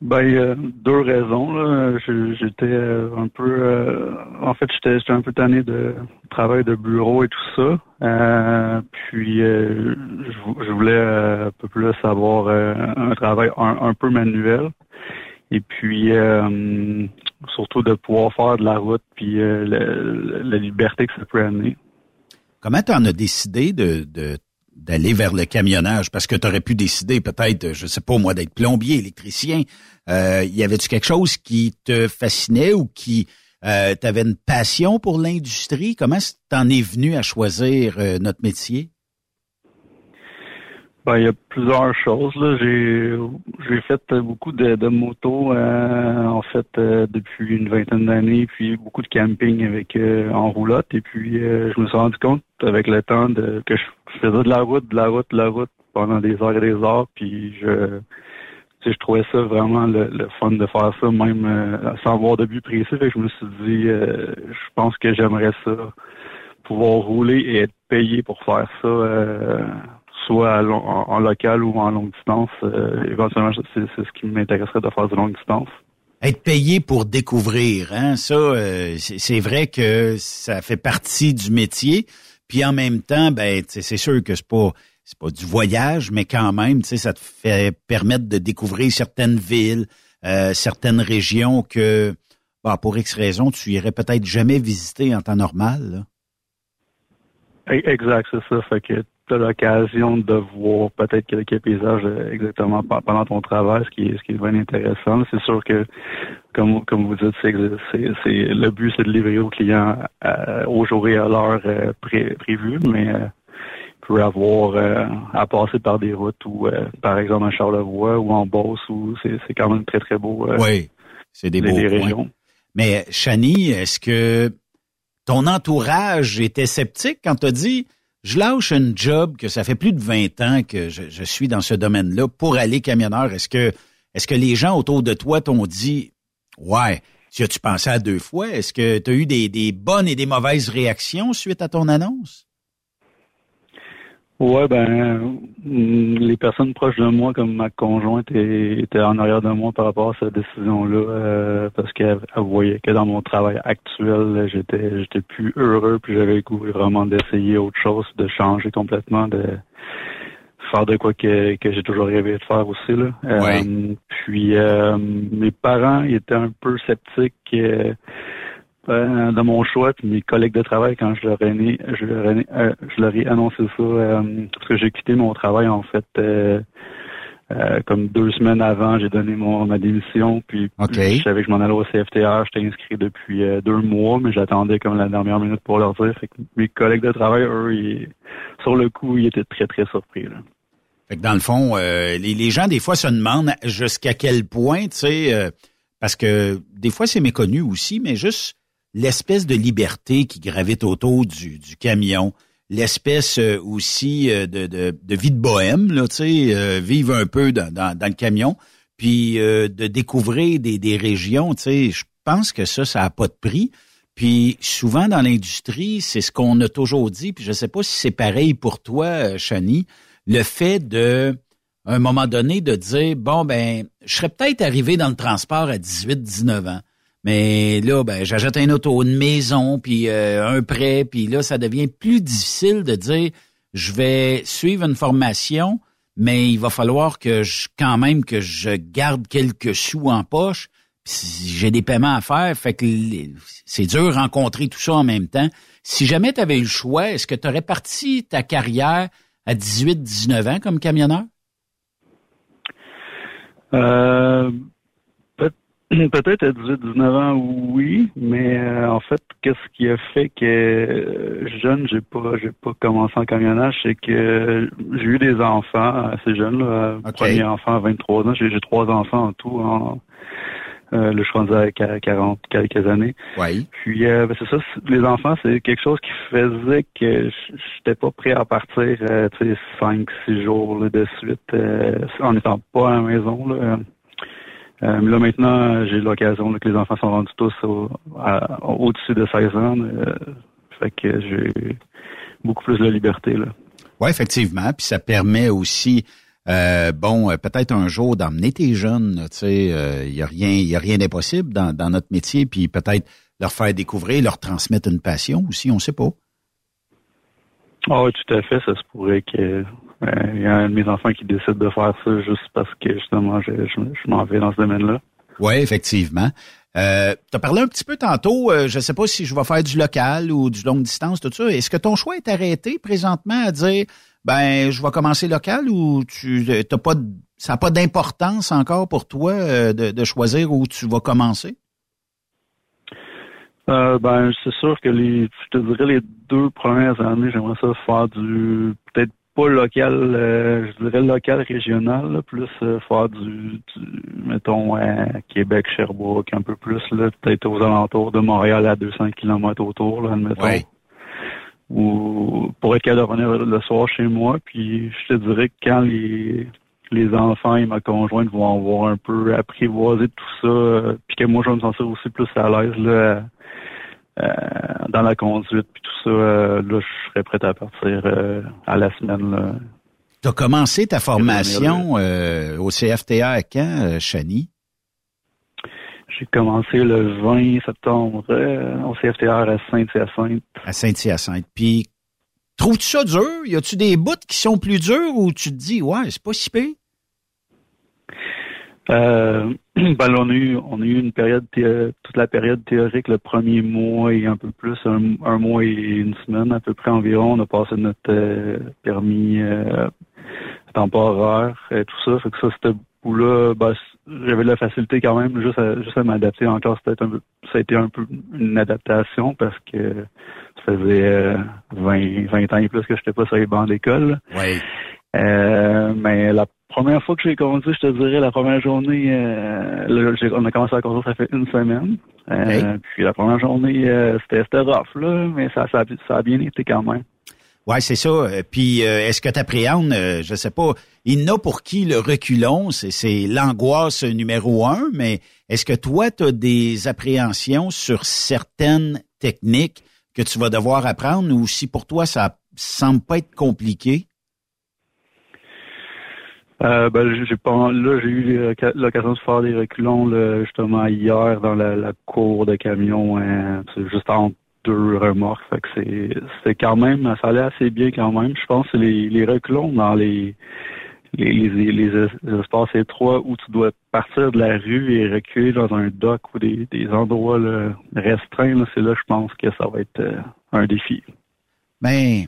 Ben, il y a deux raisons. Là. J'étais euh, un peu, euh, en fait, j'étais un peu tanné de travail de bureau et tout ça. Euh, puis, je, vou- je voulais un peu plus avoir un travail un, peu manuel. Et puis, surtout de pouvoir faire de la route, puis la, la liberté que ça peut amener. Comment tu en as décidé de, de, d'aller vers le camionnage parce que tu aurais pu décider peut-être, je sais pas moi, d'être plombier, électricien. Euh, y avait-tu quelque chose qui te fascinait ou qui euh, tu avais une passion pour l'industrie? Comment t'en es venu à choisir euh, notre métier? Ben, il y a plusieurs choses. Là. J'ai, j'ai fait beaucoup de, de motos, euh, en fait, euh, depuis une vingtaine d'années, puis beaucoup de camping avec euh, en roulotte. Et puis, euh, je me suis rendu compte avec le temps de, que je faisais de la route, de la route, de la route pendant des heures et des heures. Puis, je, je trouvais ça vraiment le, le fun de faire ça, même euh, sans avoir de but précis. Fait que je me suis dit, euh, je pense que j'aimerais ça, pouvoir rouler et être payé pour faire ça. Soit long- en, en local ou en longue distance. Euh, éventuellement, c'est c'est ce qui m'intéresserait de faire de longue distance. Être payé pour découvrir, hein, ça, euh, c'est c'est vrai que ça fait partie du métier. Puis en même temps, ben, c'est sûr que c'est pas c'est pas du voyage, mais quand même, tu sais, ça te fait permettre de découvrir certaines villes, euh, certaines régions que, bon, pour X raisons, tu irais peut-être jamais visiter en temps normal. là. E- Exact, c'est ça. Fait que tu as l'occasion de voir peut-être quelques paysages euh, exactement pe- pendant ton travail, ce qui est, ce qui est bien intéressant. C'est sûr que, comme, comme vous dites, c'est, c'est, c'est- le but, c'est de livrer au client euh, au jour et à l'heure euh, pré- prévue, mais euh, il peut avoir euh, à passer par des routes ou, euh, par exemple, à Charlevoix ou en Beauce, où c'est, c'est quand même très, très beau. Oui, c'est des les- beaux les régions. Mais Chani, est-ce que ton entourage était sceptique quand tu as dit je lâche une job que ça fait plus de 20 ans que je, suis dans ce domaine-là pour aller camionneur? Est-ce que est-ce que les gens autour de toi t'ont dit Ouais, tu as-tu pensé à deux fois? Est-ce que tu as eu des bonnes et des mauvaises réactions suite à ton annonce? Ouais, ben, mm, les personnes proches de moi, comme ma conjointe, étaient en arrière de moi par rapport à cette décision-là, euh, parce qu'elle elle voyait que dans mon travail actuel, j'étais, j'étais plus heureux, puis j'avais le goût vraiment d'essayer autre chose, de changer complètement, de faire de quoi que, que j'ai toujours rêvé de faire aussi là. Euh, puis euh, mes parents ils étaient un peu sceptiques. Euh, de mon choix, puis mes collègues de travail, quand je leur ai, né- je leur ai, euh, je leur ai annoncé ça, euh, parce que j'ai quitté mon travail, en fait, comme deux semaines avant, j'ai donné mon, ma démission, puis je savais que je m'en allais au CFTR, j'étais inscrit depuis deux mois, mais j'attendais comme la dernière minute pour leur dire. Fait que mes collègues de travail, eux, ils- sur le coup, ils étaient très, très surpris. Là. Fait que dans le fond, euh, les, les gens, des fois, se demandent jusqu'à quel point, tu sais, euh, parce que des fois, c'est méconnu aussi, mais juste l'espèce de liberté qui gravite autour du, camion, l'espèce euh, aussi euh, de, de, de vie de bohème, là, tu sais, euh, vivre un peu dans, le camion, puis de découvrir des, régions, tu sais, je pense que ça, ça a pas de prix. Puis souvent dans l'industrie, c'est ce qu'on a toujours dit, puis je sais pas si c'est pareil pour toi, Chani, le fait de, à un moment donné, de dire, bon, ben, je serais peut-être arrivé dans le transport à 18, 19 ans. Mais là, ben, j'achète un auto, une maison, puis euh, un prêt, puis là, ça devient plus difficile de dire, je vais suivre une formation, mais il va falloir que je, quand même que je garde quelques sous en poche. J'ai des paiements à faire, fait que c'est dur de rencontrer tout ça en même temps. Si jamais tu avais eu le choix, est-ce que tu aurais parti ta carrière à 18, 19 ans comme camionneur? Euh, Peut-être à 18-19 ans, oui, mais euh, en fait, qu'est-ce qui a fait que euh, jeune, j'ai pas, j'ai pas commencé en camionnage, c'est que j'ai eu des enfants assez jeunes. Là, Premier enfant à 23 ans, j'ai j'ai trois enfants en tout. En, euh, là, je suis rendu à qu- 40 quelques années. Oui. Puis euh, ben, c'est ça, les enfants, c'est quelque chose qui faisait que j'étais pas prêt à partir, euh, tu sais, cinq, six jours là, de suite, euh, en n'étant pas à la maison. Là. Euh, mais là maintenant, j'ai l'occasion que les enfants sont rendus tous au- au-dessus de 16 ans. euh, fait que j'ai beaucoup plus de liberté là. Oui, effectivement. Puis ça permet aussi, euh, bon, euh, peut-être un jour d'emmener tes jeunes. Tu sais, il y a rien, y a rien d'impossible dans, dans notre métier. Puis peut-être leur faire découvrir, leur transmettre une passion aussi. On sait pas. Ah oui, tout à fait. Ça se pourrait que euh, il y a un de mes enfants qui décide de faire ça juste parce que justement je, je, je m'en vais dans ce domaine-là. Oui, effectivement. Euh, tu as parlé un petit peu tantôt, euh, je ne sais pas si je vais faire du local ou du longue distance, tout ça. Est-ce que ton choix est arrêté présentement à dire, ben je vais commencer local ou tu t'as pas ça n'a pas d'importance encore pour toi euh, de, de choisir où tu vas commencer? Euh, ben, c'est sûr que les, je te dirais les deux premières années, j'aimerais ça faire du, peut-être pas local, euh, je dirais local régional, là, plus euh, faire du, du, mettons, à Québec, Sherbrooke, un peu plus, là, peut-être aux alentours de Montréal à 200 km autour, là, admettons. Ouais. Ou pour être capable de revenir le soir chez moi, puis je te dirais que quand les les enfants et ma conjointe vont avoir un peu apprivoisé tout ça, euh, puis que moi je vais me sentir aussi plus à l'aise là, euh, dans la conduite puis tout ça, euh, là je serais prêt à partir euh, à la semaine. Là. Tu as commencé ta formation euh, au CFTA à quand, euh, Chani? J'ai commencé le 20 septembre euh, au CFTR à Saint-Hyacinthe. À Saint-Hyacinthe. Puis, trouves-tu ça dur? Y a-tu des bouts qui sont plus durs ou tu te dis, ouais, c'est pas si pire? Euh, ben là, on a eu, on a eu une période, toute la période théorique, le premier mois et un peu plus, un, un mois et une semaine à peu près environ. On a passé notre euh, permis euh, temporaire et tout ça. Fait que ça, c'était bout-là, ben, j'avais de la facilité quand même juste à, juste à m'adapter encore. C'était un peu, ça a été un peu une adaptation parce que ça faisait euh, 20, 20 ans et plus que je n'étais pas sur les bancs d'école. Oui. Euh, mais la première fois que j'ai conduit, je te dirais, la première journée, euh, là, on a commencé à conduire, ça fait une semaine. Euh, Puis la première journée, euh, c'était rough, là, mais ça, ça, a- ça a bien été quand même. Ouais, c'est ça. Euh, Puis, euh, est-ce que tu appréhendes, euh, je sais pas, il y en a pour qui le reculon, c'est- c'est l'angoisse numéro un, mais est-ce que toi, tu as des appréhensions sur certaines techniques que tu vas devoir apprendre ou si pour toi, ça semble pas être compliqué? Euh, ben, j'ai- pas, là, j'ai eu l'oc- l'occasion de faire des reculons, là, justement, hier, dans la, cour de camion, hein, c'est juste entre deux remorques, fait que c'est, c'est quand même, ça allait assez bien quand même. Je pense que les, les reculons dans les, les, les, les es- les espaces étroits où tu dois partir de la rue et reculer dans un dock ou des, des endroits là, restreints, là, c'est là, je pense que ça va être euh, un défi. Ben,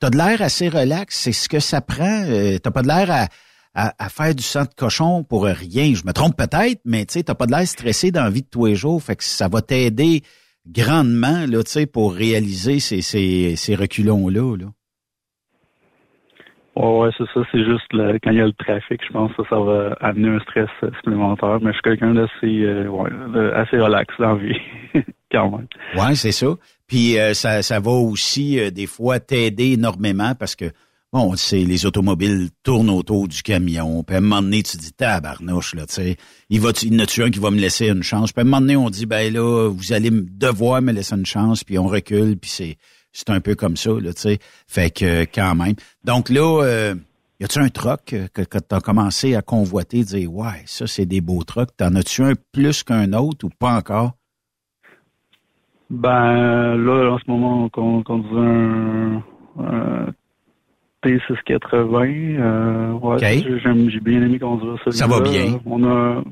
t'as de l'air assez relax. C'est ce que ça prend. Euh, t'as pas de l'air à, à, à faire du sang de cochon pour rien. Je me trompe peut-être, mais tu sais, t'as pas de l'air stressé dans la vie de tous les jours. Fait que ça va t'aider grandement, là, tu sais, pour réaliser ces, ces, ces reculons-là, là. Ouais, ouais, c'est ça. C'est juste le- quand il y a le trafic, je pense que ça, ça va amener un stress supplémentaire. Mais je suis quelqu'un d'assez euh, ouais, assez relax dans la vie, quand même. Ouais, c'est ça. Puis euh, ça, ça va aussi euh, des fois t'aider énormément parce que bon, c'est les automobiles tournent autour du camion. Puis à un moment donné, tu dis tabarnouche là, tu sais, il va, il en a-tu un qui va me laisser une chance? Puis à un moment donné, on dit ben là, vous allez me devoir me laisser une chance. Puis on recule. Puis c'est c'est un peu comme ça là, tu sais. Fait que quand même. Donc là. Euh, y a-tu un euh, que, que tu as commencé à convoiter, dire Ouais, ça, c'est des beaux trucks. T'en as-tu un plus qu'un autre ou pas encore? Ben là, en ce moment, on con- conduit un, un T680. Euh, ouais, j'ai- bien aimé conduire ça. Ça va bien. On a,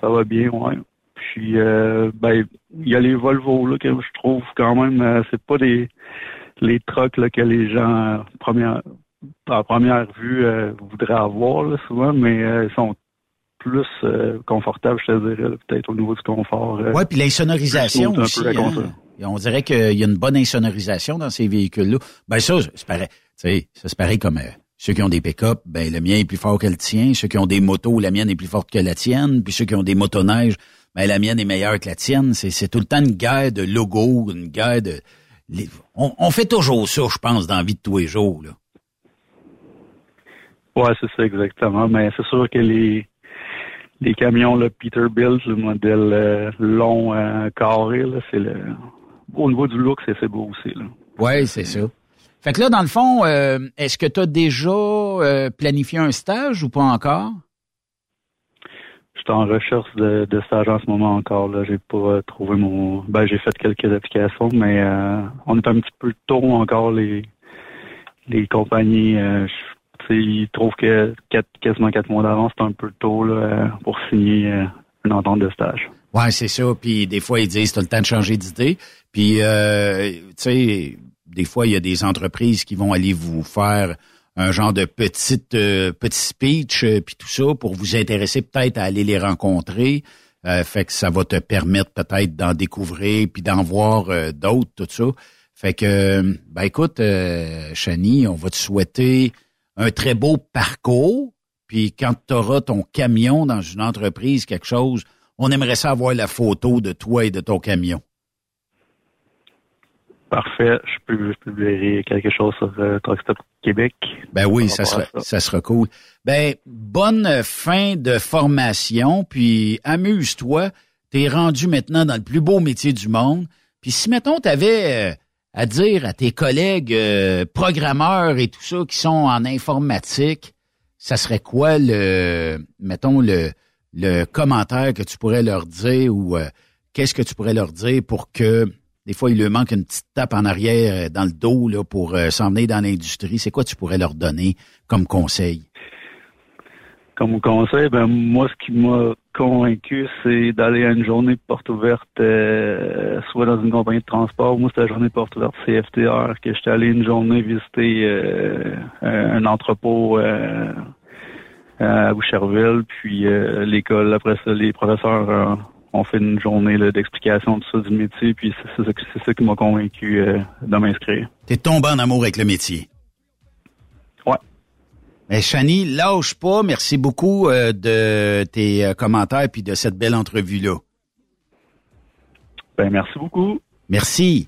ça va bien, ouais. Puis, euh, ben, il y a les Volvo là que je trouve quand même, euh, c'est pas des les trucks là, que les gens euh, première, à première vue euh, voudraient avoir là, souvent, mais euh, ils sont plus euh, confortables, je te dirais, peut-être au niveau du confort. euh, Ouais, puis l'insonorisation aussi. hein. Et On dirait qu'il y a une bonne insonorisation dans ces véhicules-là. Ben ça, c'est pareil. Tu sais, ça c'est pareil comme euh, ceux qui ont des pick-up, ben le mien est plus fort que le tien. Ceux qui ont des motos, la mienne est plus forte que la tienne. Puis ceux qui ont des motoneiges, ben la mienne est meilleure que la tienne. C'est, c'est tout le temps une guerre de logo, une guerre de... les- On, on fait toujours ça, je pense, dans la vie de tous les jours. Là. Ouais, c'est ça exactement. Mais c'est sûr que les les camions le Peterbilt, le modèle euh, long euh, carré, là, c'est le au niveau du look, c'est c'est beau aussi. Là. Oui, c'est ça. Fait que là, dans le fond, euh, est-ce que tu as déjà euh, planifié un stage ou pas encore? Je suis en recherche de, de stage en ce moment encore. Là, j'ai pas euh, trouvé mon. Ben, j'ai fait quelques applications, mais euh, on est un petit peu tôt encore les les compagnies. Euh, je- ils trouvent que quasiment quatre mois d'avance, c'est un peu tôt là, pour signer euh, une entente de stage. Ouais, c'est ça. Puis des fois, ils disent, t'as le temps de changer d'idée. Puis, euh, tu sais, des fois, il y a des entreprises qui vont aller vous faire un genre de petite euh, petit speech puis tout ça pour vous intéresser peut-être à aller les rencontrer. Fait que ça va te permettre peut-être d'en découvrir puis d'en voir d'autres, tout ça. Fait que, ben écoute, Chani, on va te souhaiter un très beau parcours. Puis quand tu auras ton camion dans une entreprise, quelque chose, on aimerait ça avoir la photo de toi et de ton camion. Parfait. Je peux, je publierai quelque chose sur euh, Truck Stop Québec. Ben oui, ça rapport sera, à ça sera cool. Ben, bonne fin de formation, puis amuse-toi. T'es rendu maintenant dans le plus beau métier du monde. Puis si, mettons, t'avais euh, à dire à tes collègues euh, programmeurs et tout ça qui sont en informatique, ça serait quoi le, mettons, le, le commentaire que tu pourrais leur dire ou euh, qu'est-ce que tu pourrais leur dire pour que des fois, il leur manque une petite tape en arrière euh, dans le dos là, pour euh, s'en venir dans l'industrie? C'est quoi tu pourrais leur donner comme conseil? Comme conseil, ben moi, ce qui m'a convaincu, c'est d'aller à une journée porte ouverte, euh, soit dans une compagnie de transport. Moi, c'était la journée porte ouverte CFTR, que j'étais allé une journée visiter euh, un entrepôt euh, à Boucherville, puis euh, l'école. Après ça, les professeurs euh, ont fait une journée d'explication de ça du métier, puis c'est ça, ça qui m'a convaincu euh, de m'inscrire. T'es tombé en amour avec le métier. Mais Chani, lâche pas. Merci beaucoup euh, de tes euh, commentaires puis de cette belle entrevue-là. Ben, merci beaucoup. Merci.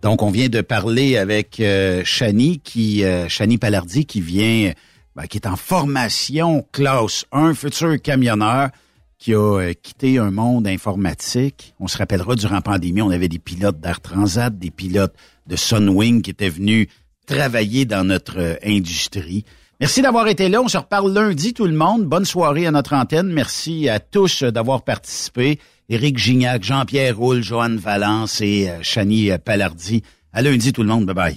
Donc, on vient de parler avec euh, Chani, qui, euh, Chani Palardi, qui vient, ben, qui est en formation classe 1, futur camionneur, qui a euh, quitté un monde informatique. On se rappellera, durant la pandémie, on avait des pilotes d'Air Transat, des pilotes de Sunwing qui étaient venus travailler dans notre euh, industrie. Merci d'avoir été là. On se reparle lundi, tout le monde. Bonne soirée à notre antenne. Merci à tous euh, d'avoir participé. Éric Gignac, Jean-Pierre Roule, Joanne Valence et euh, Chani Palardi. À lundi, tout le monde. Bye-bye.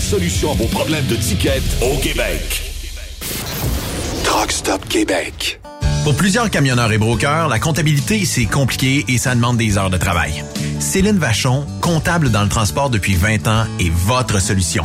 solution à vos problèmes de ticket au Québec. Truck Stop Québec. Pour plusieurs camionneurs et brokers, la comptabilité, c'est compliqué et ça demande des heures de travail. Céline Vachon, comptable dans le transport depuis 20 ans, est votre solution.